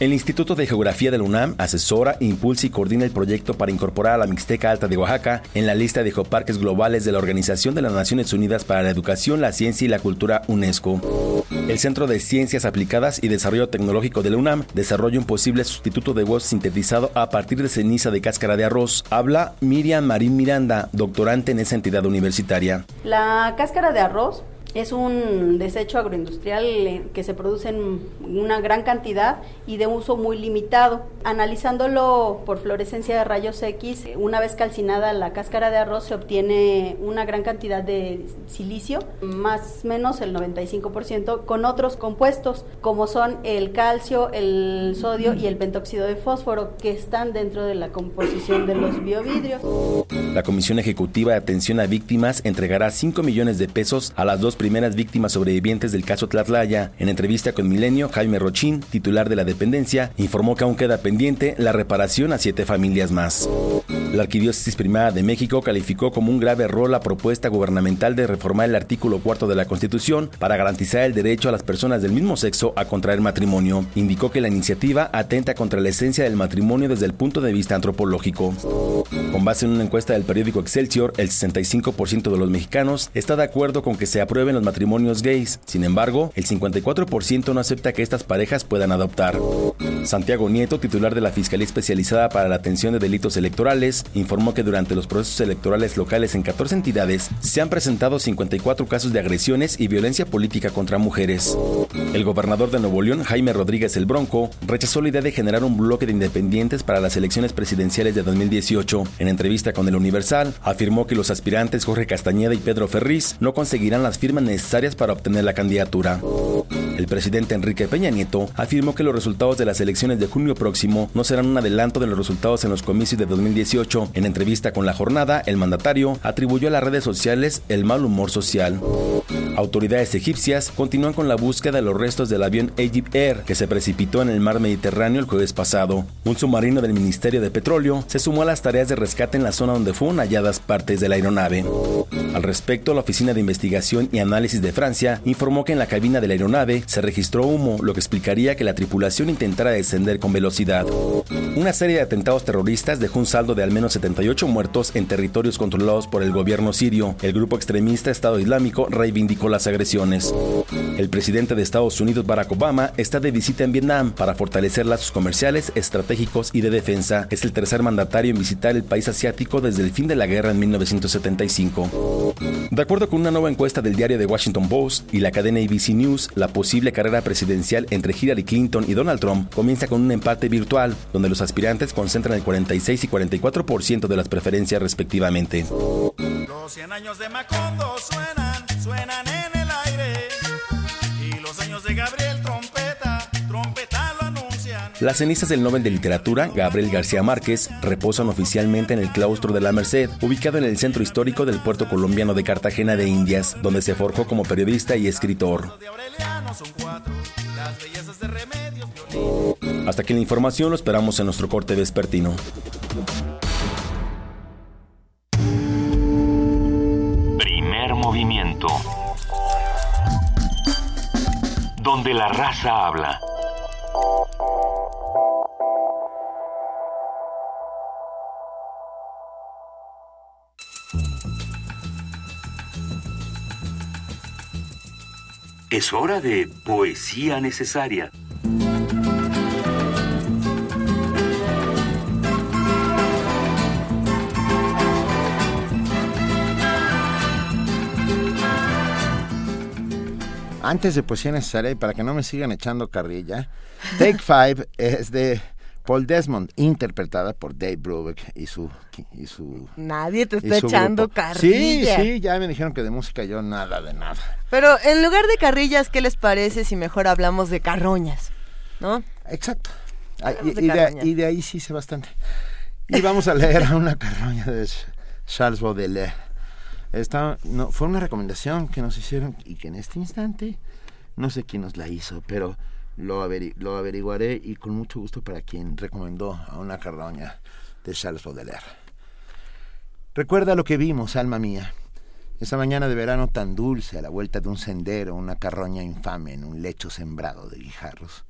El Instituto de Geografía de la UNAM asesora, impulsa y coordina el proyecto para incorporar a la Mixteca Alta de Oaxaca en la lista de geoparques globales de la Organización de las Naciones Unidas para la Educación, la Ciencia y la Cultura UNESCO. El Centro de Ciencias Aplicadas y Desarrollo Tecnológico de la UNAM desarrolla un posible sustituto de voz sintetizado a partir de ceniza de cáscara de arroz. Habla Miriam Marín Miranda, doctorante en esa entidad universitaria. La cáscara de arroz es un desecho agroindustrial eh, que se produce en una gran cantidad y de uso muy limitado. Analizándolo por fluorescencia de rayos X, una vez calcinada la cáscara de arroz se obtiene una gran cantidad de silicio, más o menos el 95%, con otros compuestos como son el calcio, el sodio y el pentóxido de fósforo que están dentro de la composición de los biovidrios. La Comisión Ejecutiva de Atención a Víctimas entregará 5 millones de pesos a las dos primeras víctimas sobrevivientes del caso Tlatlaya. En entrevista con Milenio, Jaime Rochín, titular de la dependencia, informó que aún queda pendiente la reparación a siete familias más. La Arquidiócesis Primada de México calificó como un grave error la propuesta gubernamental de reformar el artículo cuarto de la Constitución para garantizar el derecho a las personas del mismo sexo a contraer matrimonio. Indicó que la iniciativa atenta contra la esencia del matrimonio desde el punto de vista antropológico. Con base en una encuesta del periódico Excelsior, el 65% de los mexicanos está de acuerdo con que se aprueben los matrimonios gays. Sin embargo, el 54% no acepta que estas parejas puedan adoptar. Santiago Nieto, titular de la Fiscalía Especializada para la Atención de Delitos Electorales, informó que durante los procesos electorales locales en 14 entidades se han presentado 54 casos de agresiones y violencia política contra mujeres. El gobernador de Nuevo León, Jaime Rodríguez el Bronco, rechazó la idea de generar un bloque de independientes para las elecciones presidenciales de 2018. En entrevista con el Universal, afirmó que los aspirantes Jorge Castañeda y Pedro Ferriz no conseguirán las firmas necesarias para obtener la candidatura. El presidente Enrique Peña Nieto afirmó que los resultados de las elecciones de junio próximo no serán un adelanto de los resultados en los comicios de 2018. En entrevista con la jornada, el mandatario atribuyó a las redes sociales el mal humor social. Autoridades egipcias continúan con la búsqueda de los restos del avión Egypt Air que se precipitó en el mar Mediterráneo el jueves pasado. Un submarino del Ministerio de Petróleo se sumó a las tareas de rescate en la zona donde fueron halladas partes de la aeronave. Al respecto, la Oficina de Investigación y Análisis de Francia informó que en la cabina de la aeronave se registró humo, lo que explicaría que la tripulación intentara descender con velocidad. Una serie de atentados terroristas dejó un saldo de al menos 78 muertos en territorios controlados por el gobierno sirio. El grupo extremista Estado Islámico reivindicó las agresiones. El presidente de Estados Unidos, Barack Obama, está de visita en Vietnam para fortalecer lazos comerciales, estratégicos y de defensa. Es el tercer mandatario en visitar el país asiático desde el fin de la guerra en 1975. De acuerdo con una nueva encuesta del diario The Washington Post y la cadena ABC News, la posible carrera presidencial entre Hillary Clinton y Donald Trump comienza con un empate virtual, donde los aspirantes concentran el 46 y 44% de las preferencias respectivamente. Los 100 años de Macondo suenan, suenan en el aire. Y los años de Gabriel Las cenizas del Nobel de Literatura, Gabriel García Márquez, reposan oficialmente en el claustro de la Merced, ubicado en el centro histórico del puerto colombiano de Cartagena de Indias, donde se forjó como periodista y escritor. Hasta aquí la información, lo esperamos en nuestro corte vespertino. Primer movimiento. donde la raza habla. Es hora de poesía necesaria. Antes de poesía necesaria y para que no me sigan echando carrilla, Take Five es de Paul Desmond, interpretada por Dave Brubeck y su... Y su Nadie te está echando grupo. carrilla. Sí, sí, ya me dijeron que de música yo nada de nada. Pero en lugar de carrillas, ¿qué les parece si mejor hablamos de carroñas? ¿No? Exacto. Ah, y, Hablamos de y de, carroña. y de ahí sí sé bastante. Y vamos a leer a una carroña de Charles Baudelaire. Esta, no, fue una recomendación que nos hicieron y que en este instante no sé quién nos la hizo, pero lo, averi- lo averiguaré y con mucho gusto para quien recomendó a una carroña de Charles Baudelaire. Recuerda lo que vimos, alma mía. Esa mañana de verano tan dulce, a la vuelta de un sendero, una carroña infame en un lecho sembrado de guijarros.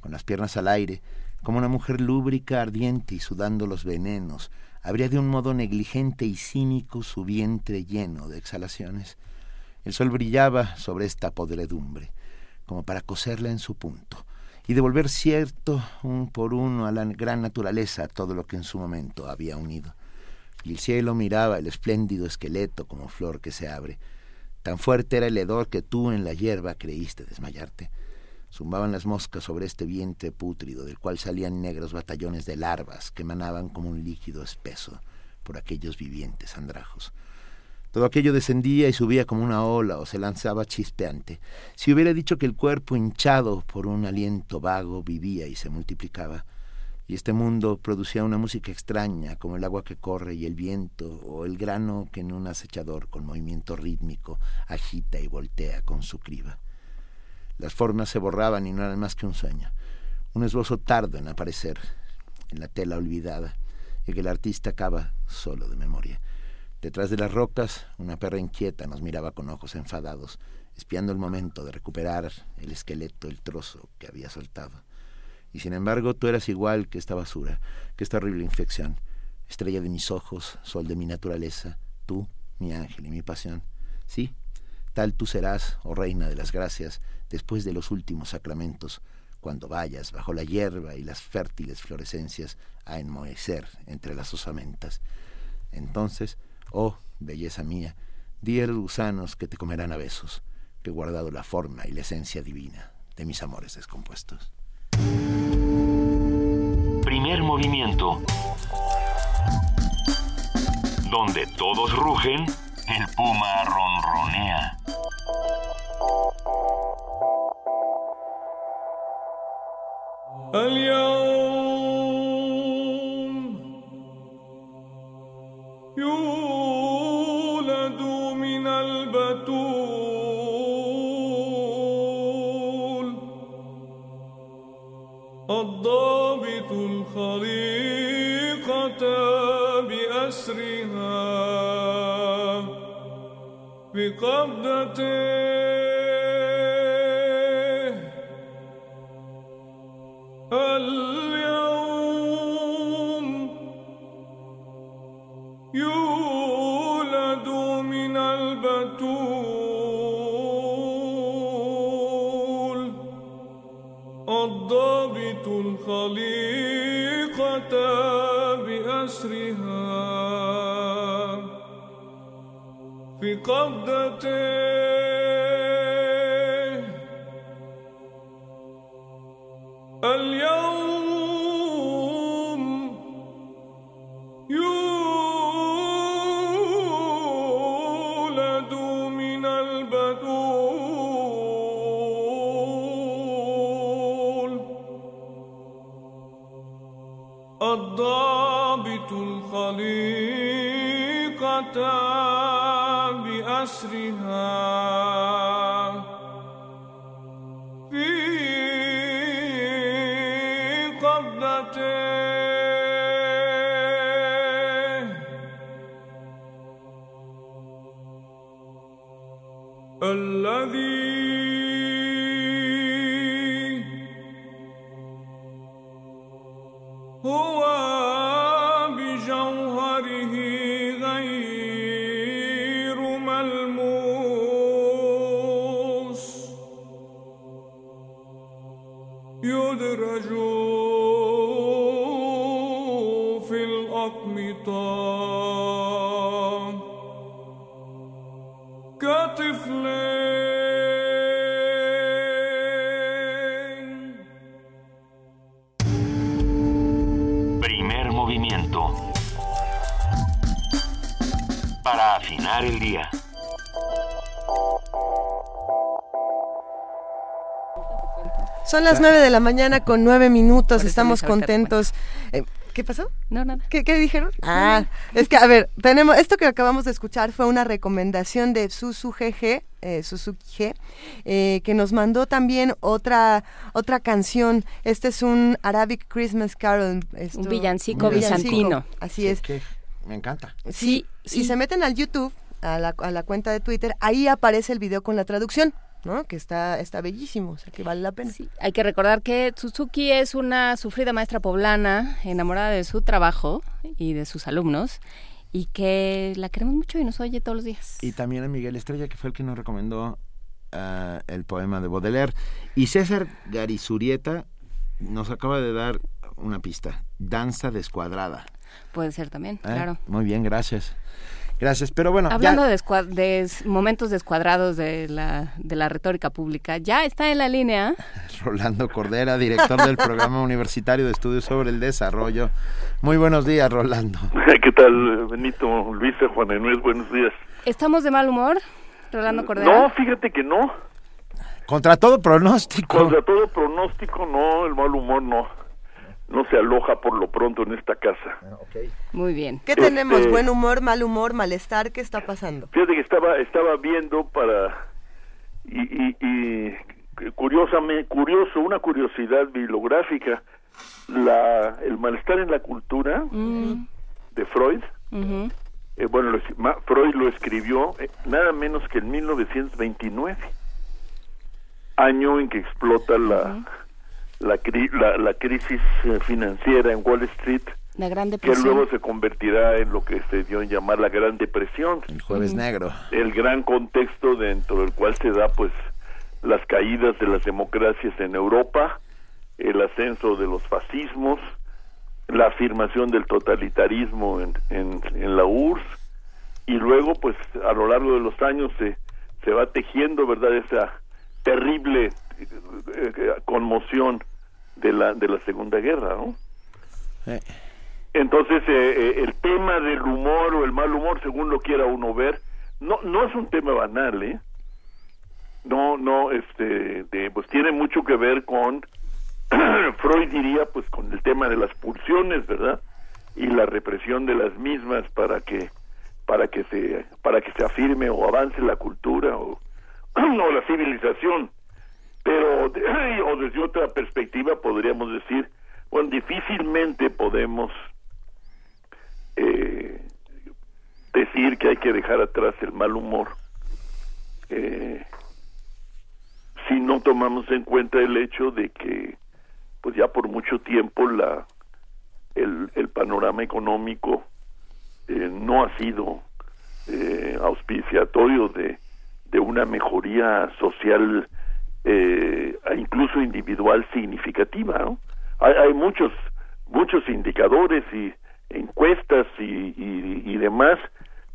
Con las piernas al aire, como una mujer lúbrica, ardiente y sudando los venenos, abría de un modo negligente y cínico su vientre lleno de exhalaciones. El sol brillaba sobre esta podredumbre, como para coserla en su punto, y devolver cierto un por uno a la gran naturaleza todo lo que en su momento había unido. Y el cielo miraba el espléndido esqueleto como flor que se abre. Tan fuerte era el hedor que tú en la hierba creíste desmayarte. Zumbaban las moscas sobre este vientre pútrido, del cual salían negros batallones de larvas que emanaban como un líquido espeso por aquellos vivientes andrajos. Todo aquello descendía y subía como una ola o se lanzaba chispeante. Si hubiera dicho que el cuerpo hinchado por un aliento vago vivía y se multiplicaba, y este mundo producía una música extraña como el agua que corre y el viento o el grano que en un acechador con movimiento rítmico agita y voltea con su criba. Las formas se borraban y no eran más que un sueño, un esbozo tardo en aparecer en la tela olvidada y que el artista acaba solo de memoria. Detrás de las rocas, una perra inquieta nos miraba con ojos enfadados, espiando el momento de recuperar el esqueleto, el trozo que había soltado. Y sin embargo, tú eras igual que esta basura, que esta horrible infección, estrella de mis ojos, sol de mi naturaleza, tú, mi ángel y mi pasión. Sí, tal tú serás, oh reina de las gracias, después de los últimos sacramentos, cuando vayas bajo la hierba y las fértiles florescencias a enmohecer entre las osamentas. Entonces, oh belleza mía, di a los gusanos que te comerán a besos, que he guardado la forma y la esencia divina de mis amores descompuestos. Primer movimiento. Donde todos rugen, el puma ronronea. اليوم الطريقة بأسرها بقبضة قبضتي Son las 9 de la mañana con 9 minutos, estamos contentos. Eh, ¿Qué pasó? No, nada. ¿Qué, qué dijeron? Ah, es que, a ver, tenemos, esto que acabamos de escuchar fue una recomendación de Susu GG, eh, Suzuki G, eh, que nos mandó también otra, otra canción. Este es un Arabic Christmas Carol. esto- Un villancico bizantino. Así es. Que me encanta. Sí, si se meten al YouTube, a la, a la cuenta de Twitter, ahí aparece el video con la traducción, ¿no? Que está, está bellísimo, o sea que vale la pena. Hay que recordar que Suzuki es una sufrida maestra poblana, enamorada de su trabajo y de sus alumnos, y que la queremos mucho y nos oye todos los días. Y también a Miguel Estrella, que fue el que nos recomendó ah, el poema de Baudelaire. Y César Garizurieta nos acaba de dar una pista. Danza descuadrada. Puede ser también, ¿eh? claro. Muy bien, gracias. Gracias, pero bueno, Hablando ya- de, momentos descuadrados de la, de la retórica pública, ya está en la línea. Rolando Cordera, director del Programa Universitario de Estudios sobre el Desarrollo. Muy buenos días, Rolando. ¿Qué tal, Benito, Luisa, Juan Inés? Buenos días. ¿Estamos de mal humor, Rolando Cordera? No, fíjate que no. Contra todo pronóstico. Contra todo pronóstico, no, el mal humor no. No se aloja por lo pronto en esta casa. Muy bien. ¿Qué Este- tenemos? ¿Buen humor, mal humor, malestar? ¿Qué está pasando? Fíjate que estaba, estaba viendo para... Y, y, y curiosamente, curioso, una curiosidad bibliográfica, la, el malestar en la cultura Mm, de Freud. Eh, bueno, lo ma- Freud lo escribió eh, nada menos que en 1929, año en que explota la, la, cri- la, la crisis eh, financiera en Wall Street, La Gran que luego se convertirá en lo que se dio en llamar la Gran Depresión. El jueves negro. El gran contexto dentro del cual se da pues las caídas de las democracias en Europa, el ascenso de los fascismos, la afirmación del totalitarismo en, en, en la URSS y luego pues a lo largo de los años se, se va tejiendo verdad esa terrible eh, eh, conmoción de la de la segunda guerra ¿no? Entonces eh, eh, el tema del humor o el mal humor según lo quiera uno ver no no es un tema banal eh no no este de- pues tiene mucho que ver con Freud diría pues con el tema de las pulsiones verdad y la represión de las mismas para que para que se para que se afirme o avance la cultura o, o la civilización pero o desde otra perspectiva podríamos decir bueno difícilmente podemos eh, decir que hay que dejar atrás el mal humor eh, si no tomamos en cuenta el hecho de que pues ya por mucho tiempo la el, el panorama económico eh, no ha sido eh, auspiciatorio de, de una mejoría social eh, incluso individual significativa ¿no? hay, hay muchos muchos indicadores y encuestas y, y, y demás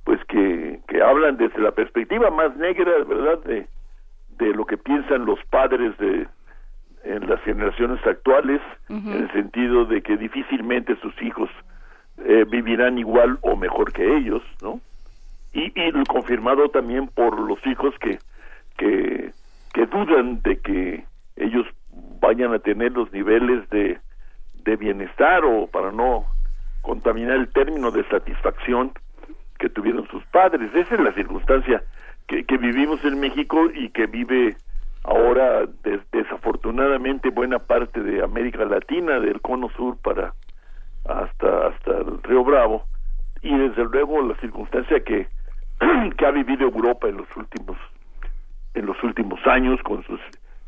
pues que, que hablan desde la perspectiva más negra verdad de, de lo que piensan los padres de en las generaciones actuales en el sentido de que difícilmente sus hijos eh, vivirán igual o mejor que ellos no y, y confirmado también por los hijos que que que dudan de que ellos vayan a tener los niveles de de bienestar o para no contaminar el término de satisfacción que tuvieron sus padres. Esa es la circunstancia que, que vivimos en México y que vive ahora des- desafortunadamente buena parte de América Latina, del cono sur para hasta hasta el Río Bravo y desde luego la circunstancia que que ha vivido Europa en los últimos en los últimos años con sus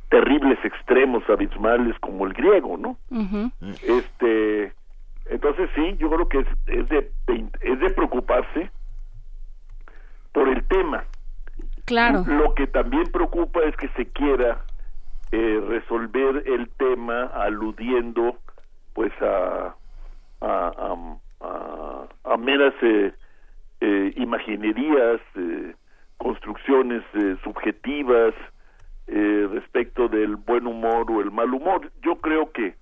terribles extremos abismales como el griego, ¿no? Ujú. Este Entonces sí, yo creo que es, es, de, de- es de preocuparse por el tema. Claro. Lo que también preocupa es que se quiera eh, resolver el tema aludiendo pues a a, a- a- a meras eh, eh, imaginerías, eh, construcciones eh, subjetivas eh, respecto del buen humor o el mal humor. Yo creo que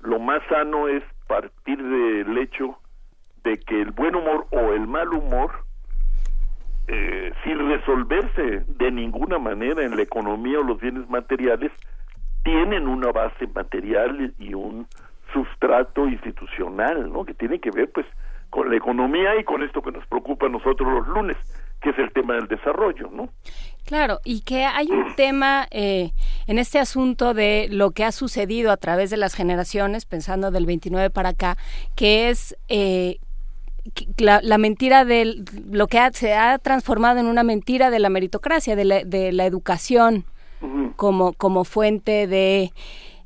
lo más sano es partir del hecho de que el buen humor o el mal humor eh, sin resolverse de ninguna manera en la economía o los bienes materiales, tienen una base material y un sustrato institucional, ¿no? Que tiene que ver, pues, con la economía y con esto que nos preocupa a nosotros los lunes, que es el tema del desarrollo, ¿no? Claro, y que hay un tema eh, en este asunto de lo que ha sucedido a través de las generaciones, pensando del 29 para acá, que es eh, la mentira de lo que ha- se ha transformado en una mentira de la meritocracia, de la, de la educación como, como fuente de,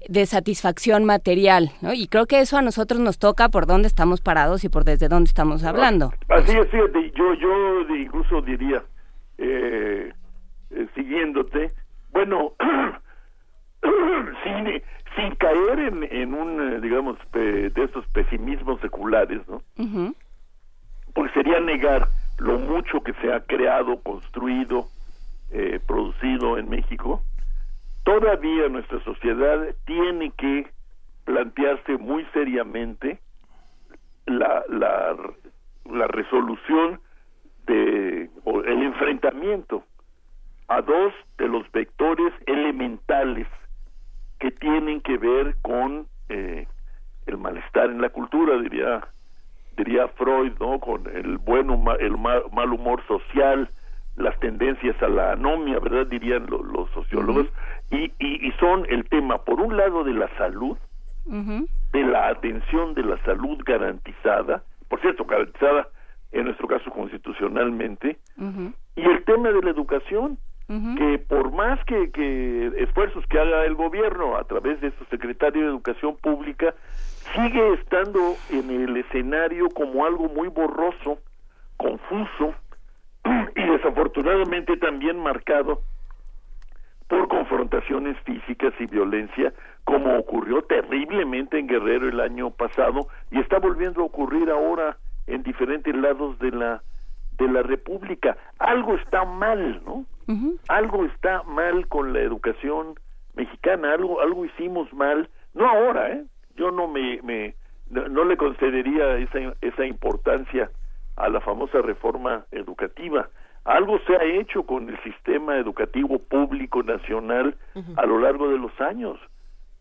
de satisfacción material, ¿no? Y creo que eso a nosotros nos toca por dónde estamos parados y por desde dónde estamos hablando. Así es, fíjate, yo, yo incluso diría, eh, eh, siguiéndote, bueno, sin, sin caer en, en un, eh, digamos, pe- de estos pesimismos seculares, ¿no? Ujú. Porque sería negar lo mucho que se ha creado, construido, eh, producido en México. Todavía nuestra sociedad tiene que plantearse muy seriamente la, la, la resolución de o el enfrentamiento a dos de los vectores elementales que tienen que ver con eh, el malestar en la cultura diría diría Freud no con el buen huma- el ma- mal humor social las tendencias a la anomia verdad dirían lo- los sociólogos y, y, y son el tema por un lado de la salud de la atención de la salud garantizada, por cierto, garantizada en nuestro caso constitucionalmente, y el tema de la educación, que por más que, que esfuerzos que haga el gobierno a través de su secretario de Educación Pública, sigue estando en el escenario como algo muy borroso, confuso y desafortunadamente también marcado por confrontaciones físicas y violencia, como ocurrió terriblemente en Guerrero el año pasado y está volviendo a ocurrir ahora en diferentes lados de la de la República. Algo está mal, ¿no? Algo está mal con la educación mexicana, algo algo hicimos mal, no ahora, ¿eh? Yo no me, me no, no le concedería esa esa importancia a la famosa reforma educativa. Algo se ha hecho con el sistema educativo público nacional a lo largo de los años,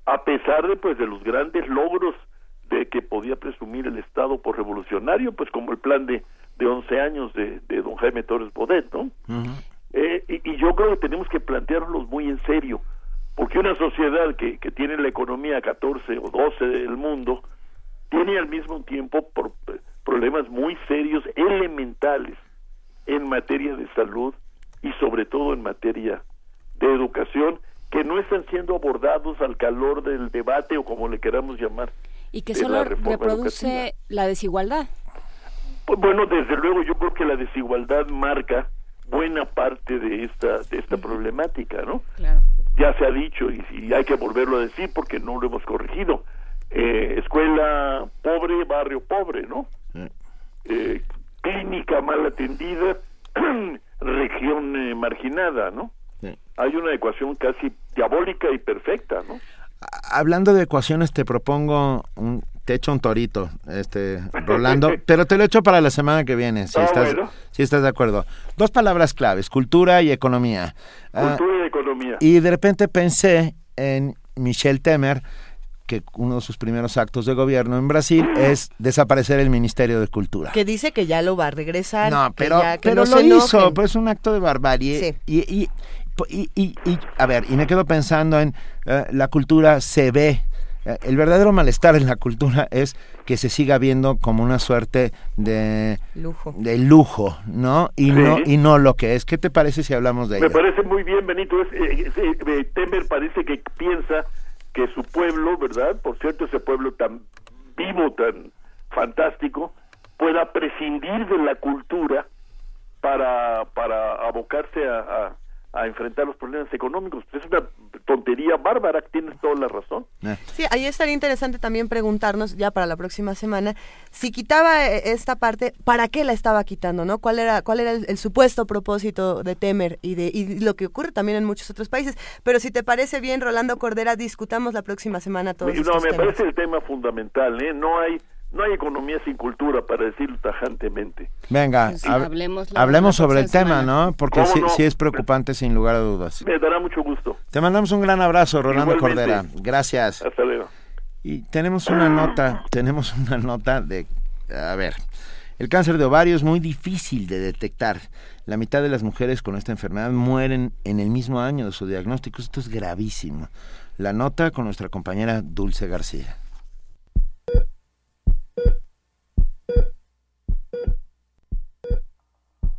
a pesar de pues de los grandes logros de que podía presumir el Estado por revolucionario, pues como el plan de, de 11 años de, de don Jaime Torres Bodet, ¿no? Eh, y, y yo creo que tenemos que plantearlos muy en serio, porque una sociedad que, que tiene la economía 14 o 12 del mundo, tiene al mismo tiempo por- problemas muy serios, elementales, en materia de salud y sobre todo en materia de educación, que no están siendo abordados al calor del debate o como le queramos llamar. Y que solo la reproduce educativa. la desigualdad. Pues bueno, desde luego yo creo que la desigualdad marca buena parte de esta de esta problemática, ¿no? Claro. Ya se ha dicho y, y hay que volverlo a decir porque no lo hemos corregido. Eh, escuela pobre, barrio pobre, ¿no? Eh, clínica mal atendida, región eh, marginada, ¿no? Hay una ecuación casi diabólica y perfecta, ¿no? Hablando de ecuaciones, te propongo un te echo un torito, este Rolando, pero te lo echo para la semana que viene, si Ah, estás bueno. si estás de acuerdo. Dos palabras claves, cultura y economía. Ah, Cultura y economía. y de repente pensé en Michel Temer, que uno de sus primeros actos de gobierno en Brasil es desaparecer el Ministerio de Cultura. Que dice que ya lo va a regresar. No, que pero, ya- que pero no lo se hizo, pues es un acto de barbarie. Y, y, y, y- y, a ver, y me quedo pensando en eh, la cultura se ve. eh, el verdadero malestar en la cultura es que se siga viendo como una suerte de lujo, de lujo ¿no? Y, Sí. no y no lo que es. ¿Qué te parece si hablamos de Me ello? parece muy bien, Benito. Es, eh, Temer parece que piensa que su pueblo, ¿verdad? Por cierto, ese pueblo tan vivo, tan fantástico, pueda prescindir de la cultura para, para abocarse a, a, a enfrentar los problemas económicos. Pues es una tontería bárbara, tienes toda la razón. Sí, ahí estaría interesante también preguntarnos ya para la próxima semana si quitaba eh, esta parte, ¿para qué la estaba quitando, no? ¿Cuál era cuál era el, el supuesto propósito de Temer y de y lo que ocurre también en muchos otros países? Pero si te parece bien, Rolando Cordera, discutamos la próxima semana todos no, estos me temas. parece el tema fundamental, ¿eh? No hay no hay economía sin cultura, para decirlo tajantemente. Venga, Sí, hab- hablemos sobre el tema, semana. ¿no? Porque ¿Cómo sí, no? sí es preocupante sin lugar a dudas. Me dará mucho gusto. Te mandamos un gran abrazo, Rolando Igualmente. Cordera. Gracias. Hasta luego. Y tenemos una nota, tenemos una nota de, a ver, el cáncer de ovario es muy difícil de detectar. La mitad de las mujeres con esta enfermedad mueren en el mismo año de su diagnóstico. Esto es gravísimo. La nota con nuestra compañera Dulce García.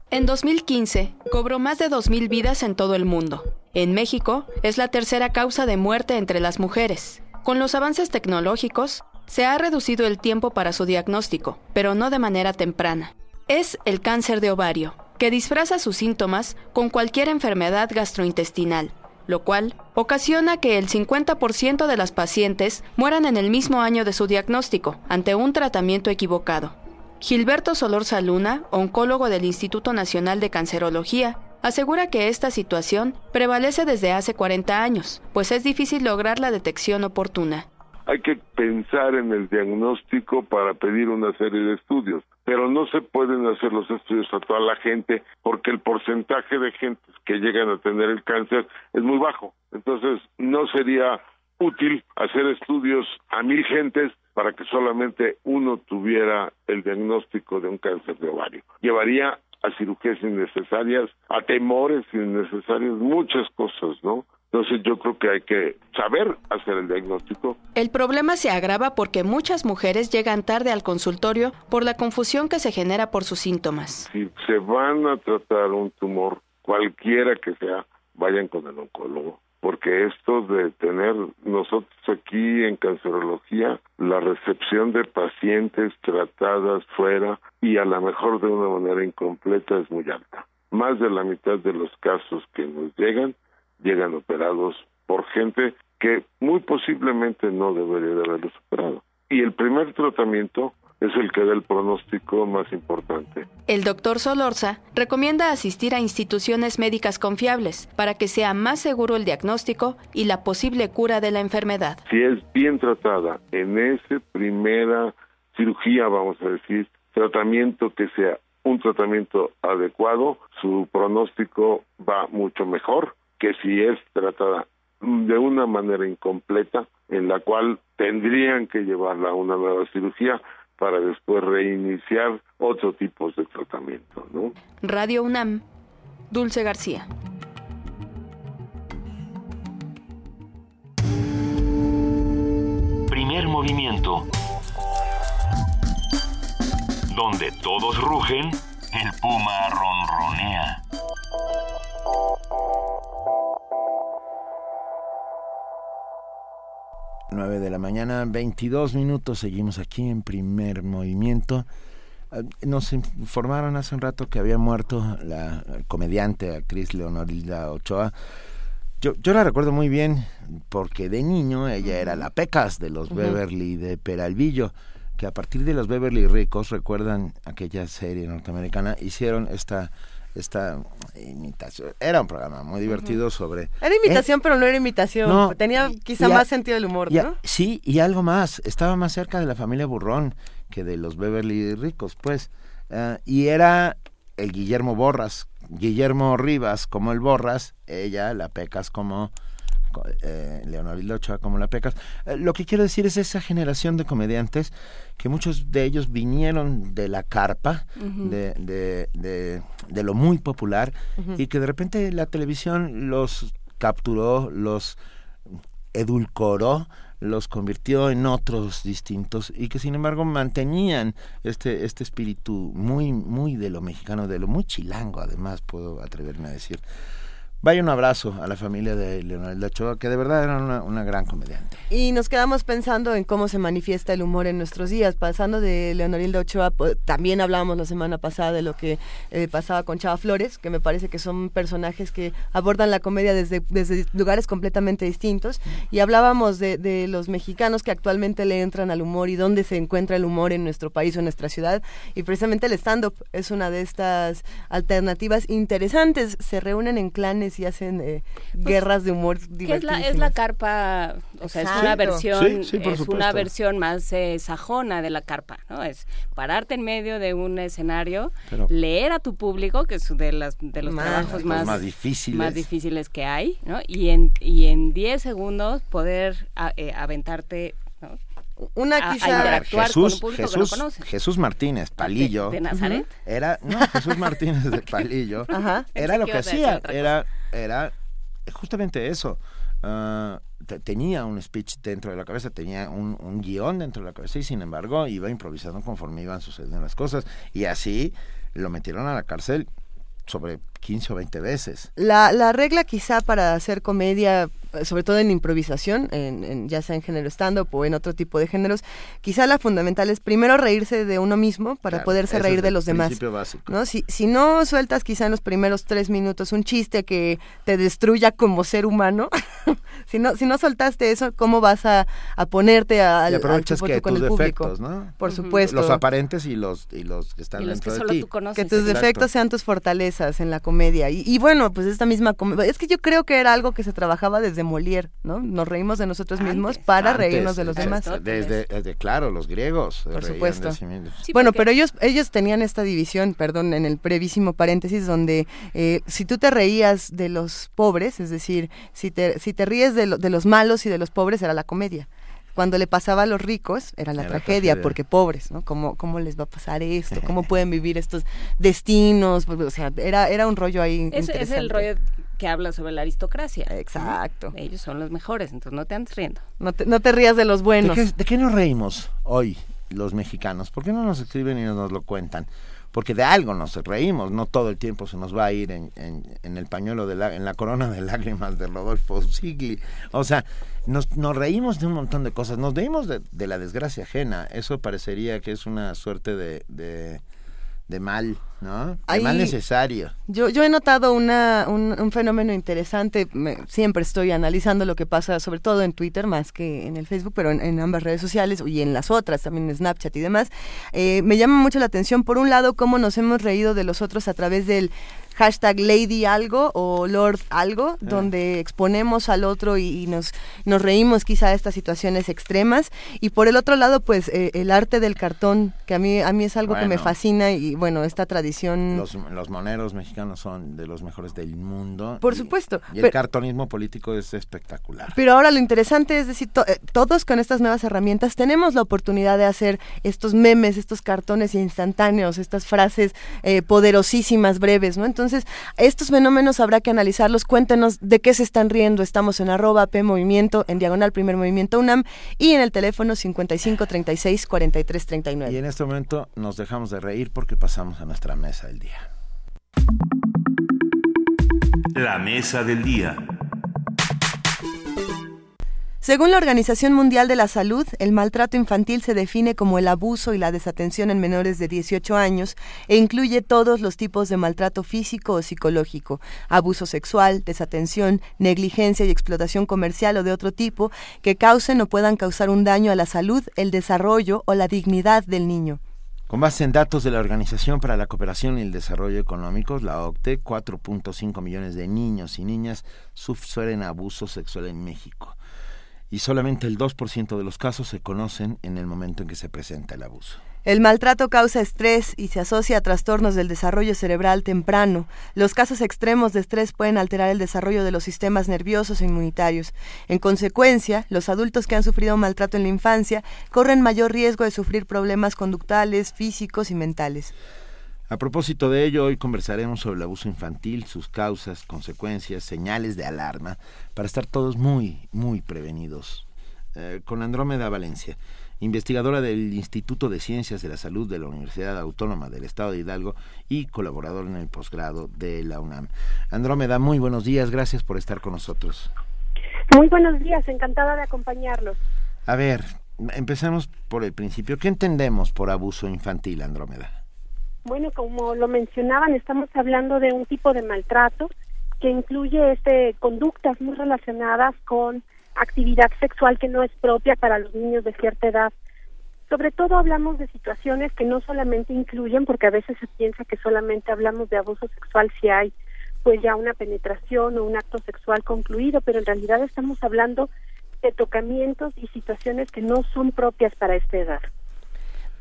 En 2015, cobró más de 2.000 vidas en todo el mundo. En México, es la tercera causa de muerte entre las mujeres. Con los avances tecnológicos, se ha reducido el tiempo para su diagnóstico, pero no de manera temprana. Es el cáncer de ovario, que disfraza sus síntomas con cualquier enfermedad gastrointestinal, lo cual ocasiona que el 50% de las pacientes mueran en el mismo año de su diagnóstico, ante un tratamiento equivocado. Gilberto Solorza Luna, oncólogo del Instituto Nacional de Cancerología, asegura que esta situación prevalece desde hace 40 años, pues es difícil lograr la detección oportuna. Hay que pensar en el diagnóstico para pedir una serie de estudios, pero no se pueden hacer los estudios a toda la gente porque el porcentaje de gente que llegan a tener el cáncer es muy bajo. Entonces, no sería útil hacer estudios a mil gentes para que solamente uno tuviera el diagnóstico de un cáncer de ovario. Llevaría a cirugías innecesarias, a temores innecesarios, muchas cosas, ¿no? Entonces yo creo que hay que saber hacer el diagnóstico. El problema se agrava porque muchas mujeres llegan tarde al consultorio por la confusión que se genera por sus síntomas. Si se van a tratar un tumor, cualquiera que sea, vayan con el oncólogo. Porque esto de tener nosotros aquí en cancerología la recepción de pacientes tratadas fuera y a lo mejor de una manera incompleta es muy alta. Más de la mitad de los casos que nos llegan llegan operados por gente que muy posiblemente no debería de haberlos operado. Y el primer tratamiento es el que da el pronóstico más importante. El doctor Solorza recomienda asistir a instituciones médicas confiables para que sea más seguro el diagnóstico y la posible cura de la enfermedad. Si es bien tratada en esa primera cirugía, vamos a decir, tratamiento que sea un tratamiento adecuado, su pronóstico va mucho mejor que si es tratada de una manera incompleta, en la cual tendrían que llevarla a una nueva cirugía para después reiniciar otro tipo de tratamiento, ¿no? Radio UNAM, Dulce García. Primer movimiento. Donde todos rugen, el puma ronronea. Nueve de la mañana, 22 minutos, seguimos aquí en primer movimiento. Ah, Nos informaron hace un rato que había muerto la comediante, actriz Leonorilda Ochoa. Yo, yo la recuerdo muy bien porque de niño ella era la Pecas de los. Beverly de Peralvillo, que a partir de los Beverly Ricos, recuerdan aquella serie norteamericana, hicieron esta esta imitación. Era un programa muy divertido sobre... Era imitación, pero no era imitación. No, Tenía quizá a- más sentido del humor, y a- ¿no? Sí, y algo más. Estaba más cerca de la familia Burrón que de los Beverly ricos, pues. Ah, y era el Guillermo Borras. Guillermo Rivas como el Borras, ella, la Pecas como co- eh, Ochoa como la Pecas. Eh, lo que quiero decir es esa generación de comediantes que muchos de ellos vinieron de la carpa, de, de, de, de lo muy popular, y que de repente la televisión los capturó, los edulcoró, los convirtió en otros distintos y que sin embargo mantenían este este espíritu muy muy de lo mexicano, de lo muy chilango, además puedo atreverme a decir. Vaya un abrazo a la familia de Leonel Ochoa, que de verdad era una, una, gran comediante. Y nos quedamos pensando en cómo se manifiesta el humor en nuestros días. Pasando de Leonel Ochoa, también hablábamos la semana pasada de lo que eh, pasaba con Chava Flores, que me parece que son personajes que abordan la comedia desde, desde lugares completamente distintos. Y hablábamos de, de los mexicanos que actualmente le entran al humor y dónde se encuentra el humor en nuestro país o en nuestra ciudad. Y precisamente el stand-up es una de estas alternativas interesantes. Se reúnen en clanes y hacen eh, pues, guerras de humor es la, es la carpa, o sea, es una versión, es una versión más eh, sajona de la carpa, ¿no? Es pararte en medio de un escenario, leer a tu público, que es de las de los trabajos más, más difíciles. más difíciles que hay, ¿no? Y en y en 10 segundos poder eh, aventarte una quizá Jesús, Jesús, Martínez, Palillo. ¿De, Nazaret? Era, no, Jesús Martínez de Palillo. Era lo que, hacía, era, era justamente eso. Ah, tenía un speech dentro de la cabeza, tenía un, un, guion dentro de la cabeza y sin embargo iba improvisando conforme iban sucediendo las cosas. Y así lo metieron a la cárcel sobre 15 o 20 veces. La, la regla quizá para hacer comedia, sobre todo en improvisación, en, ya sea en género stand-up o en otro tipo de géneros, quizá la fundamental es primero reírse de uno mismo para poderse reír de los demás. ¿no? Si, si no sueltas quizá en los primeros tres minutos un chiste que te destruya como ser humano, si no si no soltaste eso, ¿cómo vas a, a ponerte a, al, que con tus el defectos, ¿no? Por supuesto. Los aparentes y los, y los que están dentro de ti. que tus defectos sean tus fortalezas en la comedia. Y, y bueno, pues esta misma comedia, es que yo creo que era algo que se trabajaba desde Molière, ¿no? Nos reímos de nosotros mismos para reírnos de los demás. Desde, claro, los griegos. Por supuesto. bueno, pero ellos, ellos tenían esta división, perdón, en el brevísimo paréntesis, donde eh, si tú te reías de los pobres, es decir, si te, si te ríes de, de los malos y de los pobres, era la comedia cuando le pasaba a los ricos era la tragedia, porque pobres, ¿no? ¿Cómo, ¿Cómo les va a pasar esto? ¿Cómo pueden vivir estos destinos? Pues, o sea, era, era un rollo ahí. Es, es el rollo que habla sobre la aristocracia. Exacto. Ellos son los mejores, entonces no te andes riendo. No te, no te rías de los buenos. ¿De qué, nos reímos hoy los mexicanos? ¿Por qué no nos escriben y nos lo cuentan? Porque de algo nos reímos, no todo el tiempo se nos va a ir en, en, el pañuelo, de la, en la corona de lágrimas de Rodolfo Sigli. O sea, nos, nos reímos de un montón de cosas, nos reímos de, de la desgracia ajena, eso parecería que es una suerte de, de de mal, ¿no? De mal necesario. Yo, yo he notado una, un, fenómeno interesante, siempre estoy analizando lo que pasa, sobre todo en Twitter más que en el Facebook, pero en, ambas redes sociales y en las otras, también en Snapchat y demás. Eh, me llama mucho la atención, por un lado, cómo nos hemos reído de los otros a través del hashtag Lady Algo o Lord Algo, ah. donde exponemos al otro y, nos, nos reímos quizá de estas situaciones extremas. Y por el otro lado, pues eh, el arte del cartón, que a mí, a mí es algo que me fascina y bueno, esta tradición... Los, los, moneros mexicanos son de los mejores del mundo. Por supuesto. Y el cartonismo político es espectacular. Pero ahora lo interesante es decir, eh, todos con estas nuevas herramientas tenemos la oportunidad de hacer estos memes, estos cartones instantáneos, estas frases eh, poderosísimas, breves, ¿no? Entonces, entonces, estos fenómenos habrá que analizarlos. Cuéntenos de qué se están riendo. Estamos en arroba P Movimiento, en diagonal Primer Movimiento UNAM y en el teléfono 55 36 43 39. Y en este momento nos dejamos de reír porque pasamos a nuestra mesa del día. La mesa del día. Según la Organización Mundial de la Salud, el maltrato infantil se define como el abuso y la desatención en menores de 18 años e incluye todos los tipos de maltrato físico o psicológico, abuso sexual, desatención, negligencia y explotación comercial o de otro tipo que causen o puedan causar un daño a la salud, el desarrollo o la dignidad del niño. Con base en datos de la Organización para la Cooperación y el Desarrollo Económicos, la OCTE, 4.5 millones de niños y niñas sufren abuso sexual en México y solamente el 2% de los casos se conocen en el momento en que se presenta el abuso. El maltrato causa estrés y se asocia a trastornos del desarrollo cerebral temprano. Los casos extremos de estrés pueden alterar el desarrollo de los sistemas nerviosos e inmunitarios. En consecuencia, los adultos que han sufrido maltrato en la infancia corren mayor riesgo de sufrir problemas conductuales, físicos y mentales. A propósito de ello, hoy conversaremos sobre el abuso infantil, sus causas, consecuencias, señales de alarma, para estar todos muy, muy prevenidos. Eh, con Andrómeda Valencia. investigadora del Instituto de Ciencias de la Salud de la Universidad Autónoma del Estado de Hidalgo y colaboradora en el posgrado de la UNAM. Andrómeda, muy buenos días, gracias por estar con nosotros. Muy buenos días, encantada de acompañarlos. A ver, empecemos por el principio. ¿Qué entendemos por abuso infantil, Andrómeda? Bueno, como lo mencionaban, estamos hablando de un tipo de maltrato que incluye este conductas muy relacionadas con actividad sexual que no es propia para los niños de cierta edad. Sobre todo hablamos de situaciones que no solamente incluyen, porque a veces se piensa que solamente hablamos de abuso sexual si hay pues ya una penetración o un acto sexual concluido, pero en realidad estamos hablando de tocamientos y situaciones que no son propias para esta edad.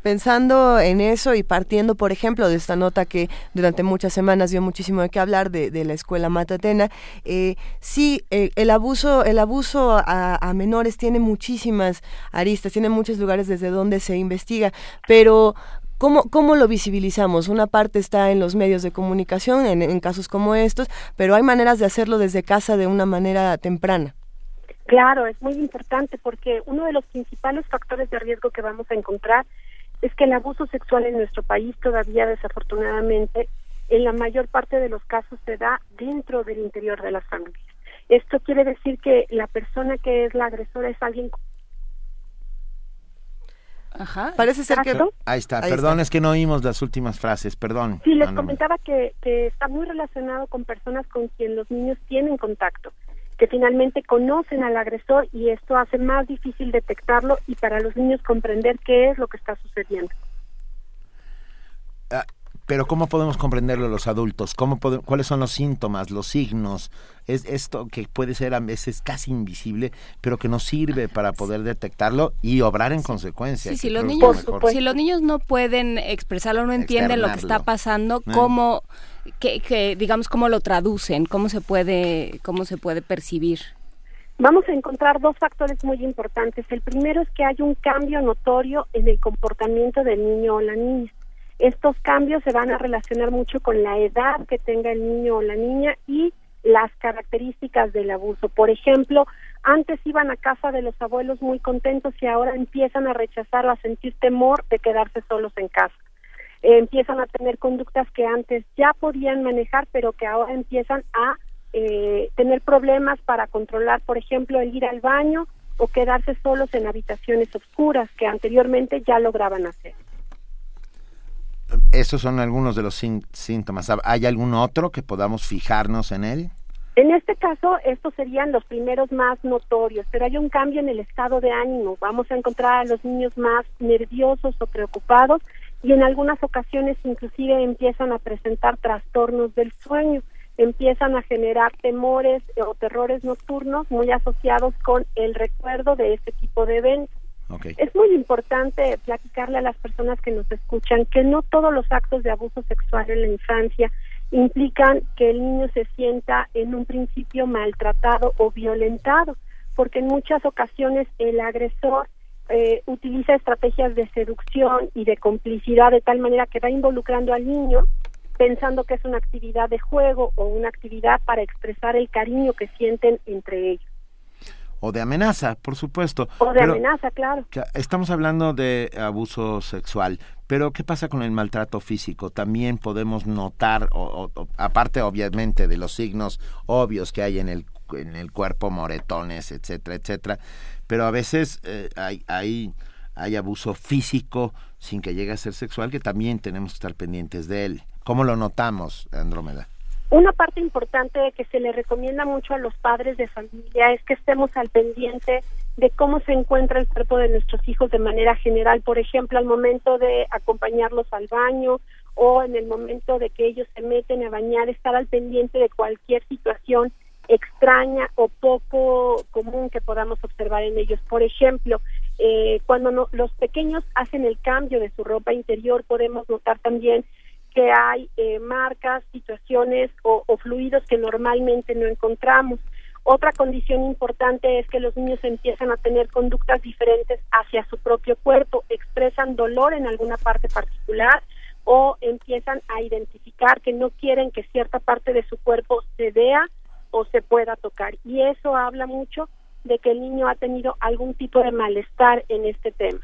Pensando en eso y partiendo, por ejemplo, de esta nota que durante muchas semanas dio muchísimo de qué hablar de, la escuela Matatena, eh, sí, eh, el abuso, el abuso a, menores tiene muchísimas aristas, tiene muchos lugares desde donde se investiga, pero ¿Cómo, ¿Cómo lo visibilizamos? Una parte está en los medios de comunicación, en casos como estos, pero hay maneras de hacerlo desde casa de una manera temprana. Claro, es muy importante porque uno de los principales factores de riesgo que vamos a encontrar es que el abuso sexual en nuestro país todavía desafortunadamente en la mayor parte de los casos se da dentro del interior de las familias. Esto quiere decir que la persona que es la agresora es alguien Ajá. Parece ser que... Ahí está, Ahí perdón, está. es que no oímos las últimas frases, perdón. Sí, les comentaba que, que está muy relacionado con personas con quien los niños tienen contacto, que finalmente conocen al agresor y esto hace más difícil detectarlo y para los niños comprender qué es lo que está sucediendo. Ah, pero ¿cómo podemos comprenderlo los adultos? ¿Cómo ¿Cuáles son los síntomas, los signos? Es esto que puede ser a veces casi invisible, pero que nos sirve para poder detectarlo y obrar en consecuencia. Sí, si los, niños, si los niños no pueden expresarlo, no entienden lo que está pasando, ¿cómo, que, que, digamos, cómo lo traducen? ¿Cómo se puede, cómo se puede percibir? Vamos a encontrar dos factores muy importantes. El primero es que hay un cambio notorio en el comportamiento del niño o la niña estos cambios se van a relacionar mucho con la edad que tenga el niño o la niña y las características del abuso. Por ejemplo, antes iban a casa de los abuelos muy contentos y ahora empiezan a rechazar o a sentir temor de quedarse solos en casa. Empiezan a tener conductas que antes ya podían manejar, pero que ahora empiezan a eh, tener problemas para controlar, por ejemplo, el ir al baño o quedarse solos en habitaciones oscuras que anteriormente ya lograban hacer esos son algunos de los síntomas. ¿Hay algún otro que podamos fijarnos en él? En este caso, estos serían los primeros más notorios, pero hay un cambio en el estado de ánimo. Vamos a encontrar a los niños más nerviosos o preocupados y en algunas ocasiones inclusive empiezan a presentar trastornos del sueño, empiezan a generar temores o terrores nocturnos muy asociados con el recuerdo de este tipo de eventos. Es muy importante platicarle a las personas que nos escuchan que no todos los actos de abuso sexual en la infancia implican que el niño se sienta en un principio maltratado o violentado, porque en muchas ocasiones el agresor eh, utiliza estrategias de seducción y de complicidad de tal manera que va involucrando al niño pensando que es una actividad de juego o una actividad para expresar el cariño que sienten entre ellos o de amenaza, por supuesto. O de pero, amenaza, claro. Estamos hablando de abuso sexual, pero ¿qué pasa con el maltrato físico? También podemos notar, o, o, aparte obviamente de los signos obvios que hay en el, en el cuerpo, moretones, etcétera, etcétera, pero a veces eh, hay, hay, hay abuso físico sin que llegue a ser sexual que también tenemos que estar pendientes de él. ¿Cómo lo notamos, Andrómeda? Una parte importante que se le recomienda mucho a los padres de familia es que estemos al pendiente de cómo se encuentra el cuerpo de nuestros hijos de manera general, por ejemplo, al momento de acompañarlos al baño o en el momento de que ellos se meten a bañar, estar al pendiente de cualquier situación extraña o poco común que podamos observar en ellos. Por ejemplo, eh, cuando no, los pequeños hacen el cambio de su ropa interior, podemos notar también que hay eh, marcas, situaciones o, o fluidos que normalmente no encontramos. Otra condición importante es que los niños empiezan a tener conductas diferentes hacia su propio cuerpo, expresan dolor en alguna parte particular o empiezan a identificar que no quieren que cierta parte de su cuerpo se vea o se pueda tocar. Y eso habla mucho de que el niño ha tenido algún tipo de malestar en este tema.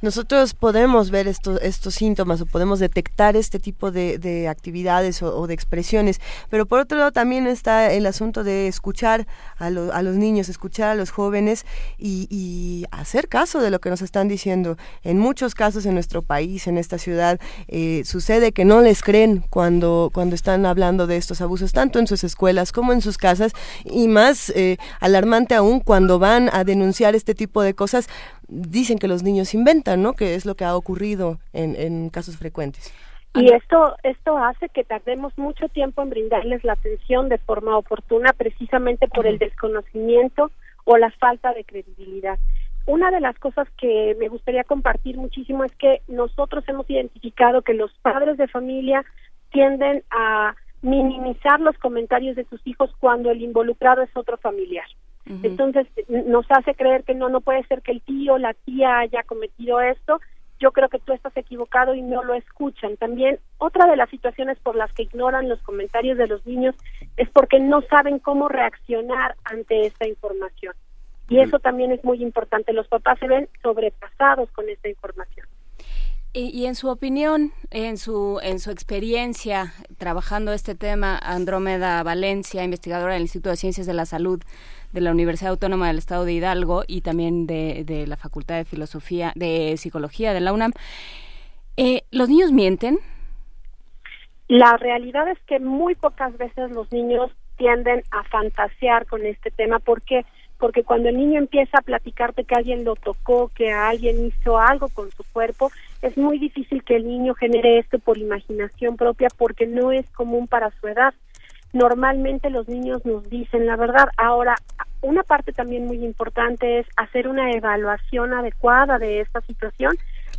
Nosotros podemos ver estos, estos síntomas o podemos detectar este tipo de, de actividades o, de expresiones, pero por otro lado también está el asunto de escuchar a, a los niños, escuchar a los jóvenes y, hacer caso de lo que nos están diciendo. En muchos casos en nuestro país, en esta ciudad, eh, sucede que no les creen cuando, cuando están hablando de estos abusos, tanto en sus escuelas como en sus casas, y más eh, alarmante aún cuando van a denunciar este tipo de cosas, dicen que los niños inventan, ¿no? Que es lo que ha ocurrido en, en casos frecuentes. Y esto, esto hace que tardemos mucho tiempo en brindarles la atención de forma oportuna precisamente por el desconocimiento o la falta de credibilidad. Una de las cosas que me gustaría compartir muchísimo es que nosotros hemos identificado que los padres de familia tienden a minimizar los comentarios de sus hijos cuando el involucrado es otro familiar. Entonces nos hace creer que no, no puede ser que el tío, la tía haya cometido esto. Yo creo que tú estás equivocado y no lo escuchan. También otra de las situaciones por las que ignoran los comentarios de los niños es porque no saben cómo reaccionar ante esta información. Y eso también es muy importante. Los papás se ven sobrepasados con esta información. Y, en su opinión, en su, en su experiencia trabajando este tema, Andrómeda Valencia, investigadora del Instituto de Ciencias de la Salud de la Universidad Autónoma del Estado de Hidalgo y también de, de la Facultad de Filosofía, de Psicología de la UNAM, eh, ¿los niños mienten? La realidad es que muy pocas veces los niños tienden a fantasear con este tema porque porque cuando el niño empieza a platicarte que alguien lo tocó, que alguien hizo algo con su cuerpo, es muy difícil que el niño genere esto por imaginación propia porque no es común para su edad. Normalmente los niños nos dicen la verdad. Ahora, una parte también muy importante es hacer una evaluación adecuada de esta situación,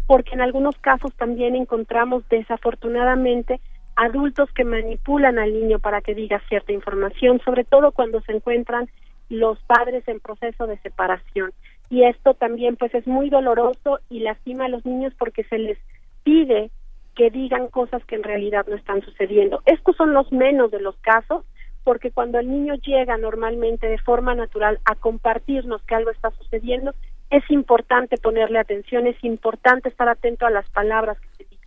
porque en algunos casos también encontramos desafortunadamente adultos que manipulan al niño para que diga cierta información, sobre todo cuando se encuentran los padres en proceso de separación. Y esto también pues es muy doloroso y lastima a los niños porque se les pide que digan cosas que en realidad no están sucediendo. Estos son los menos de los casos porque cuando el niño llega normalmente de forma natural a compartirnos que algo está sucediendo, es importante ponerle atención, es importante estar atento a las palabras que se dicen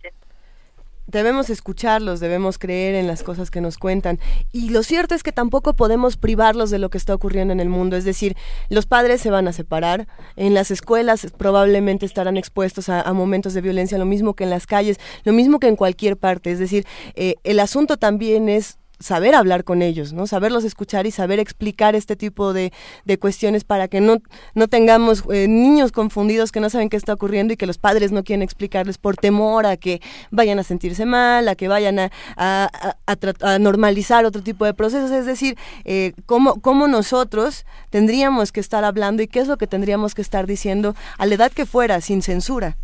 debemos escucharlos, debemos creer en las cosas que nos cuentan. Y lo cierto es que tampoco podemos privarlos de lo que está ocurriendo en el mundo. Es decir, los padres se van a separar, en las escuelas probablemente estarán expuestos a, momentos de violencia, lo mismo que en las calles, lo mismo que en cualquier parte. Es decir, eh, el asunto también es saber hablar con ellos, ¿no? Saberlos escuchar y saber explicar este tipo de, de cuestiones para que no, no tengamos eh, niños confundidos que no saben qué está ocurriendo y que los padres no quieren explicarles por temor a que vayan a sentirse mal, a que vayan a, a, a, normalizar otro tipo de procesos. Es decir, eh, cómo, cómo nosotros tendríamos que estar hablando y qué es lo que tendríamos que estar diciendo a la edad que fuera, sin censura.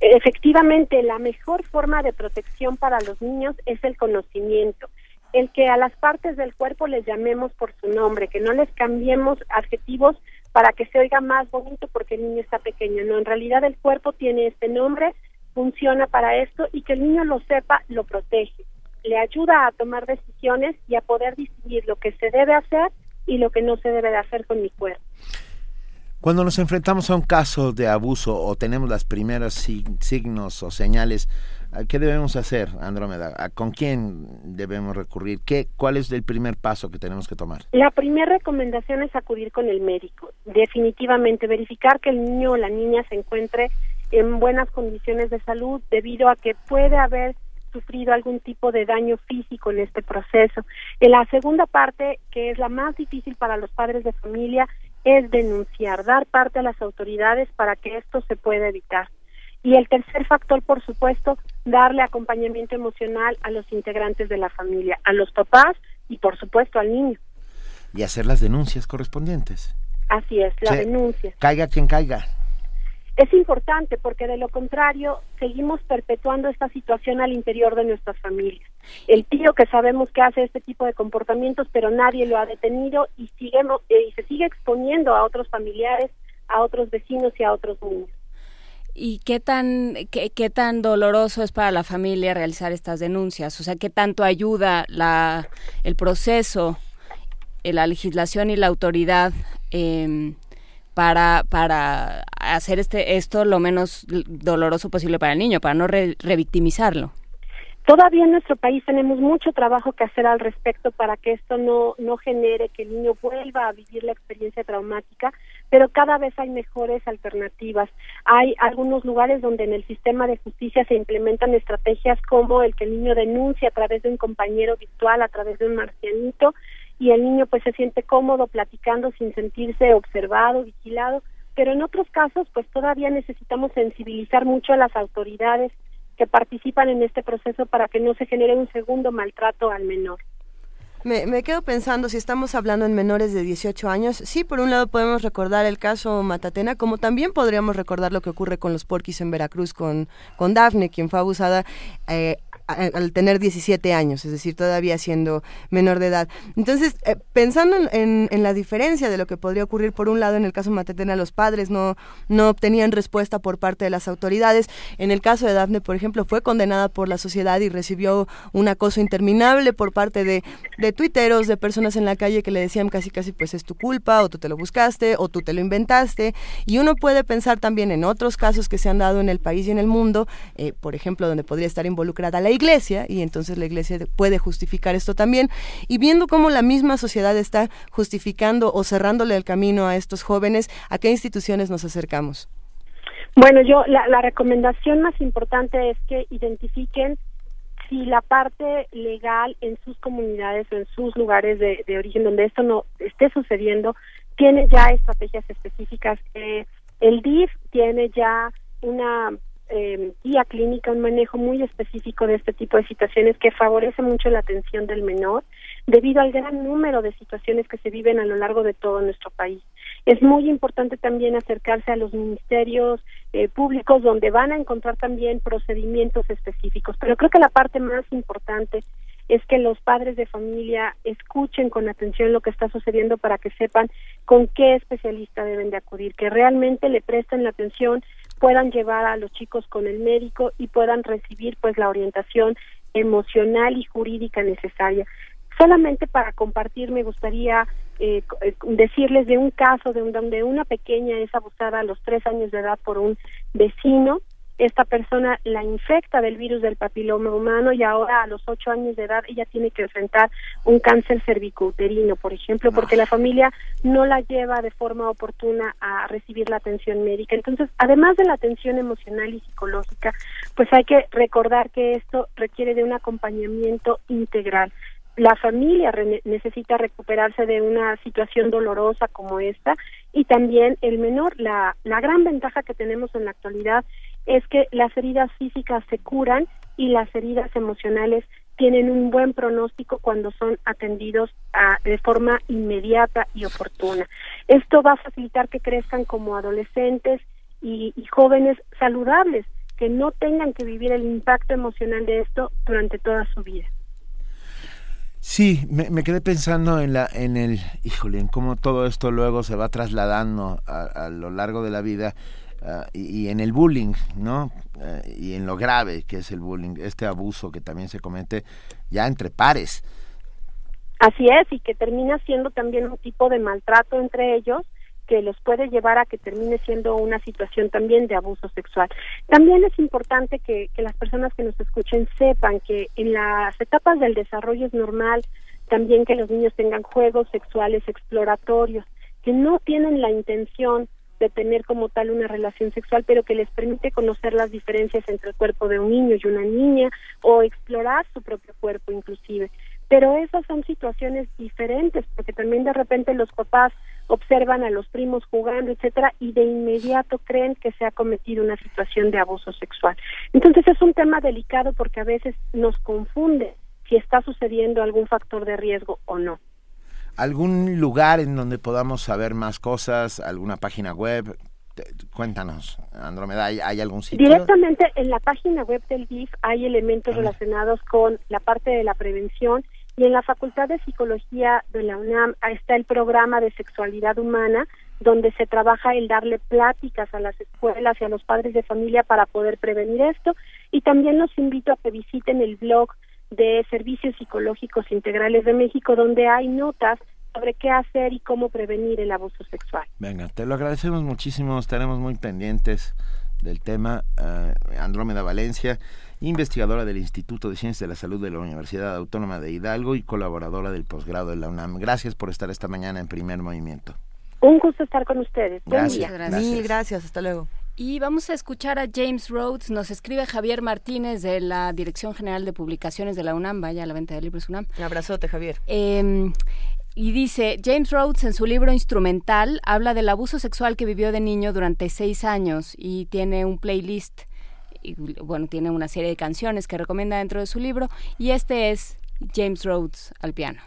Efectivamente, la mejor forma de protección para los niños es el conocimiento el que a las partes del cuerpo les llamemos por su nombre, que no les cambiemos adjetivos para que se oiga más bonito porque el niño está pequeño. No, en realidad el cuerpo tiene este nombre, funciona para esto y que el niño lo sepa, lo protege. Le ayuda a tomar decisiones y a poder distinguir lo que se debe hacer y lo que no se debe de hacer con mi cuerpo. Cuando nos enfrentamos a un caso de abuso o tenemos las primeras signos o señales, ¿Qué debemos hacer, Andrómeda? ¿Con quién debemos recurrir? ¿Qué, ¿Cuál es el primer paso que tenemos que tomar? La primera recomendación es acudir con el médico. Definitivamente, verificar que el niño o la niña se encuentre en buenas condiciones de salud debido a que puede haber sufrido algún tipo de daño físico en este proceso. En la segunda parte, que es la más difícil para los padres de familia, es denunciar, dar parte a las autoridades para que esto se pueda evitar. Y el tercer factor, por supuesto, darle acompañamiento emocional a los integrantes de la familia, a los papás y, por supuesto, al niño. Y hacer las denuncias correspondientes. Así es, la denuncia. Caiga quien caiga. Es importante porque de lo contrario seguimos perpetuando esta situación al interior de nuestras familias. El tío que sabemos que hace este tipo de comportamientos pero nadie lo ha detenido y, sigue, eh, y se sigue exponiendo a otros familiares, a otros vecinos y a otros niños. ¿Y qué tan, qué, qué, tan doloroso es para la familia realizar estas denuncias? O sea, ¿qué tanto ayuda la, el proceso, eh, la legislación y la autoridad eh, para, para hacer este, esto lo menos doloroso posible para el niño, para no revictimizarlo. Todavía en nuestro país tenemos mucho trabajo que hacer al respecto para que esto no, no genere que el niño vuelva a vivir la experiencia traumática, pero cada vez hay mejores alternativas. Hay algunos lugares donde en el sistema de justicia se implementan estrategias como el que el niño denuncia a través de un compañero virtual, a través de un marcianito, y el niño pues se siente cómodo platicando sin sentirse observado, vigilado, pero en otros casos pues todavía necesitamos sensibilizar mucho a las autoridades que participan en este proceso para que no se genere un segundo maltrato al menor. Me, me, quedo pensando, si estamos hablando en menores de 18 años, sí, por un lado podemos recordar el caso Matatena, como también podríamos recordar lo que ocurre con los porquis en Veracruz, con, con Dafne, quien fue abusada eh, al tener 17 años, es decir, todavía siendo menor de edad. Entonces, eh, pensando en, la diferencia de lo que podría ocurrir, por un lado, en el caso Matatena, los padres no, no obtenían respuesta por parte de las autoridades. En el caso de Dafne, por ejemplo, fue condenada por la sociedad y recibió un acoso interminable por parte de, de tuiteros, de personas en la calle que le decían casi casi pues es tu culpa, o tú te lo buscaste, o tú te lo inventaste. Y uno puede pensar también en otros casos que se han dado en el país y en el mundo, eh, por ejemplo, donde podría estar involucrada la iglesia y entonces la iglesia puede justificar esto también y viendo cómo la misma sociedad está justificando o cerrándole el camino a estos jóvenes, ¿a qué instituciones nos acercamos? Bueno, yo la, la recomendación más importante es que identifiquen si la parte legal en sus comunidades o en sus lugares de, origen donde esto no esté sucediendo tiene ya estrategias específicas. Eh, el DIF tiene ya una eh, guía clínica, un manejo muy específico de este tipo de situaciones que favorece mucho la atención del menor debido al gran número de situaciones que se viven a lo largo de todo nuestro país. Es muy importante también acercarse a los ministerios eh, públicos donde van a encontrar también procedimientos específicos, pero creo que la parte más importante es que los padres de familia escuchen con atención lo que está sucediendo para que sepan con qué especialista deben de acudir, que realmente le presten la atención puedan llevar a los chicos con el médico y puedan recibir pues la orientación emocional y jurídica necesaria. Solamente para compartir me gustaría eh, eh decirles de un caso de un, donde una pequeña es abusada a los tres años de edad por un vecino esta persona la infecta del virus del papiloma humano y ahora a los ocho años de edad ella tiene que enfrentar un cáncer cervicouterino, por ejemplo, porque la familia no la lleva de forma oportuna a recibir la atención médica. Entonces, además de la atención emocional y psicológica, pues hay que recordar que esto requiere de un acompañamiento integral la familia necesita recuperarse de una situación dolorosa como esta y también el menor. La, la gran ventaja que tenemos en la actualidad es que las heridas físicas se curan y las heridas emocionales tienen un buen pronóstico cuando son atendidos a, de forma inmediata y oportuna. Esto va a facilitar que crezcan como adolescentes y, jóvenes saludables, que no tengan que vivir el impacto emocional de esto durante toda su vida. Sí, me, quedé pensando en la, en el, híjole, en cómo todo esto luego se va trasladando a, lo largo de la vida ah, y, en el bullying, ¿no? Eh, y en lo grave que es el bullying, este abuso que también se comete ya entre pares. Así es, y que termina siendo también un tipo de maltrato entre ellos que los puede llevar a que termine siendo una situación también de abuso sexual. También es importante que las personas que nos escuchen sepan que en las etapas del desarrollo es normal también que los niños tengan juegos sexuales exploratorios, que no tienen la intención de tener como tal una relación sexual, pero que les permite conocer las diferencias entre el cuerpo de un niño y una niña o explorar su propio cuerpo inclusive. Pero esas son situaciones diferentes, porque también de repente los papás observan a los primos jugando, etcétera, y de inmediato creen que se ha cometido una situación de abuso sexual. Entonces es un tema delicado porque a veces nos confunde si está sucediendo algún factor de riesgo o no. ¿Algún lugar en donde podamos saber más cosas? ¿Alguna página web? Cuéntanos, Andrómeda, ¿hay, algún sitio? Directamente en la página web del DIF hay elementos relacionados con la parte de la prevención y en la Facultad de Psicología de la UNAM está el programa de sexualidad humana, donde se trabaja el darle pláticas a las escuelas y a los padres de familia para poder prevenir esto. Y también los invito a que visiten el blog de Servicios Psicológicos Integrales de México, donde hay notas sobre qué hacer y cómo prevenir el abuso sexual. Venga, te lo agradecemos muchísimo, estaremos muy pendientes del tema. eh, Andrómeda Valencia, investigadora del Instituto de Ciencias de la Salud de la Universidad Autónoma de Hidalgo y colaboradora del posgrado de la UNAM. Gracias por estar esta mañana en primer movimiento. Un gusto estar con ustedes. Buen Gracias, día. gracias. Mil gracias, hasta luego. Y vamos a escuchar a James Rhodes. Nos escribe Javier Martínez de la Dirección General de Publicaciones de la UNAM. Vaya a la venta de libros UNAM. Un abrazote, Javier. Eh, y dice, James Rhodes en su libro instrumental habla del abuso sexual que vivió de niño durante seis años y tiene un playlist, y, bueno, tiene una serie de canciones que recomienda dentro de su libro y este es James Rhodes al piano.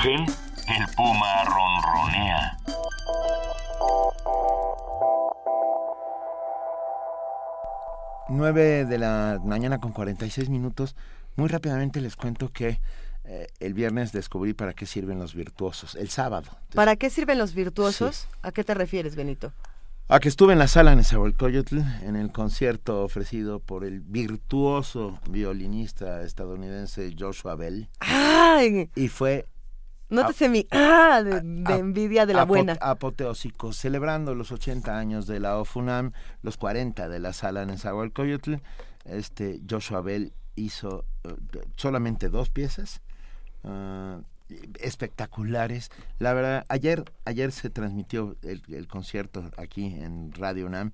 Rugen, el puma ronronea. Nueve de la mañana con 46 minutos. Muy rápidamente les cuento que eh, el viernes descubrí para qué sirven los virtuosos. El sábado. ¿Para qué sirven los virtuosos? ¿A qué te refieres, Benito? A que estuve en la sala Nezahualcóyotl en el concierto ofrecido por el virtuoso violinista estadounidense Joshua Bell. ¡Ay! Y fue Nótese mi ah, de, de envidia de la apo- buena. apoteósico, celebrando los 80 años de la OFUNAM, los 40 de la sala Nezahualcóyotl. Este Joshua Bell hizo eh, solamente dos piezas ah, espectaculares. La verdad, ayer ayer se transmitió el, el concierto aquí en Radio UNAM.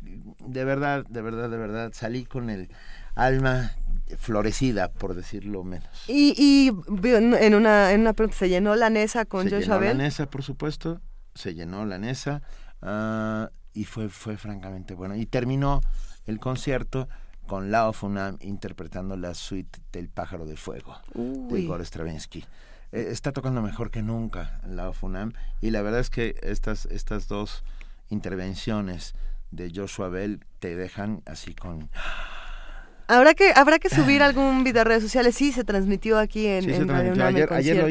De verdad, de verdad, de verdad, salí con el alma florecida, por decirlo menos. Y, y en una, en una pregunta, ¿se llenó la Nesa con se Joshua llenó la Bell? Nesa, por supuesto, se llenó la Nesa ah, y fue, fue francamente bueno. Y terminó el concierto con Lao Funam interpretando la suite del pájaro de fuego de. Igor Stravinsky. Eh, está tocando mejor que nunca Lao Funam y la verdad es que estas, estas dos intervenciones de Joshua Bell te dejan así con... Habrá que, habrá que subir algún video a redes sociales. Sí, se transmitió aquí en, Sí, en transmitió. Ayer, ayer lo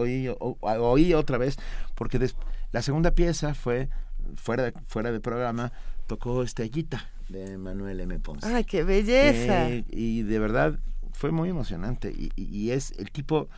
oí, oí, oí otra vez, porque des- la segunda pieza fue, fuera de, fuera de programa, tocó Estrellita de Manuel M. Ponce. ¡Ay, qué belleza! Eh, y de verdad fue muy emocionante. Y, y- y es el tipo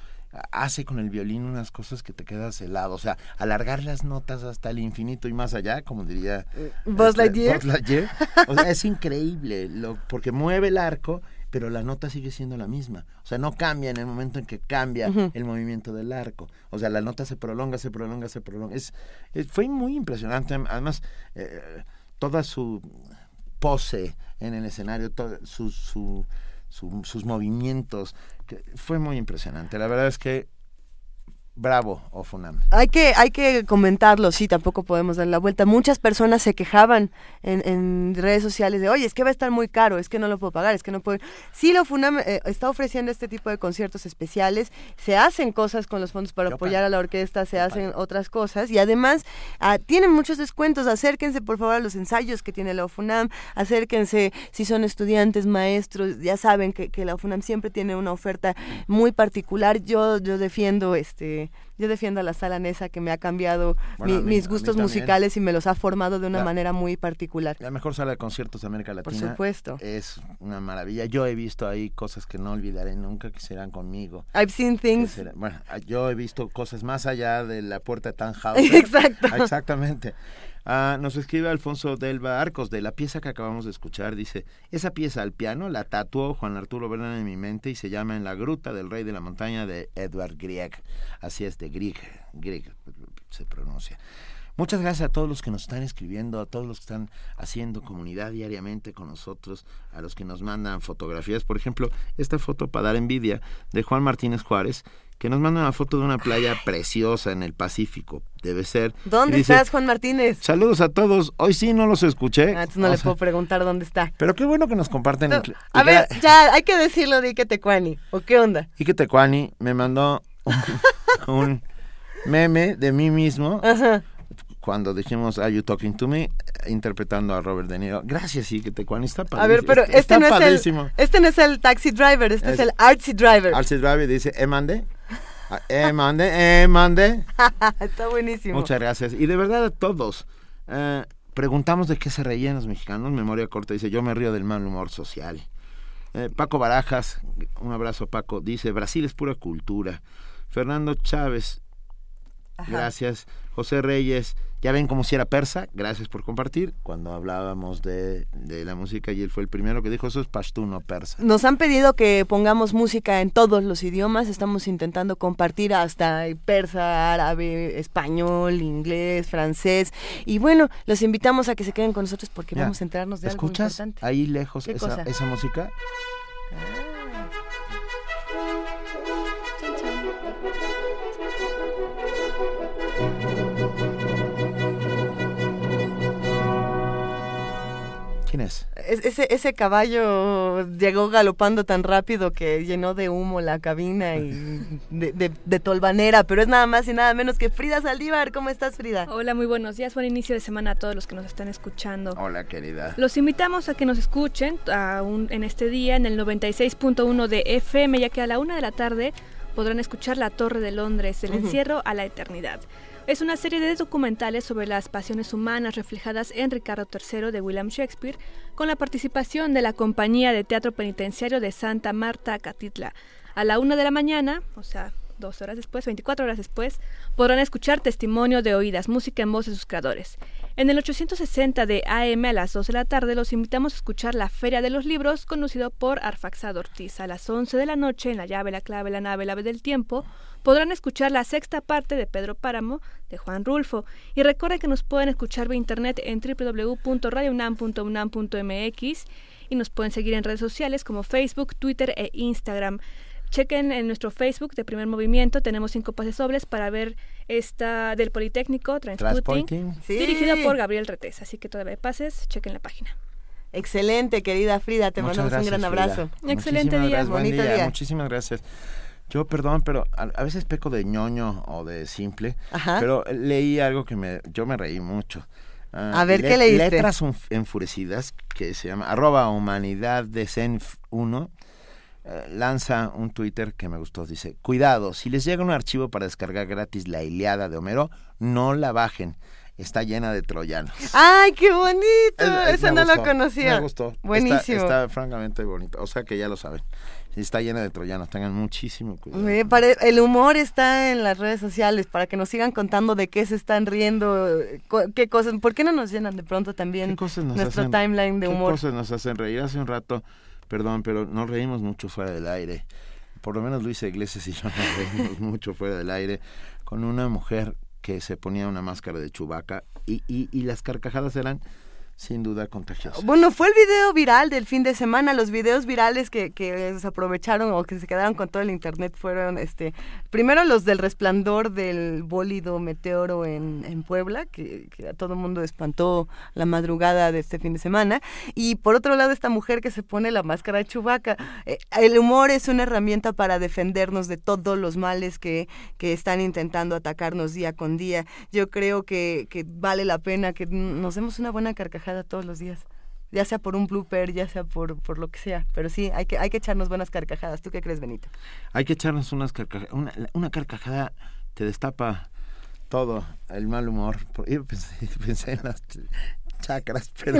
hace con el violín unas cosas que te quedas helado. O sea, alargar las notas hasta el infinito y más allá, como diría Buzz este, Lightyear. Lightyear. O sea, es increíble, lo, porque mueve el arco, pero la nota sigue siendo la misma. O sea, no cambia en el momento en que cambia el movimiento del arco. O sea, la nota se prolonga, se prolonga, se prolonga. Es, es- fue muy impresionante. Además, eh, toda su pose en el escenario, todo, su, su, su- sus movimientos. Fue muy impresionante. La verdad es que bravo, Ofunam. Hay que, hay que comentarlo, sí, tampoco podemos dar la vuelta. Muchas personas se quejaban en, en redes sociales de, oye, es que va a estar muy caro, es que no lo puedo pagar, es que no puedo... Sí, la FUNAM eh, está ofreciendo este tipo de conciertos especiales, se hacen cosas con los fondos para Yo apoyar a la orquesta, se hacen otras cosas. Y además ah, tienen muchos descuentos, acérquense por favor a los ensayos que tiene la UFUNAM, acérquense si son estudiantes, maestros, ya saben que, que la UFUNAM siempre tiene una oferta muy particular. Yo, yo defiendo este yo defiendo a la sala Nesa que me ha cambiado Bueno, mi- a mí- mis gustos musicales y me los ha formado de una La- manera muy particular. La mejor sala de conciertos de América Por Latina. supuesto. Es una maravilla. Yo he visto ahí cosas que no olvidaré nunca que serán conmigo. I've seen things. bueno, yo he visto cosas más allá de la puerta de Tannhauser. Exacto. Exactamente. Ah, nos escribe Alfonso Delva Arcos de la pieza que acabamos de escuchar. Dice, esa pieza al piano la tatuó Juan Arturo Bernal en mi mente y se llama En la gruta del rey de la montaña de Edward Grieg. Así es, de Grieg, Grieg se pronuncia. Muchas gracias a todos los que nos están escribiendo, a todos los que están haciendo comunidad diariamente con nosotros, a los que nos mandan fotografías. Por ejemplo, esta foto para dar envidia de Juan Martínez Juárez, que nos manda una foto de una playa preciosa en el Pacífico. Debe ser. ¿Dónde dice, estás, Juan Martínez? Saludos a todos. Hoy sí no los escuché. Ah, entonces no O le sea, puedo preguntar dónde está. Pero qué bueno que nos comparten. No, a ver, que- ya, hay que decirlo de Ike Tecuani. ¿O qué onda? Que Tecuani me mandó un, un meme de mí mismo cuando dijimos Are You Talking to Me? interpretando a Robert De Niro. Gracias, Ike Tecuani. Está A ver, padrísimo. pero este está no, es padrísimo. el, este no es el taxi driver, este es, Es- el artsy driver. Alce Drive dice, eh, mande. Ah, Eh, mande, eh, mande. Está buenísimo. Muchas gracias. Y de verdad a todos. eh, preguntamos de qué se reían los mexicanos. Memoria corta dice, yo me río del mal humor social. Eh, Paco Barajas, un abrazo Paco, dice, Brasil es pura cultura. Fernando Chávez, gracias. José Reyes, ya ven como si era persa, gracias por compartir. Cuando hablábamos de, de la música y él fue el primero que dijo, eso es pashtuno persa. Nos han pedido que pongamos música en todos los idiomas, estamos intentando compartir hasta persa, árabe, español, inglés, francés. Y bueno, los invitamos a que se queden con nosotros porque vamos a enterarnos de algo ¿Escuchas ahí lejos ¿Qué esa, esa música? ¿Quién es? Es- ese, ese caballo llegó galopando tan rápido que llenó de humo la cabina y de, de- de tolvanera, pero es nada más y nada menos que Frida Saldívar. ¿Cómo estás, Frida? Hola, muy buenos días, buen inicio de semana a todos los que nos están escuchando. Hola, querida. Los invitamos a que nos escuchen aún en este día en el 96.1 de FM, ya que a la una de la tarde podrán escuchar La Torre de Londres, del Ujú. encierro a la eternidad. Es una serie de documentales sobre las pasiones humanas reflejadas en Ricardo III de William Shakespeare, con la participación de la Compañía de Teatro Penitenciario de Santa Marta, Catitla. A la una de la mañana, o sea, dos horas después, 24 horas después, podrán escuchar testimonio de oídas, música en voz de sus creadores. En el 860 de AM a las 2 de la tarde los invitamos a escuchar la Feria de los Libros, conocido por Arfaxado Ortiz. A las 11 de la noche, en La llave, la clave, la nave, la ave del tiempo, podrán escuchar la sexta parte de Pedro Páramo, de Juan Rulfo. Y recuerden que nos pueden escuchar vía internet en www.radiounam.unam.mx y nos pueden seguir en redes sociales como Facebook, Twitter e Instagram. Chequen en nuestro Facebook de Primer Movimiento, tenemos cinco pases dobles para ver esta del Politécnico, Transporting. Sí. dirigido por Gabriel Retés. Así que todavía hay pases, chequen la página. Excelente, querida Frida, te Muchas mandamos un gran abrazo. Frida. Muchísimas gracias, buen bonito día. Muchísimas gracias. Yo, perdón, pero a, a veces peco de ñoño o de simple, Ajá. pero leí algo que me, yo me reí mucho. Ah, A ver, ¿qué leíste? Letras enfurecidas, que se llama arroba humanidad de Zen 1, eh, lanza un Twitter que me gustó. Dice, cuidado, si les llega un archivo para descargar gratis la Iliada de Homero, no la bajen. Está llena de troyanos. ¡Ay, qué bonito! Es- es- Eso no lo conocía. Me gustó. Está- Buenísimo. Está, francamente bonito. O sea que ya lo saben. Está llena de troyanos. Tengan muchísimo cuidado. Me pare- El humor está en las redes sociales para que nos sigan contando de qué se están riendo, eh, qué cosas, ¿por qué no nos llenan de pronto también nuestro hacen- timeline de ¿qué humor? cosas nos hacen reír? Hace un rato, perdón, pero nos reímos mucho fuera del aire. Por lo menos Luisa Iglesias y yo nos reímos mucho fuera del aire con una mujer que se ponía una máscara de chubaca y, y, y las carcajadas eran sin duda contagiosa. Bueno, fue el video viral del fin de semana. Los videos virales que, que se aprovecharon o que se quedaron con todo el internet fueron, este, primero los del resplandor del bólido meteoro en, en Puebla, que, a todo el mundo espantó la madrugada de este fin de semana. Y por otro lado, esta mujer que se pone la máscara de Chubaca. el humor es una herramienta para defendernos de todos los males que, que están intentando atacarnos día con día. Yo creo que, que vale la pena que nos demos una buena carcajada todos los días. Ya sea por un blooper, ya sea por, por lo que sea. Pero sí, hay que, hay que echarnos buenas carcajadas. ¿Tú qué crees, Benito? Hay que echarnos unas carcajadas. Una, una carcajada te destapa todo, el mal humor. Yo pensé, pensé en las chakras, pero...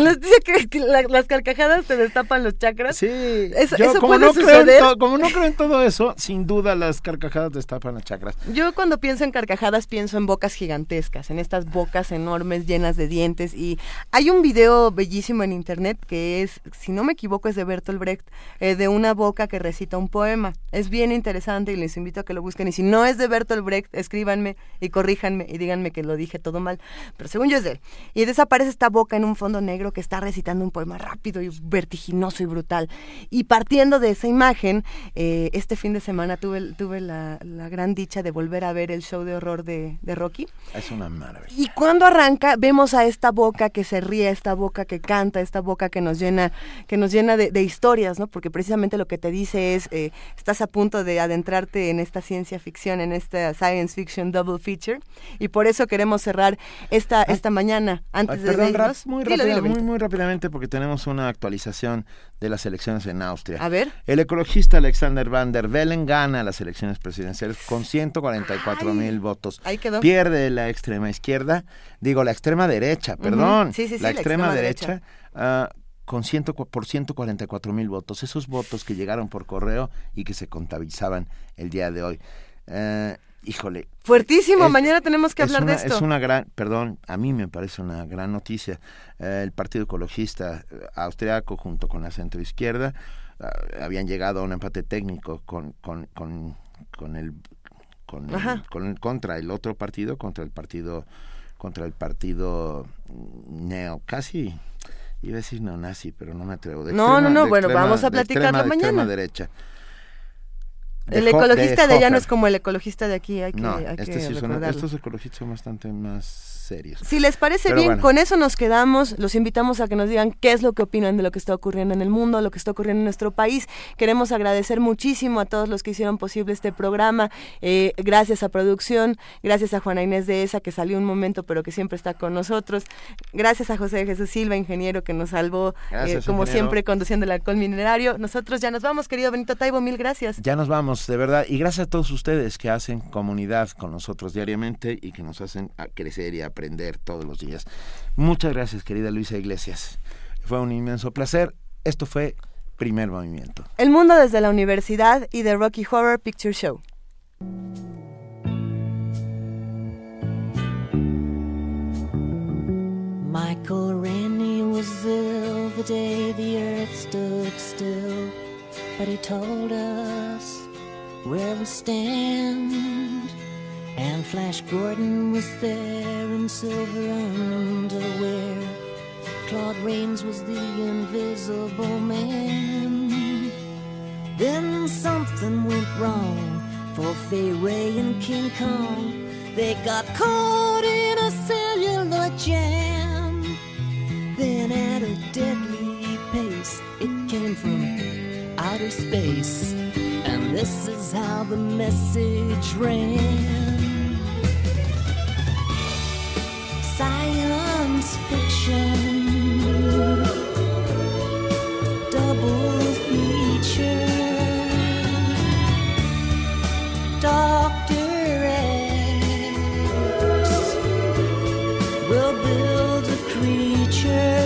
Que la, las carcajadas te destapan los chakras. Sí, eso, yo, eso como, puede no creo suceder. en to- como no creo en todo eso, sin duda las carcajadas destapan las chakras. Yo cuando pienso en carcajadas pienso en bocas gigantescas, en estas bocas enormes llenas de dientes y hay un video bellísimo en internet que es, si no me equivoco, es de Bertolt Brecht, eh, de una boca que recita un poema. Es bien interesante y les invito a que lo busquen y si no es de Bertolt Brecht, escríbanme y corríjanme y díganme que lo dije todo mal, pero según yo es de él. Y desaparece esta boca en un fondo negro que está recitando un poema rápido y vertiginoso y brutal. Y partiendo de esa imagen, eh, este fin de semana tuve, tuve la, la gran dicha de volver a ver el show de horror de, de Rocky. Es una maravilla. Y cuando arranca, vemos a esta boca que se ríe, esta boca que canta, esta boca que nos llena, que nos llena de, de historias, ¿no? Porque precisamente lo que te dice es, eh, estás a punto de adentrarte en esta ciencia ficción, en esta science fiction double feature, y por eso queremos cerrar esta, esta mañana, antes Ay, de perdón, irnos. Muy, Dilo, dilo, muy, muy rápidamente porque tenemos una actualización de las elecciones en Austria. A ver. El ecologista Alexander Van der Bellen gana las elecciones presidenciales con 144 mil votos. Ahí quedó. Pierde la extrema izquierda, digo la extrema derecha, perdón. Sí, sí, sí, la, la extrema, derecha, derecha. ah, con ciento, por 144 mil votos. Esos votos que llegaron por correo y que se contabilizaban el día de hoy. Eh, híjole, Fuertísimo, es- mañana tenemos que hablar una- de esto. Es una gran, perdón, a mí me parece una gran noticia. Eh, el Partido Ecologista eh, Austriaco junto con la centroizquierda ah, habían llegado a un empate técnico con, con, con, con el con, el- Ajá. con el- contra el otro partido, contra el partido contra el partido neo, casi iba a decir neonazi, pero no me atrevo. De No, no, no, de bueno, vamos a de platicarlo extrema- de extrema mañana. derecha. De El ecologista de, allá no es como el ecologista de aquí, hay que, No, hay este que sí son- estos ecologistas son bastante más serios. Si les parece Pero bien, bueno. con eso nos quedamos. Los invitamos a que nos digan qué es lo que opinan de lo que está ocurriendo en el mundo, lo que está ocurriendo en nuestro país. Queremos agradecer muchísimo a todos los que hicieron posible este programa. Eh, gracias a producción, gracias a Juana Inés de Esa, que salió un momento, pero que siempre está con nosotros. Gracias a José Jesús Silva, ingeniero, que nos salvó, eh, como ingeniero. siempre, conduciendo el alcohol minerario. Nosotros ya nos vamos, querido Benito Taibo, mil gracias. Ya nos vamos, de verdad. Y gracias a todos ustedes que hacen comunidad con nosotros diariamente y que nos hacen crecer y aprender todos los días. Muchas gracias, querida Luisa Iglesias. Fue un inmenso placer. Esto fue Primer Movimiento. El mundo desde la universidad y de Rocky Horror Picture Show. Michael Rennie was ill the day the earth stood still, but he told us where we stand. And Flash Gordon was there in silver underwear. Claude Rains was the invisible man. Then something went wrong for Fay Ray and King Kong. They got caught in a cellular jam. Then at a deadly pace, it came from outer space. And this is how the message ran. Science fiction. Double feature. Doctor X will build a creature.